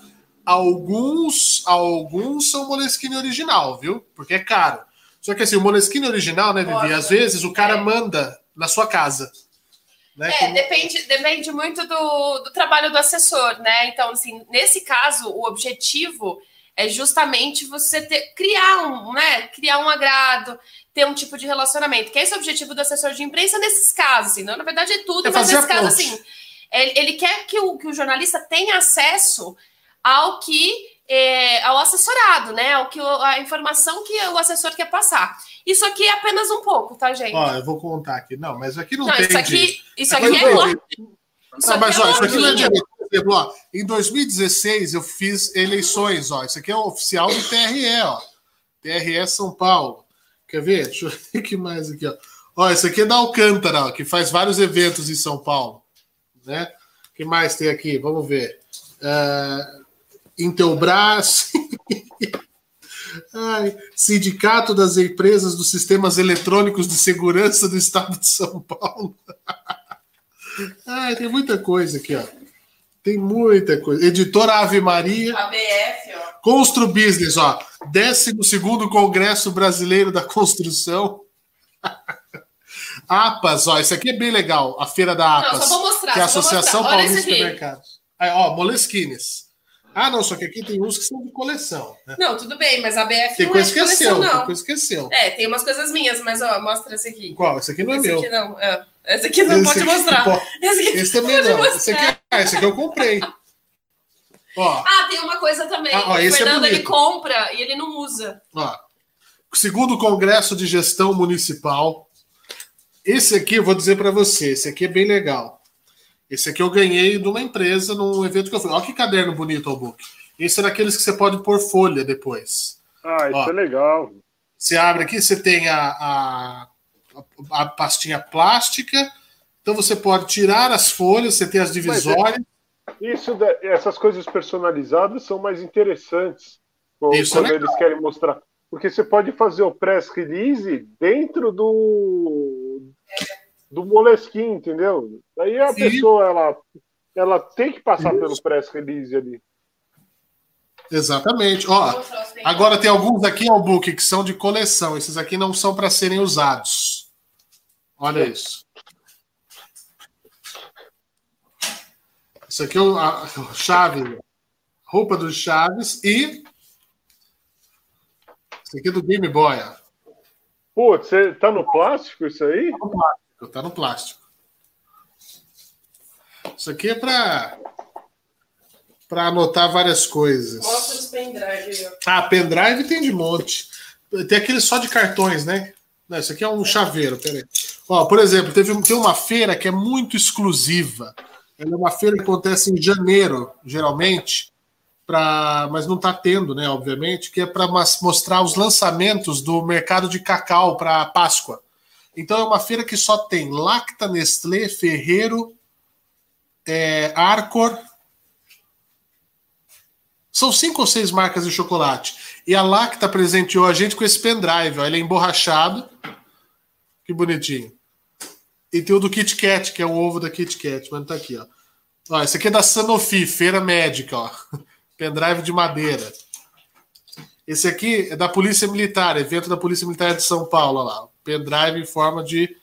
S1: alguns, alguns são Moleskine original, viu? Porque é caro. Só que assim, o Moleskine original, né, Vivi? Às vezes o cara manda na sua casa.
S3: Né? É, Como... depende, depende muito do, do trabalho do assessor, né? Então, assim, nesse caso, o objetivo é justamente você ter, criar um, né? Criar um agrado, ter um tipo de relacionamento. Que é esse o objetivo do assessor de imprensa nesses casos, assim, não, na verdade é tudo, é mas nesse caso, assim, ele, ele quer que o, que o jornalista tenha acesso ao que é, ao assessorado, né? Ao que a informação que o assessor quer passar. Isso aqui é apenas um pouco, tá, gente?
S1: Ó, eu vou contar aqui. Não, mas aqui não, não tem.
S3: Isso aqui, isso aqui é. Não,
S1: mas ó, isso aqui não é direito. exemplo, ó, em 2016 eu fiz eleições, ó. Isso aqui é o oficial do TRE, ó. TRE São Paulo. Quer ver? Deixa eu ver o que mais aqui, ó. Ó, isso aqui é da Alcântara, ó, que faz vários eventos em São Paulo. Né? O que mais tem aqui? Vamos ver. Uh, Intelbras. Ai, Sindicato das Empresas dos Sistemas Eletrônicos de Segurança do Estado de São Paulo. Ai, tem muita coisa aqui, ó. Tem muita coisa. Editora Ave Maria.
S3: ABF, ó.
S1: Constru Business, ó. 12 Congresso Brasileiro da Construção. APAS, ó, isso aqui é bem legal, a feira da APAS.
S3: Não, só vou mostrar.
S1: Que é a Associação Paulista de Mercados. Aí, ó, Moleskines. Ah, não, só que aqui tem uns que são de coleção.
S3: Né? Não, tudo bem, mas a BF
S1: tem
S3: não
S1: coisa
S3: é
S1: de coleção, não. Tem coisa que é.
S3: É, tem umas coisas minhas, mas ó, mostra esse aqui.
S1: Qual? Esse aqui não é
S3: esse
S1: meu.
S3: Aqui não, é. Esse aqui não esse pode aqui, mostrar. Pô,
S1: esse, aqui esse também não. Esse aqui, ah, esse aqui eu comprei.
S3: Ó. Ah, tem uma coisa também. Ah, ó, o é Fernando é ele compra e ele não usa.
S1: Ó. Segundo Congresso de Gestão Municipal. Esse aqui, eu vou dizer para você, esse aqui é bem legal. Esse aqui eu ganhei de uma empresa num evento que eu fui. Olha que caderno bonito o book. Esse é daqueles que você pode pôr folha depois.
S2: Ah, isso Ó, é legal.
S1: Você abre aqui, você tem a, a, a, pastinha plástica, então você pode tirar as folhas, você tem as é divisórias.
S2: É, isso, essas coisas personalizadas são mais interessantes isso é quando é eles querem mostrar. Porque você pode fazer o press release dentro do do Moleskine, entendeu? Aí a Sim. pessoa ela, ela tem que passar isso. pelo press release ali.
S1: Exatamente. Ó, agora tem alguns aqui ao book que são de coleção. Esses aqui não são para serem usados. Olha isso. Isso aqui é o a, chave, roupa dos Chaves e isso aqui é do Game Boy.
S2: Putz, você tá no plástico isso aí?
S1: Tá no plástico, tá no plástico. Isso aqui é para para anotar várias coisas.
S3: Mostra os pendrive.
S1: Ah, pendrive tem de monte. Tem aquele só de cartões, né? Não, esse aqui é um chaveiro, peraí. Ó, por exemplo, teve, tem uma feira que é muito exclusiva. Ela é uma feira que acontece em janeiro, geralmente, pra, mas não está tendo, né, obviamente, que é para mostrar os lançamentos do mercado de cacau para Páscoa. Então é uma feira que só tem Lacta, Nestlé, Ferreiro, é, Arcor, são cinco ou seis marcas de chocolate. E a Lacta presenteou a gente com esse pendrive. Ó. Ele é emborrachado. Que bonitinho. E tem o do Kit Kat, que é o ovo da Kit Kat. Mas tá aqui, ó. ó. Esse aqui é da Sanofi, feira médica, ó. Pendrive de madeira. Esse aqui é da Polícia Militar, evento da Polícia Militar de São Paulo, ó lá. Pendrive em forma de.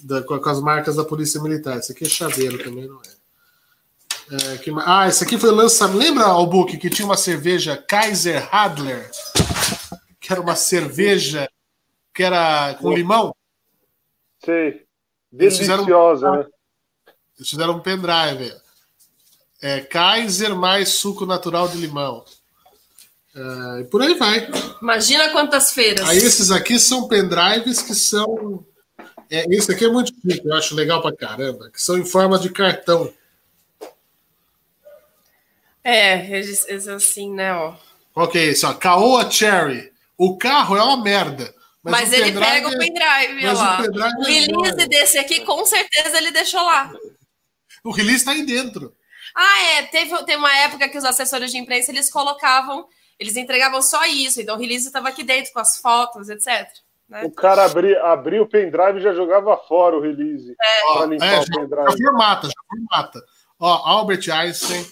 S1: Da, com as marcas da Polícia Militar. Esse aqui é chaveiro também, não é? É, que, ah, esse aqui foi lançado. Lembra, Albuque, que tinha uma cerveja Kaiser Hadler? Que era uma cerveja que era com limão?
S2: Sei. Deliciosa,
S1: né? Eles fizeram um pendrive. É, Kaiser mais suco natural de limão. É, e por aí vai.
S3: Imagina quantas feiras.
S1: Aí esses aqui são pendrives que são. É, esse aqui é muito chique, eu acho legal pra caramba. Que são em forma de cartão.
S3: É, eles, assim, né, ó.
S1: Qual que é esse, ó? Caoa Cherry. O carro é uma merda.
S3: Mas, mas ele pega o pendrive, é... lá. O, pendrive o release é desse aqui, com certeza, ele deixou lá.
S1: O release está aí dentro.
S3: Ah, é. Teve, teve uma época que os assessores de imprensa, eles colocavam, eles entregavam só isso. Então o release estava aqui dentro, com as fotos, etc.
S2: Né? O cara abria, abria o pendrive e já jogava fora o release.
S1: É, Ó, é já, já formata, já formata. Ó, Albert Einstein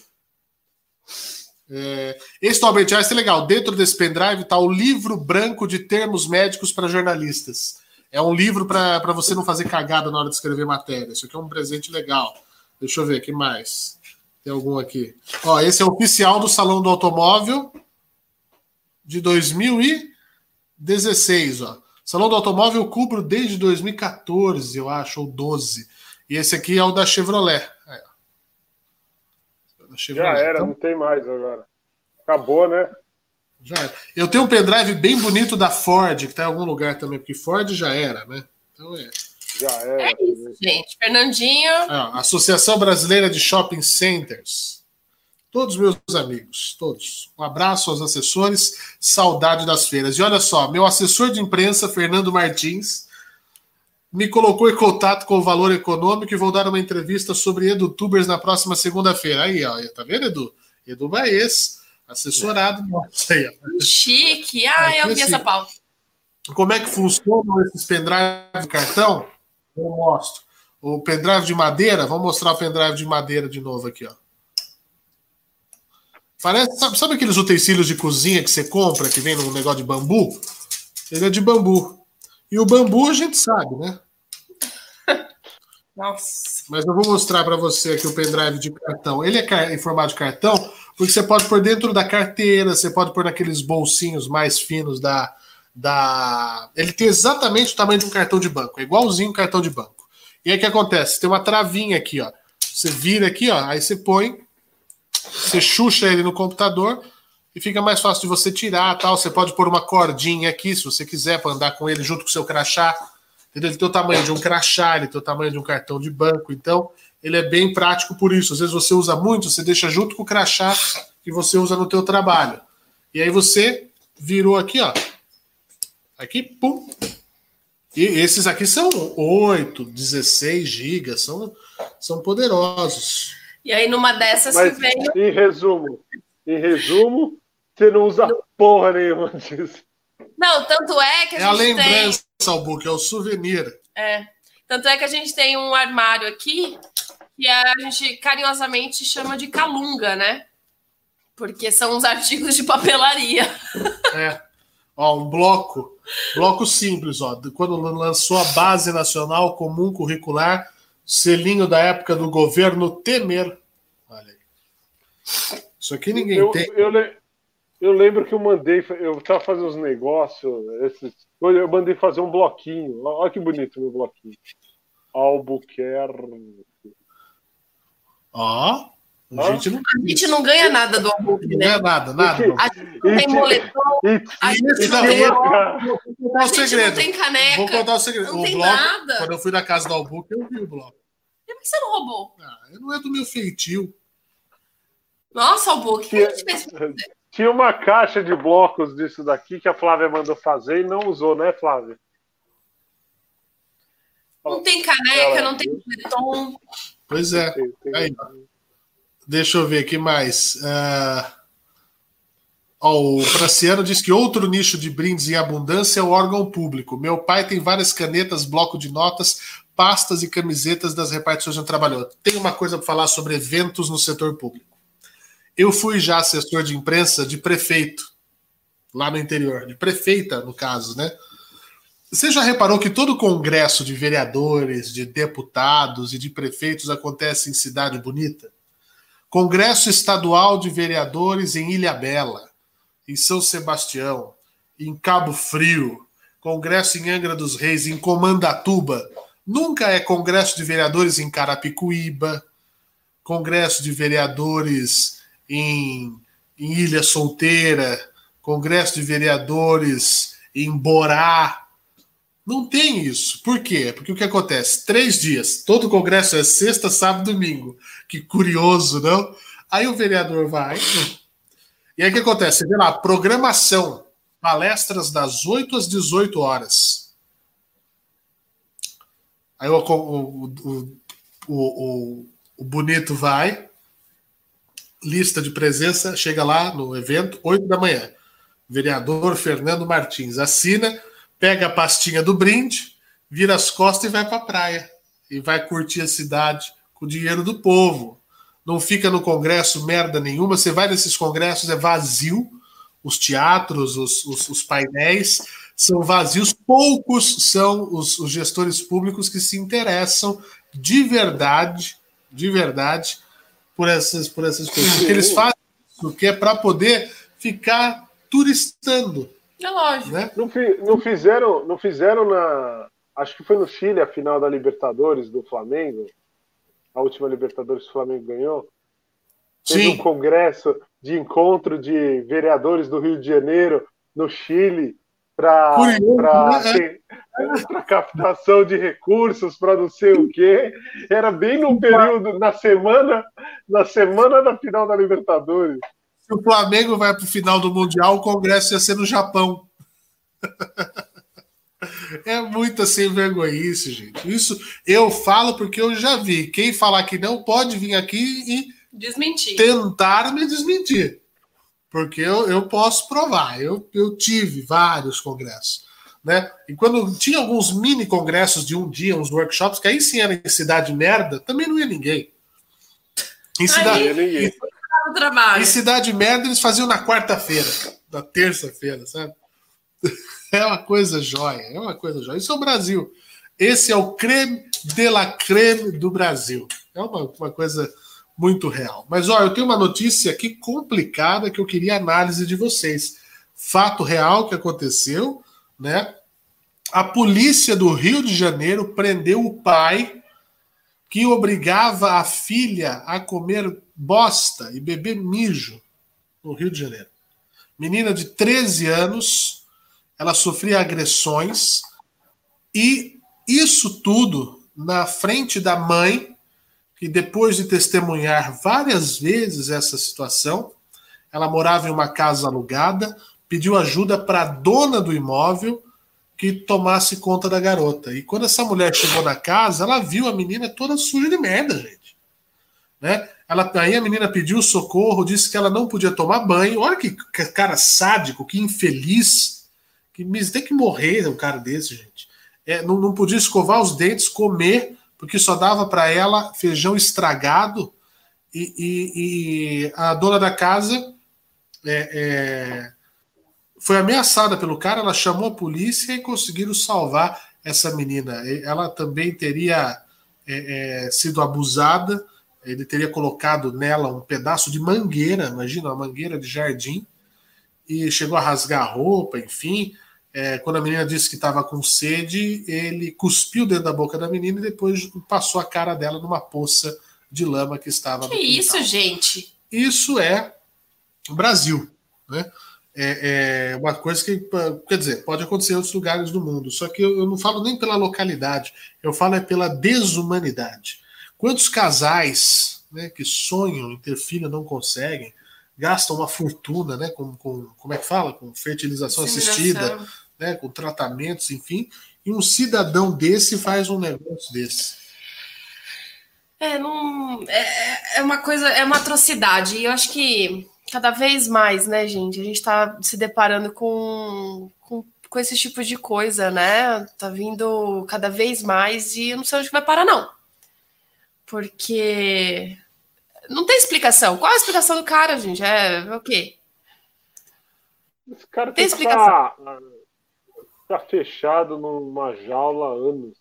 S1: é, esse do Albert Einstein é legal. Dentro desse pendrive está o livro branco de termos médicos para jornalistas. É um livro para você não fazer cagada na hora de escrever matéria. Isso aqui é um presente legal. Deixa eu ver, que mais? Tem algum aqui? Ó, esse é o oficial do Salão do Automóvel de 2016. Ó. Salão do Automóvel eu cubro desde 2014, eu acho, ou 12. E esse aqui é o da Chevrolet.
S2: Já era, então... não tem mais agora. Acabou, né?
S1: Já era. Eu tenho um pendrive bem bonito da Ford, que está em algum lugar também, porque Ford já era, né? Então
S2: é. Já era.
S3: É isso, gente. Fernandinho.
S1: É, Associação Brasileira de Shopping Centers. Todos meus amigos, todos. Um abraço aos assessores, saudade das feiras. E olha só, meu assessor de imprensa, Fernando Martins, me colocou em contato com o Valor Econômico e vou dar uma entrevista sobre EduTubers na próxima segunda-feira. Aí, ó, tá vendo, Edu? Edu Baez, assessorado.
S3: Nossa, aí, Chique. Ah, eu vi assim, essa pauta.
S1: Como é que funcionam esses pendrive de cartão? Eu mostro. O pendrive de madeira, vamos mostrar o pendrive de madeira de novo aqui, ó. Parece, sabe, sabe, aqueles utensílios de cozinha que você compra, que vem num negócio de bambu? Ele é de bambu. E o bambu a gente sabe, né?
S3: Nossa.
S1: Mas eu vou mostrar para você aqui o pendrive de cartão. Ele é em formato de cartão, porque você pode pôr dentro da carteira, você pode pôr naqueles bolsinhos mais finos da. da... Ele tem exatamente o tamanho de um cartão de banco, é igualzinho um cartão de banco. E aí o que acontece? Tem uma travinha aqui, ó. Você vira aqui, ó, aí você põe você chucha ele no computador e fica mais fácil de você tirar tal. Você pode pôr uma cordinha aqui, se você quiser, para andar com ele junto com o seu crachá. Entendeu? Ele tem o tamanho de um crachá, ele tem o tamanho de um cartão de banco. Então, ele é bem prático por isso. Às vezes você usa muito, você deixa junto com o crachá que você usa no teu trabalho. E aí você virou aqui, ó. Aqui, pum. E esses aqui são 8, 16 gigas, são, são poderosos.
S3: E aí, numa dessas
S2: Mas,
S3: que vem.
S2: Em resumo, em resumo, você não usa porra nenhuma disso.
S3: Não, tanto é que a
S1: é
S3: gente. É a
S1: lembrança,
S3: tem...
S1: Albuque, é o souvenir.
S3: É. Tanto é que a gente tem um armário aqui que a gente carinhosamente chama de calunga, né? Porque são os artigos de papelaria.
S1: É. Ó, um bloco. Bloco simples, ó. Quando lançou a Base Nacional Comum Curricular, Selinho da época do governo Temer. Olha aí. Isso aqui ninguém
S2: eu,
S1: tem.
S2: Eu, eu, lembro que eu mandei, eu estava fazendo uns negócios, esses, eu mandei fazer um bloquinho. Olha que bonito meu bloquinho. Albuquerque.
S1: Ó.
S3: A gente, não, a gente não ganha nada do Albuquerque, né?
S1: Não ganha nada, nada.
S3: A gente não tem moletom, a gente não tem
S1: Vou contar o segredo.
S3: não tem caneca.
S1: Vou contar o segredo.
S3: Não
S1: o
S3: tem
S1: bloco,
S3: nada.
S1: Quando eu fui na casa do Albuquerque, eu vi o bloco.
S3: E por que você não roubou?
S1: Ah, não é do meu feitio.
S3: Nossa, Albuquerque, o que a gente fez
S2: Tinha uma caixa de blocos disso daqui que a Flávia mandou fazer e não usou, né, Flávia?
S3: Não tem caneca, Ela... não tem moletom.
S1: Pois é. Aí, Deixa eu ver aqui mais. Uh... Oh, o Praciano diz que outro nicho de brindes em abundância é o órgão público. Meu pai tem várias canetas, bloco de notas, pastas e camisetas das repartições onde trabalhou. Tem uma coisa para falar sobre eventos no setor público. Eu fui já assessor de imprensa de prefeito, lá no interior, de prefeita, no caso, né? Você já reparou que todo congresso de vereadores, de deputados e de prefeitos acontece em cidade bonita? Congresso Estadual de Vereadores em Ilhabela, em São Sebastião, em Cabo Frio, Congresso em Angra dos Reis, em Comandatuba, Nunca é Congresso de Vereadores em Carapicuíba, Congresso de Vereadores em, em Ilha Solteira, Congresso de Vereadores em Borá. Não tem isso. Por quê? Porque o que acontece? Três dias. Todo congresso é sexta, sábado domingo. Que curioso, não? Aí o vereador vai. E aí o que acontece? Você vê lá, programação. Palestras das 8 às 18 horas. Aí o, o, o, o, bonito vai, lista de presença, chega lá no evento, 8 da manhã. Vereador Fernando Martins assina, pega a pastinha do brinde, vira as costas e vai para a praia. E vai curtir a cidade com o dinheiro do povo. Não fica no congresso merda nenhuma. Você vai nesses congressos, é vazio. Os teatros, os, os, os painéis são vazios, poucos são os, os, gestores públicos que se interessam de verdade, de verdade, por essas, por essas coisas. Porque eles fazem isso que é para poder ficar turistando.
S3: É lógico.
S2: Né? Não, não, fizeram, não fizeram na. Acho que foi no Chile a final da Libertadores do Flamengo. A última Libertadores que o Flamengo ganhou. Teve Sim. um congresso de encontro de vereadores do Rio de Janeiro no Chile para né? para captação de recursos, para não sei o quê. Era bem no período, na semana, na semana da final da Libertadores.
S1: Se o Flamengo vai para o final do Mundial, o Congresso ia ser no Japão. É muita sem vergonhice, gente. Isso eu falo porque eu já vi. Quem falar que não pode vir aqui e
S3: desmentir.
S1: Tentar me desmentir. Porque eu, eu posso provar. Eu, eu tive vários congressos. Né? E quando tinha alguns mini congressos de um dia, uns workshops, que aí sim era em cidade merda, também não ia ninguém. Em cidade, aí, em, em cidade merda, eles faziam na quarta-feira, na terça-feira, sabe? É uma coisa jóia, é uma coisa jóia. Isso é o Brasil. Esse é o creme de la creme do Brasil. É uma, uma coisa muito real. Mas olha, eu tenho uma notícia aqui complicada que eu queria análise de vocês. Fato real que aconteceu, né? A polícia do Rio de Janeiro prendeu o pai que obrigava a filha a comer bosta e beber mijo no Rio de Janeiro. Menina de 13 anos ela sofria agressões e isso tudo na frente da mãe, que depois de testemunhar várias vezes essa situação, ela morava em uma casa alugada, pediu ajuda para a dona do imóvel que tomasse conta da garota. E quando essa mulher chegou na casa, ela viu a menina toda suja de merda, gente. Né? Ela, aí a menina pediu socorro, disse que ela não podia tomar banho. Olha que cara sádico, que infeliz que tem que morrer um cara desse, gente. É, não, não podia escovar os dentes, comer, porque só dava para ela feijão estragado. E, e, e, a dona da casa é, é, foi ameaçada pelo cara, ela chamou a polícia e conseguiram salvar essa menina. Ela também teria é, é, sido abusada, ele teria colocado nela um pedaço de mangueira, imagina, uma mangueira de jardim, e chegou a rasgar a roupa, enfim. É, quando a menina disse que estava com sede, ele cuspiu dentro da boca da menina e depois passou a cara dela numa poça de lama que estava
S3: que isso, gente?
S1: Isso é Brasil, né? É, é, uma coisa que, quer dizer, pode acontecer em outros lugares do mundo, só que eu, eu não falo nem pela localidade, eu falo é pela desumanidade. Quantos casais né, que sonham em ter filho não conseguem, gastam uma fortuna, né? Com, com como é que fala? Com fertilização assistida, né? Com tratamentos, enfim. E um cidadão desse faz um negócio desse.
S3: É, não, é, é uma coisa, é uma atrocidade. E eu acho que cada vez mais, né, gente, a gente está se deparando com, com, com esse tipo de coisa, né? Tá vindo cada vez mais e eu não sei onde vai parar, não. Porque não tem explicação. Qual é a explicação do cara, gente? É, é o quê?
S2: Esse cara tem, explicação. Ficar fechado numa jaula há anos.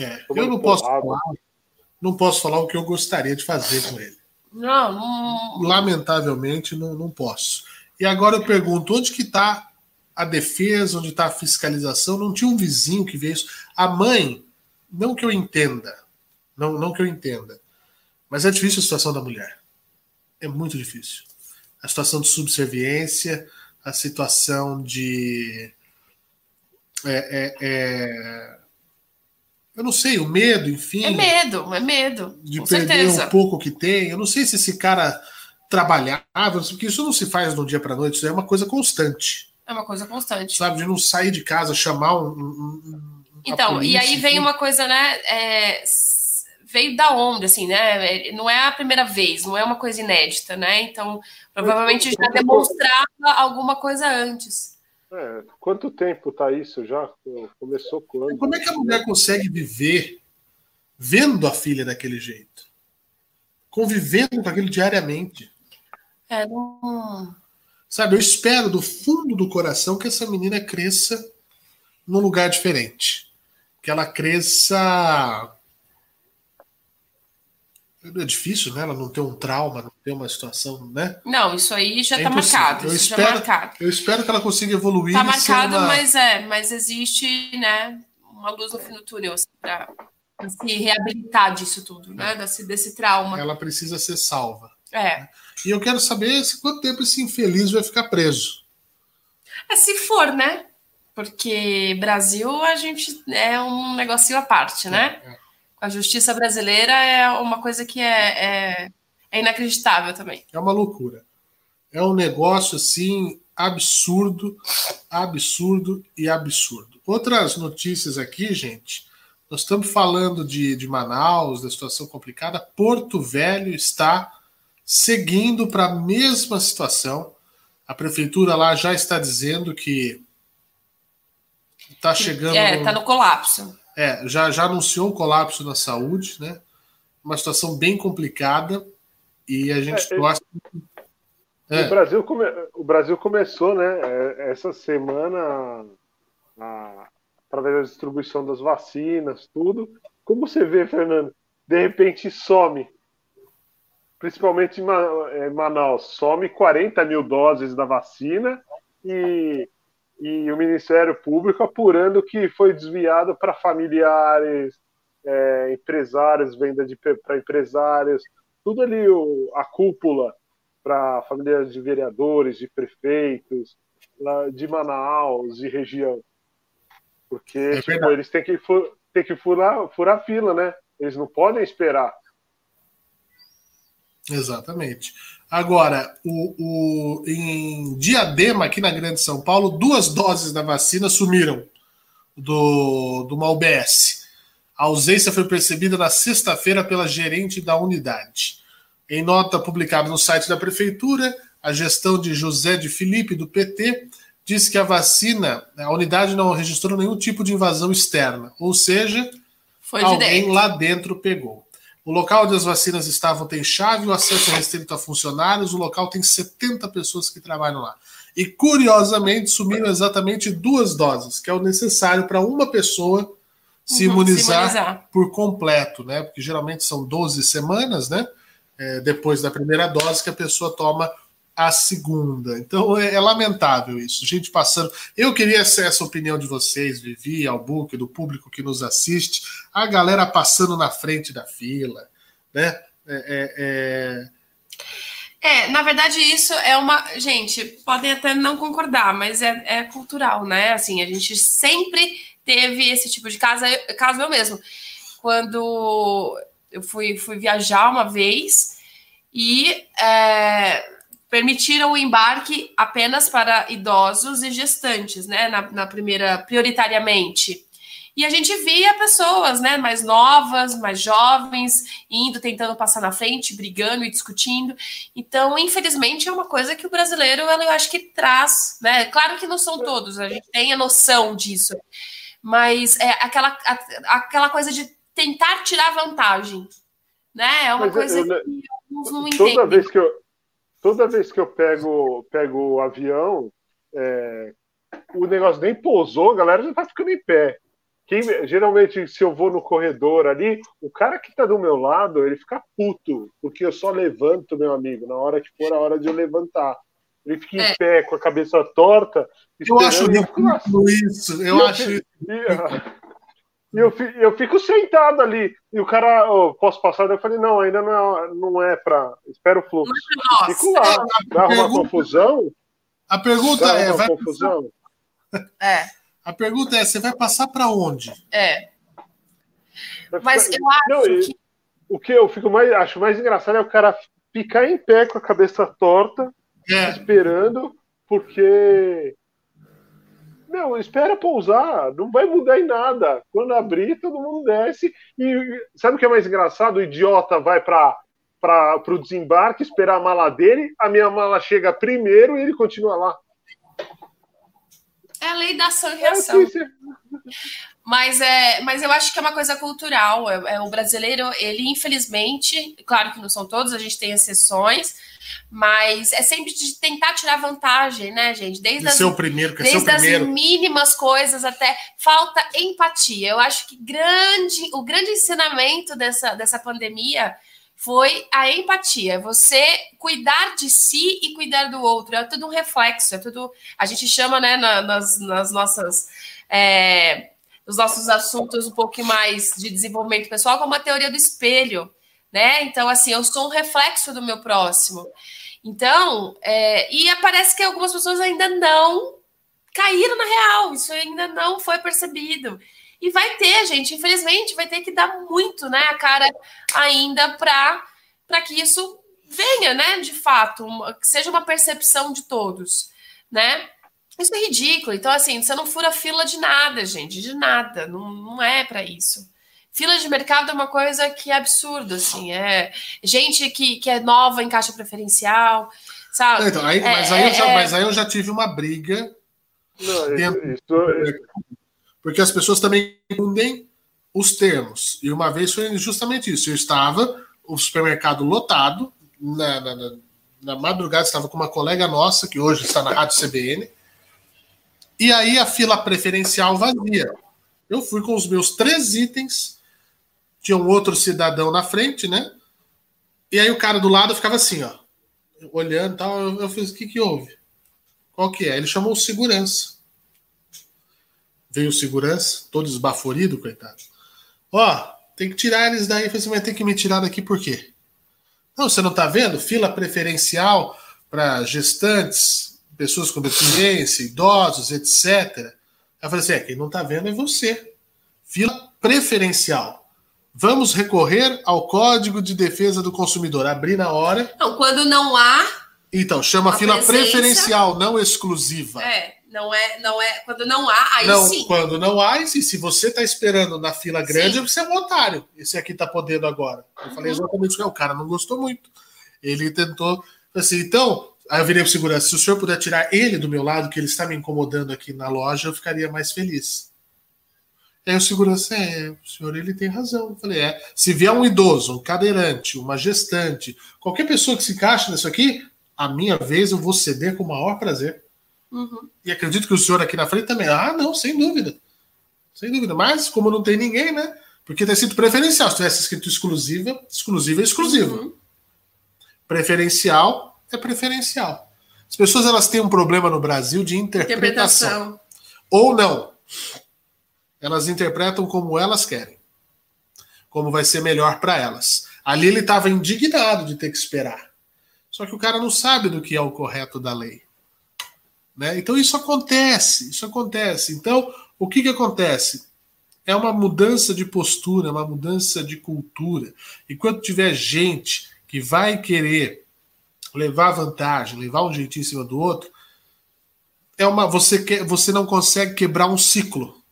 S1: É, eu não posso falar, não posso falar o que eu gostaria de fazer com ele.
S3: Não, não...
S1: Lamentavelmente, não, não posso. E agora eu pergunto, onde que está a defesa, onde está a fiscalização? Não tinha um vizinho que vê isso? A mãe, não que eu entenda, não, não que eu entenda, mas é difícil a situação da mulher. É muito difícil. A situação de subserviência, a situação de. É, é, é... Eu não sei, o medo, enfim.
S3: É medo, é medo.
S1: De perder certeza. um pouco que tem. Eu não sei se esse cara trabalhava, porque isso não se faz de um dia para noite, isso é uma coisa constante.
S3: É uma coisa constante.
S1: Sabe, de não sair de casa, chamar um. um
S3: então, polícia, e aí vem uma coisa, né? É, veio da onda, assim, né? Não é a primeira vez, não é uma coisa inédita, né? Então, provavelmente já demonstrava alguma coisa antes.
S2: É, quanto tempo tá isso já? Começou quando?
S1: Como é que a mulher consegue viver vendo a filha daquele jeito? Convivendo com aquilo diariamente?
S3: É, não...
S1: Sabe, eu espero do fundo do coração que essa menina cresça num lugar diferente. Que ela cresça é difícil, né? Ela não ter um trauma, não ter uma situação, né?
S3: Não, isso aí já é marcado.
S1: Eu espero, marcado. eu espero que ela consiga evoluir.
S3: Está marcado, uma... mas é, mas existe, né? Uma luz no fim do túnel assim, para se reabilitar disso tudo, né? É. Desse, desse trauma.
S1: Ela precisa ser salva.
S3: É. Né?
S1: E eu quero saber se quanto tempo esse infeliz vai ficar preso.
S3: É se for, né? porque Brasil a gente é um negocinho à parte, né? É, é. A justiça brasileira é uma coisa que é, é, é inacreditável também.
S1: É uma loucura. É um negócio assim absurdo, absurdo e absurdo. Outras notícias aqui, gente. Nós estamos falando de, de Manaus, da situação complicada. Porto Velho está seguindo para a mesma situação. A prefeitura lá já está dizendo que está chegando.
S3: É, está no colapso.
S1: É, já, já anunciou um colapso na saúde, né? Uma situação bem complicada e a gente é, torce.
S2: É. O, Brasil come... o Brasil começou, né? É, essa semana a através da distribuição das vacinas, tudo. Como você vê, Fernando, de repente some, principalmente em é, Manaus, some 40 mil doses da vacina e, e o Ministério Público apurando que foi desviado para familiares, é, empresários, venda para empresários, tudo ali o, a cúpula para famílias de vereadores, de prefeitos, de Manaus, de região. Porque é tipo, eles têm que, fur, têm que furar, furar fila, né? Eles não podem esperar.
S1: Exatamente. Agora, o, o, em Diadema, aqui na Grande São Paulo, duas doses da vacina sumiram do, do uma UBS. A ausência foi percebida na sexta-feira pela gerente da unidade. Em nota publicada no site da Prefeitura, a gestão de José de Felipe, do PT, disse que a vacina, a unidade não registrou nenhum tipo de invasão externa, ou seja, Foi alguém dentro. lá dentro pegou. O local onde as vacinas estavam tem chave, o acesso é restrito a funcionários, o local tem 70 pessoas que trabalham lá. E curiosamente sumiram exatamente duas doses, que é o necessário para uma pessoa se, uhum, imunizar se imunizar por completo, né? Porque geralmente são 12 semanas, né? É, depois da primeira dose que a pessoa toma a segunda. Então é, é, lamentável isso. Gente passando. Eu queria ser essa opinião de vocês, Vivi, Albuque, do público que nos assiste. A galera passando na frente da fila, né? É,
S3: é, é... é na verdade, isso é uma. Gente, podem até não concordar, mas é, é cultural, né? Assim, a gente sempre teve esse tipo de caso, caso eu mesmo. Quando eu fui, fui viajar uma vez e. Permitiram o embarque apenas para idosos e gestantes, né? Na, na, primeira, prioritariamente. E a gente via pessoas, né, mais novas, mais jovens, indo, tentando passar na frente, brigando e discutindo. Então, infelizmente, é uma coisa que o brasileiro, eu acho que traz, né? Claro que não são todos, a gente tem a noção disso, mas é aquela, aquela coisa de tentar tirar vantagem, né? É uma mas coisa eu, que eu não
S2: entendo. Toda vez que eu toda vez que eu pego, pego o avião, é, o negócio nem pousou, a galera já tá ficando em pé. Quem, geralmente, se eu vou no corredor ali, o cara que tá do meu lado, ele fica puto, porque eu só levanto, meu amigo, na hora que for a hora de eu levantar. Ele fica é. em pé, com a cabeça torta.
S1: Eu acho ridículo isso. Eu, eu acho.
S2: E eu, eu fico sentado ali. E o cara, oh, posso passar? Eu falei, não, ainda não é, não é para. Espera o fluxo. Nossa, fico lá. Dá uma confusão.
S1: A pergunta é:
S2: vai confusão?
S3: É.
S1: A pergunta é: você vai passar para onde?
S3: É. Mas eu acho não, que.
S2: O que eu fico mais, acho mais engraçado é o cara ficar em pé com a cabeça torta, é. esperando, porque não, espera pousar, não vai mudar em nada. Quando abrir, todo mundo desce. E sabe o que é mais engraçado? O idiota vai para para o desembarque, esperar a mala dele, a minha mala chega primeiro e ele continua lá.
S3: É a lei da ação e reação. É, mas, é, mas eu acho que é uma coisa cultural. É, é, o brasileiro, ele infelizmente, claro que não são todos, a gente tem exceções, mas é sempre de tentar tirar vantagem, né, gente? Desde,
S1: as, primeiro,
S3: desde
S1: as
S3: mínimas coisas até falta empatia. Eu acho que grande, o grande ensinamento dessa, dessa pandemia foi a empatia. Você cuidar de si e cuidar do outro. É tudo um reflexo, é tudo. A gente chama, né, na, nas, nas nossas. É, os nossos assuntos um pouco mais de desenvolvimento pessoal, como a teoria do espelho né? Então, assim, eu sou um reflexo do meu próximo. Então, é, e parece que algumas pessoas ainda não caíram na real. Isso ainda não foi percebido. E vai ter, gente, infelizmente, vai ter que dar muito, né, a cara ainda para que isso venha, né, de fato, uma, que seja uma percepção de todos, né? Isso é ridículo. Então, assim, você não fura fila de nada, gente, de nada. Não, não é para isso. Fila de mercado é uma coisa que é absurda, assim. É gente que, que é nova em caixa preferencial, sabe?
S1: Então, aí,
S3: é,
S1: mas, aí eu já, é, mas aí eu já tive uma briga. Não, dentro, isso, porque as pessoas também confundem os termos. E uma vez foi justamente isso. Eu estava, o supermercado lotado, na, na, na madrugada estava com uma colega nossa, que hoje está na Rádio CBN, e aí a fila preferencial vazia. Eu fui com os meus três itens, tinha um outro cidadão na frente, né? E aí o cara do lado ficava assim, ó, olhando e tal. Eu, eu fiz, o que que houve? Qual que é? Ele chamou o segurança. Veio o segurança, todo esbaforido, coitado. Ó, tem que tirar eles daí. Eu falei assim, vai ter que me tirar daqui por quê? Não, você não tá vendo? Fila preferencial para gestantes, pessoas com deficiência, idosos, etc. Eu falei assim: é, quem não está vendo é você. Fila preferencial. Vamos recorrer ao Código de Defesa do Consumidor. Abrir na hora.
S3: Não, quando não há.
S1: Então, chama fila presença, preferencial, não exclusiva.
S3: É, não é, não é. Quando não há, aí
S1: não,
S3: sim.
S1: Quando não há, e se você está esperando na fila grande, sim. você é um otário. Esse aqui está podendo agora. Eu falei uhum. exatamente isso. O cara não gostou muito. Ele tentou. Assim, então, Aí eu virei para segurança: se o senhor puder tirar ele do meu lado, que ele está me incomodando aqui na loja, eu ficaria mais feliz. Aí o segurança, é, o senhor ele tem razão. Eu falei, é. Se vier um idoso, um cadeirante, uma gestante, qualquer pessoa que se encaixe nisso aqui, a minha vez eu vou ceder com o maior prazer. Uhum. E acredito que o senhor aqui na frente também. Ah, não, sem dúvida. Sem dúvida. Mas, como não tem ninguém, né? Porque tem sido preferencial. Se tivesse escrito exclusiva, exclusiva é exclusiva. Uhum. Preferencial é preferencial. As pessoas elas têm um problema no Brasil de interpretação. interpretação. Ou não. Elas interpretam como elas querem. Como vai ser melhor para elas. Ali ele estava indignado de ter que esperar. Só que o cara não sabe do que é o correto da lei. Né? Então isso acontece, isso acontece. Então, o que, que acontece? É uma mudança de postura, uma mudança de cultura. Enquanto tiver gente que vai querer levar vantagem, levar um jeitinho em cima do outro, é uma você quer, você não consegue quebrar um ciclo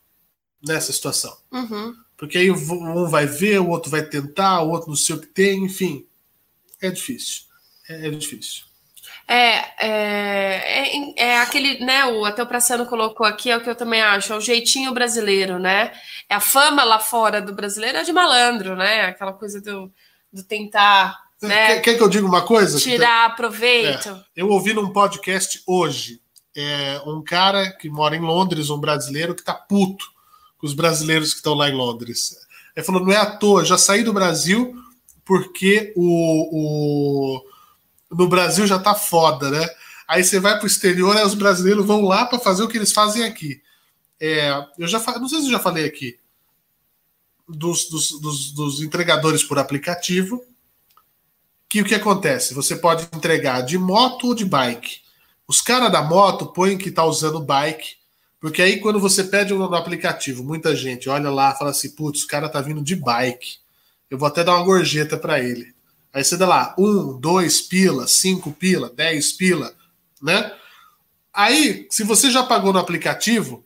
S1: nessa situação.
S3: Uhum.
S1: Porque aí um vai ver, o outro vai tentar, o outro não sei o que tem, enfim. É difícil. É, é difícil.
S3: É, é, é, é, aquele, né? O até o Praciano colocou aqui, é o que eu também acho, é o jeitinho brasileiro, né? É a fama lá fora do brasileiro é de malandro, né? Aquela coisa do, do tentar né?
S1: Quer, quer, que eu diga uma coisa?
S3: Tirar proveito.
S1: É, eu ouvi num podcast hoje é, um cara que mora em Londres, um brasileiro, que tá puto com os brasileiros que estão lá em Londres. Ele falou: não é à toa, já saí do Brasil porque o, o no Brasil já tá foda, né? Aí você vai pro exterior, aí os brasileiros vão lá para fazer o que eles fazem aqui. É, eu já não sei se eu já falei aqui dos, dos, dos, dos entregadores por aplicativo que o que acontece? Você pode entregar de moto ou de bike. Os caras da moto põem que está usando bike, porque aí quando você pede no aplicativo, muita gente olha lá fala assim, putz, o cara tá vindo de bike. Eu vou até dar uma gorjeta para ele. Aí você dá lá, um, dois pila, cinco pila, dez pila, né? Aí, se você já pagou no aplicativo,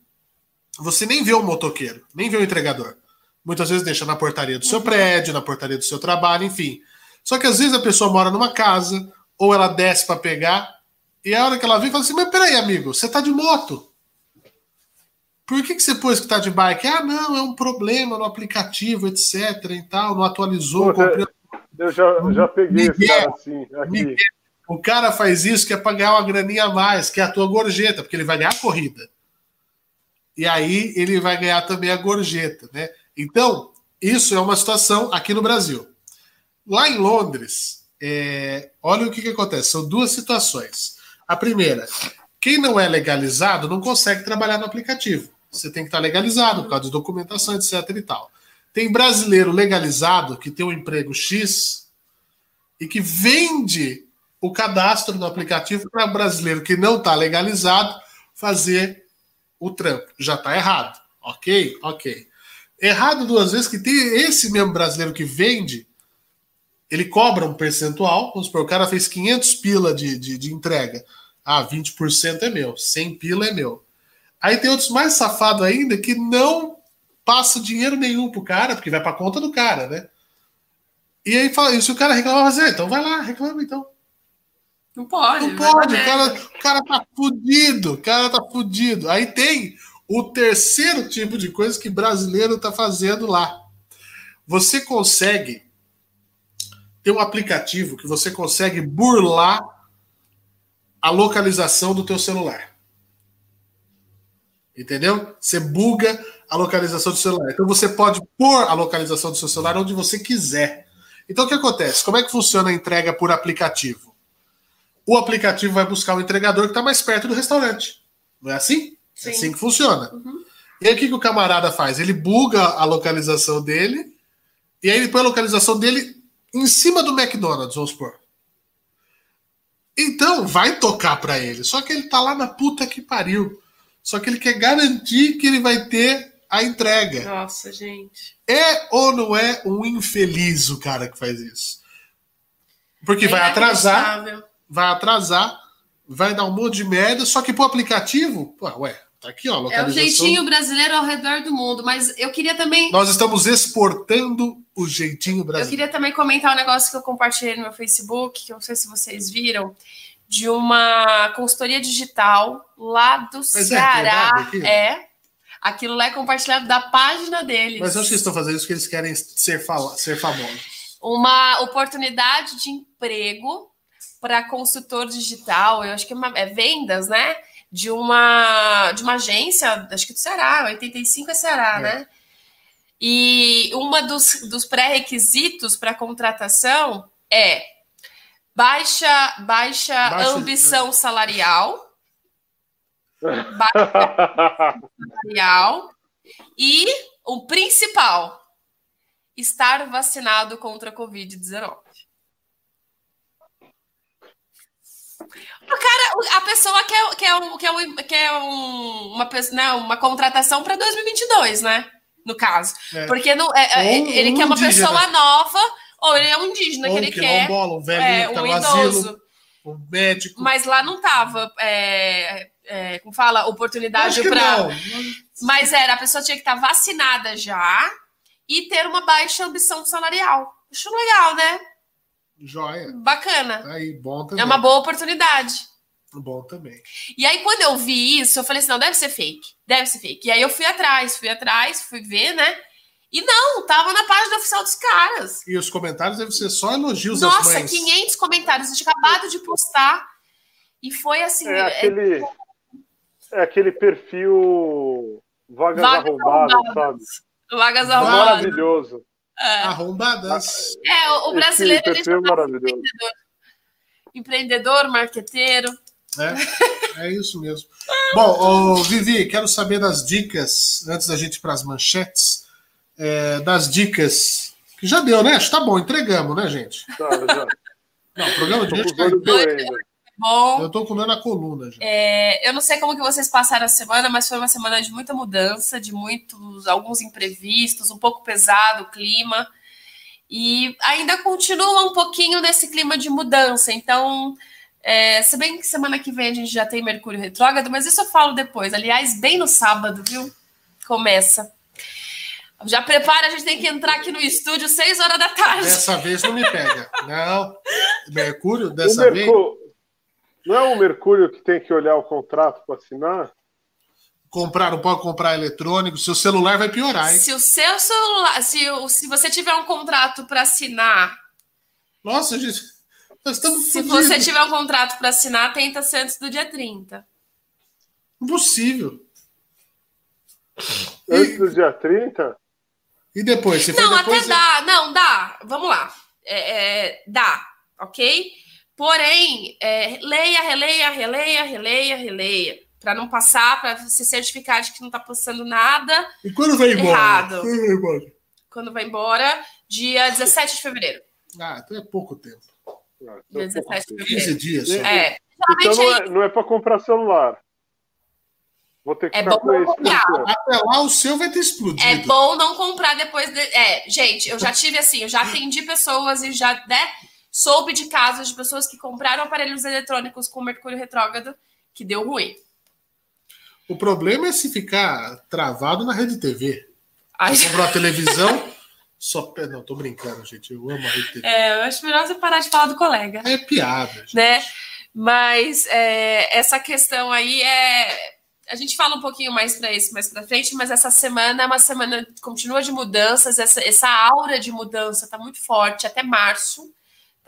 S1: você nem vê o motoqueiro, nem vê o entregador. Muitas vezes deixa na portaria do seu uhum. prédio, na portaria do seu trabalho, enfim. Só que às vezes a pessoa mora numa casa, ou ela desce para pegar, e a hora que ela vem, fala assim: Mas peraí, amigo, você tá de moto. Por que, que você pôs que tá de bike? Ah, não, é um problema no aplicativo, etc. e tal, não atualizou. Pô, comprei...
S2: Eu já, já peguei Miguel, esse cara assim. Aqui. Miguel,
S1: o cara faz isso que é para ganhar uma graninha a mais, que é a tua gorjeta, porque ele vai ganhar a corrida. E aí ele vai ganhar também a gorjeta, né? Então, isso é uma situação aqui no Brasil. Lá em Londres, é, olha o que, que acontece: são duas situações. A primeira, quem não é legalizado não consegue trabalhar no aplicativo. Você tem que estar legalizado por causa de documentação, etc. e tal. Tem brasileiro legalizado que tem um emprego X e que vende o cadastro no aplicativo para brasileiro que não está legalizado fazer o trampo. Já está errado. Ok? Ok. Errado duas vezes que tem esse mesmo brasileiro que vende, ele cobra um percentual. Vamos supor, o cara fez 500 pila de, de, de entrega. Ah, 20% é meu, 100 pila é meu. Aí tem outros mais safados ainda que não passa dinheiro nenhum pro cara, porque vai pra conta do cara, né? E aí, e se o cara reclamar, assim, então vai lá, reclama então.
S3: Não pode.
S1: Não pode, o cara, o cara tá fudido, o cara tá fudido. Aí tem o terceiro tipo de coisa que brasileiro tá fazendo lá. Você consegue ter um aplicativo que você consegue burlar a localização do teu celular. Entendeu? Você buga a localização do celular. Então você pode pôr a localização do seu celular onde você quiser. Então o que acontece? Como é que funciona a entrega por aplicativo? O aplicativo vai buscar o entregador que está mais perto do restaurante. Não é assim? Sim. É assim que funciona. Uhum. E aí o que, que o camarada faz? Ele buga a localização dele e aí ele põe a localização dele em cima do McDonald's, vamos supor. Então vai tocar para ele. Só que ele tá lá na puta que pariu. Só que ele quer garantir que ele vai ter a entrega.
S3: Nossa, gente.
S1: É ou não é um infeliz o cara que faz isso? Porque é vai atrasar, vai atrasar, vai dar um monte de merda, só que pro aplicativo, pô, ué, tá aqui, ó,
S3: É o jeitinho brasileiro ao redor do mundo, mas eu queria também
S1: Nós estamos exportando o jeitinho brasileiro.
S3: Eu queria também comentar um negócio que eu compartilhei no meu Facebook, que eu não sei se vocês viram, de uma consultoria digital lá do mas é Ceará. É, é Aquilo lá é compartilhado da página deles.
S1: Mas eu acho que eles estão fazendo isso porque eles querem ser, ser famosos.
S3: Uma oportunidade de emprego para consultor digital, eu acho que é, uma, é, vendas, né? De uma, de uma agência, acho que do Ceará, 85 é Ceará, é. né? E uma dos, dos pré-requisitos para contratação é baixa, baixa, baixa ambição salarial material e o principal, estar vacinado contra a Covid-19. O cara, a pessoa quer, quer, um, quer, um, quer um, uma, né, uma contratação para 2022, né? No caso. É. Porque não, é, é ele quer uma indígena. pessoa nova, ou ele é um indígena ou que ele quer.
S1: Um velho é, um idoso. Asilo, um médico.
S3: Mas lá não tava. É, é, como fala, oportunidade para. Mas era, a pessoa tinha que estar vacinada já e ter uma baixa ambição salarial. Acho legal, né?
S1: Joia.
S3: Bacana.
S1: Aí, bom também.
S3: É uma boa oportunidade.
S1: Bom também.
S3: E aí, quando eu vi isso, eu falei assim: não, deve ser fake. Deve ser fake. E aí eu fui atrás, fui atrás, fui ver, né? E não, tava na página oficial dos caras.
S1: E os comentários devem ser só elogios
S3: Nossa, 500 comentários. Eu tinha acabado de postar. E foi assim.
S2: É aquele, é... É aquele perfil vagas, vagas arrombadas, arrombadas,
S3: sabe? Vagas arrombadas.
S2: Maravilhoso.
S1: É. Arrombadas.
S3: É, o, o brasileiro ele é maravilhoso. Empreendedor. empreendedor, marqueteiro.
S1: É, é isso mesmo. Bom, ô, Vivi, quero saber das dicas, antes da gente ir para as manchetes, é, das dicas que já deu, né? Acho que tá bom, entregamos, né, gente?
S2: Tá, já.
S1: Não, o programa de hoje tá bom. Eu tô com dor na coluna já.
S3: É, eu não sei como que vocês passaram a semana, mas foi uma semana de muita mudança, de muitos, alguns imprevistos, um pouco pesado o clima. E ainda continua um pouquinho nesse clima de mudança. Então, é, se bem que semana que vem a gente já tem Mercúrio retrógrado, mas isso eu falo depois. Aliás, bem no sábado, viu? Começa. Já prepara, a gente tem que entrar aqui no estúdio 6 horas da tarde.
S1: Dessa vez não me pega. Não. Mercúrio, dessa vez.
S2: Não é o Mercúrio que tem que olhar o contrato para assinar?
S1: Comprar, não pode comprar eletrônico, seu celular vai piorar, hein?
S3: Se o seu celular, se, se você tiver um contrato para assinar.
S1: Nossa, gente, nós estamos
S3: Se fudidos. você tiver um contrato para assinar, tenta ser antes do dia 30.
S1: Impossível.
S2: Antes do dia 30?
S1: E depois?
S3: Você não, depois, até dá. Não, dá. Vamos lá. É, é, dá, ok? Porém, é, leia, releia, releia, releia, releia. Para não passar, para se certificar de que não está passando nada.
S1: E quando vai embora?
S3: Errado.
S1: Quando vai embora?
S3: Quando vai embora, dia 17 de fevereiro.
S1: Ah, então é pouco tempo.
S3: Ah, então dia 17 de
S1: fevereiro. 15 dias.
S3: É.
S2: Então não é, não é para comprar celular.
S3: Vou ter que é bom não comprar.
S1: Até lá o seu vai ter explodido.
S3: É bom não comprar depois. De... É, gente, eu já tive assim, eu já atendi pessoas e já né, soube de casos de pessoas que compraram aparelhos eletrônicos com mercúrio retrógrado que deu ruim.
S1: O problema é se ficar travado na rede TV. Ai. Comprou a televisão. Só... Não, tô brincando, gente. Eu amo a rede TV.
S3: É, eu acho melhor você parar de falar do colega.
S1: É piada. Gente.
S3: Né? Mas é, essa questão aí é. A gente fala um pouquinho mais para isso mais para frente, mas essa semana é uma semana continua de mudanças, essa, essa aura de mudança está muito forte até março,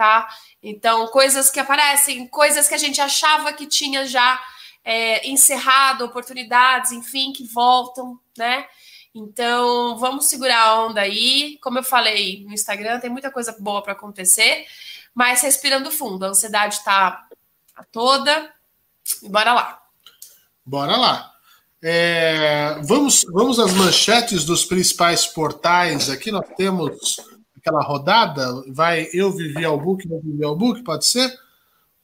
S3: tá? Então, coisas que aparecem, coisas que a gente achava que tinha já é, encerrado, oportunidades, enfim, que voltam, né? Então, vamos segurar a onda aí. Como eu falei no Instagram, tem muita coisa boa para acontecer, mas respirando fundo, a ansiedade está toda. Bora lá.
S1: Bora lá. É, vamos, vamos às manchetes dos principais portais. Aqui nós temos aquela rodada. Vai eu vivi ao book, eu vivi ao book, pode ser?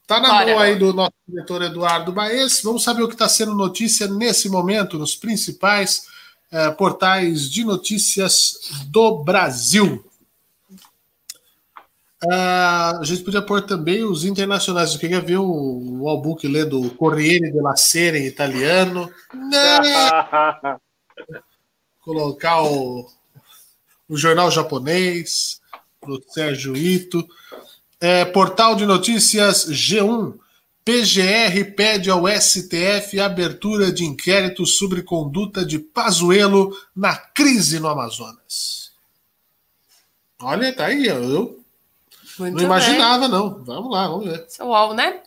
S1: Tá na Bora. mão aí do nosso diretor Eduardo Baez. Vamos saber o que está sendo notícia nesse momento nos principais é, portais de notícias do Brasil. Uh, a gente podia pôr também os internacionais. Eu queria ver o, o Albuque lendo Corriere della Sera em italiano. Colocar o, o jornal japonês, do Sérgio Ito. É, portal de notícias G1. PGR pede ao STF abertura de inquérito sobre conduta de Pazuello na crise no Amazonas. Olha, tá aí, eu muito não imaginava, bem. não. Vamos lá, vamos ver.
S3: Seu UOL, né?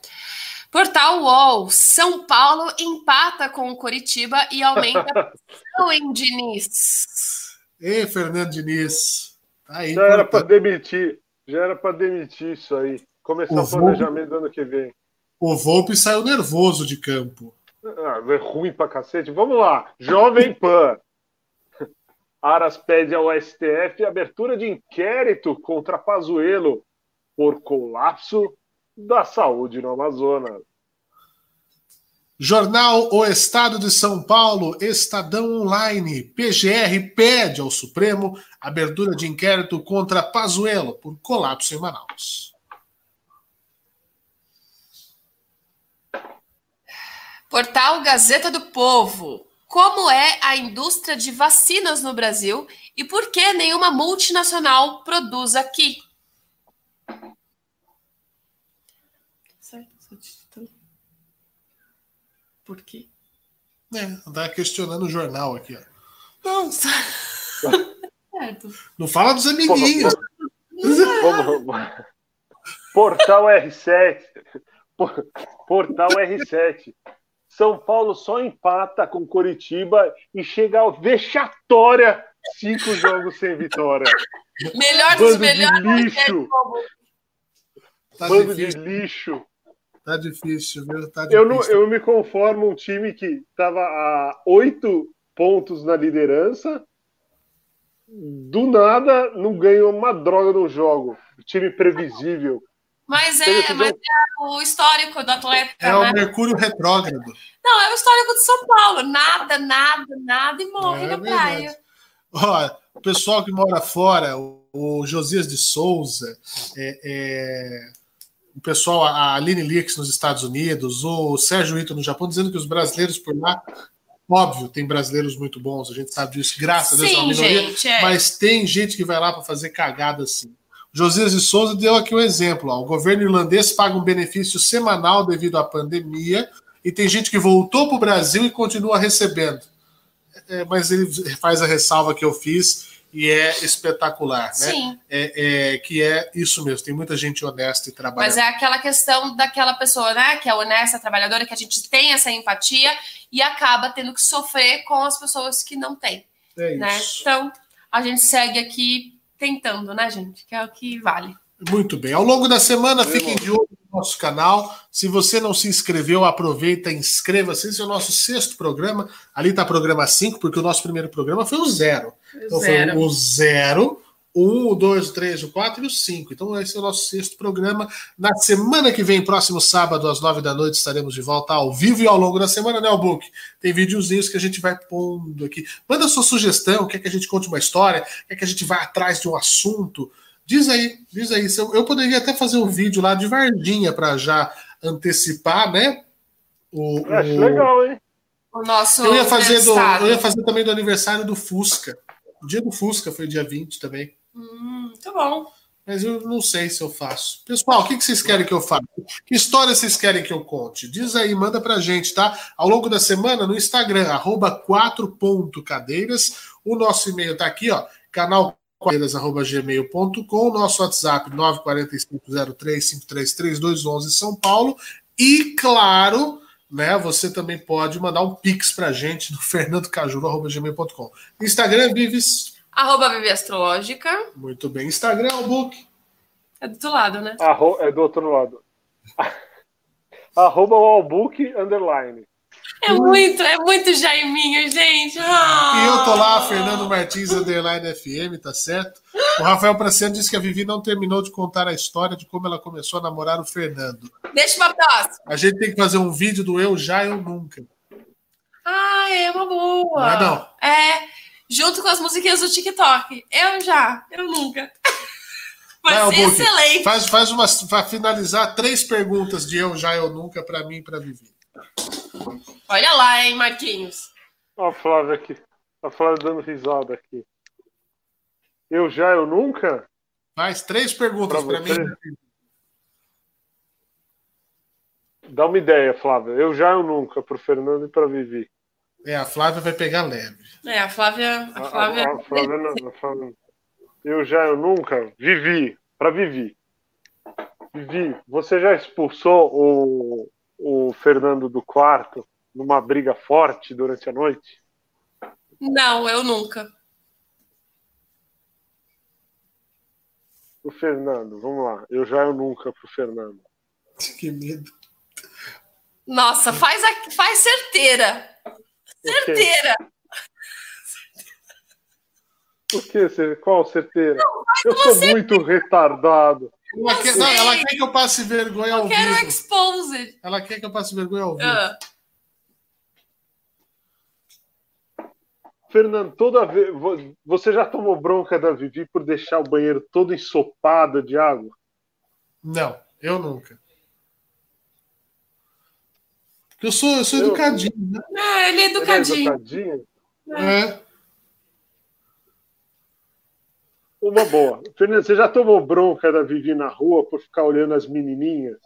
S3: Portal UOL. São Paulo empata com o Coritiba e aumenta a pressão em Diniz.
S1: Ei, Fernando Diniz.
S2: Tá aí, já era para demitir. Já era para demitir isso aí. Começar o, o planejamento do ano que vem.
S1: O Volpe saiu nervoso de campo.
S2: Ah, é ruim pra cacete. Vamos lá. Jovem Pan. Aras pede ao STF abertura de inquérito contra Pazuello por colapso da saúde no Amazonas.
S1: Jornal O Estado de São Paulo, Estadão Online, PGR pede ao Supremo abertura de inquérito contra Pazuello por colapso em Manaus.
S3: Portal Gazeta do Povo. Como é a indústria de vacinas no Brasil e por que nenhuma multinacional produz aqui? Por quê?
S1: É, tá questionando o jornal aqui, ó.
S3: Não, certo.
S1: Não fala dos amiguinhos.
S2: Portal R7. Portal R7. São Paulo só empata com Coritiba e chega ao vexatória cinco jogos sem vitória.
S3: Melhor dos melhores.
S2: De lixo. Tá Bando difícil. de lixo.
S1: Tá difícil, viu? Tá
S2: difícil. Eu, não, eu me conformo um time que estava a oito pontos na liderança, do nada não ganhou uma droga no jogo. Time previsível.
S3: Mas é, mas é o histórico do atleta.
S1: É né? o Mercúrio retrógrado.
S3: Não, é o histórico de São Paulo. Nada, nada, nada e morre é, na verdade. praia.
S1: Ó, o pessoal que mora fora, o, o Josias de Souza, é, é o pessoal, a Aline Lix nos Estados Unidos, o Sérgio Ito no Japão, dizendo que os brasileiros por lá, óbvio, tem brasileiros muito bons, a gente sabe disso, graças Sim, a Deus, é uma minoria, gente, é. mas tem gente que vai lá para fazer cagada assim. Josias de Souza deu aqui um exemplo: ó, o governo irlandês paga um benefício semanal devido à pandemia, e tem gente que voltou para o Brasil e continua recebendo. É, mas ele faz a ressalva que eu fiz e é espetacular, né? Sim. É, é, que é isso mesmo, tem muita gente honesta e trabalhadora.
S3: Mas é aquela questão daquela pessoa, né, que é honesta, trabalhadora, que a gente tem essa empatia e acaba tendo que sofrer com as pessoas que não têm. É né? isso. Então, a gente segue aqui tentando, né, gente? Que é o que vale.
S1: Muito bem. Ao longo da semana, fiquem de olho nosso canal. Se você não se inscreveu, aproveita, inscreva-se. Esse é o nosso sexto programa. Ali está programa 5, porque o nosso primeiro programa foi o zero. Então zero. foi o zero, o 1, o 2, o 3, o 4 e o 5. Então, esse é o nosso sexto programa. Na semana que vem, próximo sábado, às 9 da noite, estaremos de volta ao vivo e ao longo da semana, né, Albuque? Tem videozinhos que a gente vai pondo aqui. Manda sua sugestão, quer que a gente conte uma história, quer que a gente vá atrás de um assunto. Diz aí, diz aí. Eu poderia até fazer um vídeo lá de Vardinha para já antecipar, né?
S2: O, Acho o... legal, hein?
S3: O nosso
S1: eu ia, fazer do, eu ia fazer também do aniversário do Fusca. O dia do Fusca foi dia 20 também.
S3: Hum, muito bom.
S1: Mas eu não sei se eu faço. Pessoal, o que vocês querem que eu faça? Que história vocês querem que eu conte? Diz aí, manda pra gente, tá? Ao longo da semana, no Instagram, arroba 4.cadeiras. O nosso e-mail tá aqui, ó. Canal cadeiras.gmail.com, nosso WhatsApp 94503533211 São Paulo. E, claro, né, você também pode mandar um pix pra gente no fernandocajuru.gmail.com. Instagram, Vives
S3: Arroba Vivi Astrológica.
S1: Muito bem. Instagram, o book.
S3: É do outro lado, né?
S2: Arro é do outro lado. Arroba o Albook underline.
S3: É muito, é muito Jaiminho, gente.
S1: Ah. E eu tô lá, Fernando Martins, underline FM, tá certo? O Rafael Praciano disse que a Vivi não terminou de contar a história de como ela começou a namorar o Fernando.
S3: Deixa uma próxima.
S1: A gente tem que fazer um vídeo do Eu Já, Eu Nunca.
S3: Ah, é uma boa. Não
S1: é não?
S3: É, junto com as musiquinhas do TikTok. Eu já, eu nunca. Vai ser excelente.
S1: Faz, faz uma, para finalizar, três perguntas de eu já, eu nunca, para mim e para Vivi.
S3: Olha lá, hein, Marquinhos.
S2: Olha a Flávia aqui. A Flávia dando risada aqui. Eu já, eu nunca?
S1: Faz três perguntas para mim.
S2: Dá uma ideia, Flávia. Eu já, eu nunca, para o Fernando e para Vivi.
S1: É, a Flávia vai pegar leve.
S3: É, a Flávia. A Flávia... A, a, a Flávia,
S2: não, a Flávia... Eu já, eu nunca. Vivi, para Vivi. Vivi, você já expulsou o, o Fernando do quarto numa briga forte durante a noite?
S3: Não, eu nunca.
S2: O Fernando, vamos lá. Eu já, eu nunca pro Fernando.
S1: Que medo.
S3: Nossa, faz, a, faz certeira. Certeira.
S2: Por que? Qual certeira? Não, eu sou certeira. muito retardado.
S1: Ela quer, não, ela quer, que eu passe vergonha ao
S3: eu
S1: vivo.
S3: Quero exposed.
S1: Ela quer que eu passe vergonha ao vivo. Uh.
S2: Fernando, toda vez. Você já tomou bronca da Vivi por deixar o banheiro todo ensopado de água?
S1: Não, eu nunca. Eu sou, eu sou eu... educadinho, né?
S3: É, ele é educadinho. Ele é educadinho?
S1: É. é.
S2: Uma boa. Fernando, você já tomou bronca da Vivi na rua por ficar olhando as menininhas?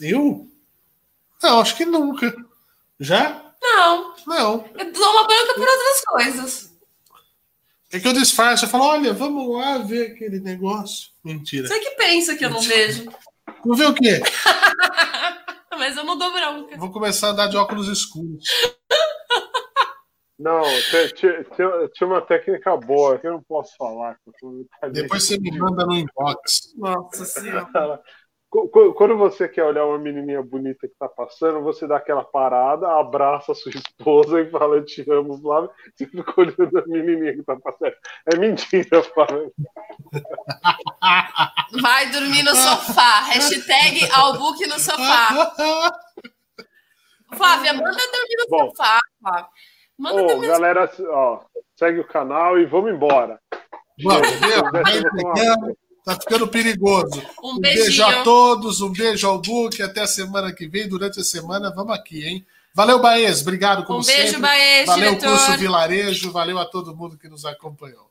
S1: Eu? Não, acho que nunca. Já?
S3: Não.
S1: Não.
S3: Eu dou uma bronca por outras coisas.
S1: É que eu disfarço, eu falo, olha, vamos lá ver aquele negócio. Mentira.
S3: Você que pensa que eu não vejo.
S1: Não vê o quê?
S3: Mas eu não dou bronca.
S1: Vou começar a andar de óculos escuros.
S2: Não, tinha uma técnica boa que eu não posso falar.
S1: Depois você me manda no inbox.
S3: Nossa Senhora.
S2: Quando você quer olhar uma menininha bonita que tá passando, você dá aquela parada, abraça a sua esposa e fala: Eu te amo, Flávio. Você fica olhando a menininha que tá passando. É mentira, Flávio.
S3: Vai dormir no sofá. Hashtag Albuque no sofá. Flávia, manda dormir no Bom, sofá, Flávia. Manda
S2: ô, galera, ó, segue o canal e vamos embora.
S1: Vamos, Deus, Tá ficando perigoso. Um, um beijo a todos, um beijo ao Book, até a semana que vem. Durante a semana, vamos aqui, hein? Valeu, Baez. Obrigado, como
S3: um beijo,
S1: sempre.
S3: Baez,
S1: valeu,
S3: diretor.
S1: curso Vilarejo. Valeu a todo mundo que nos acompanhou.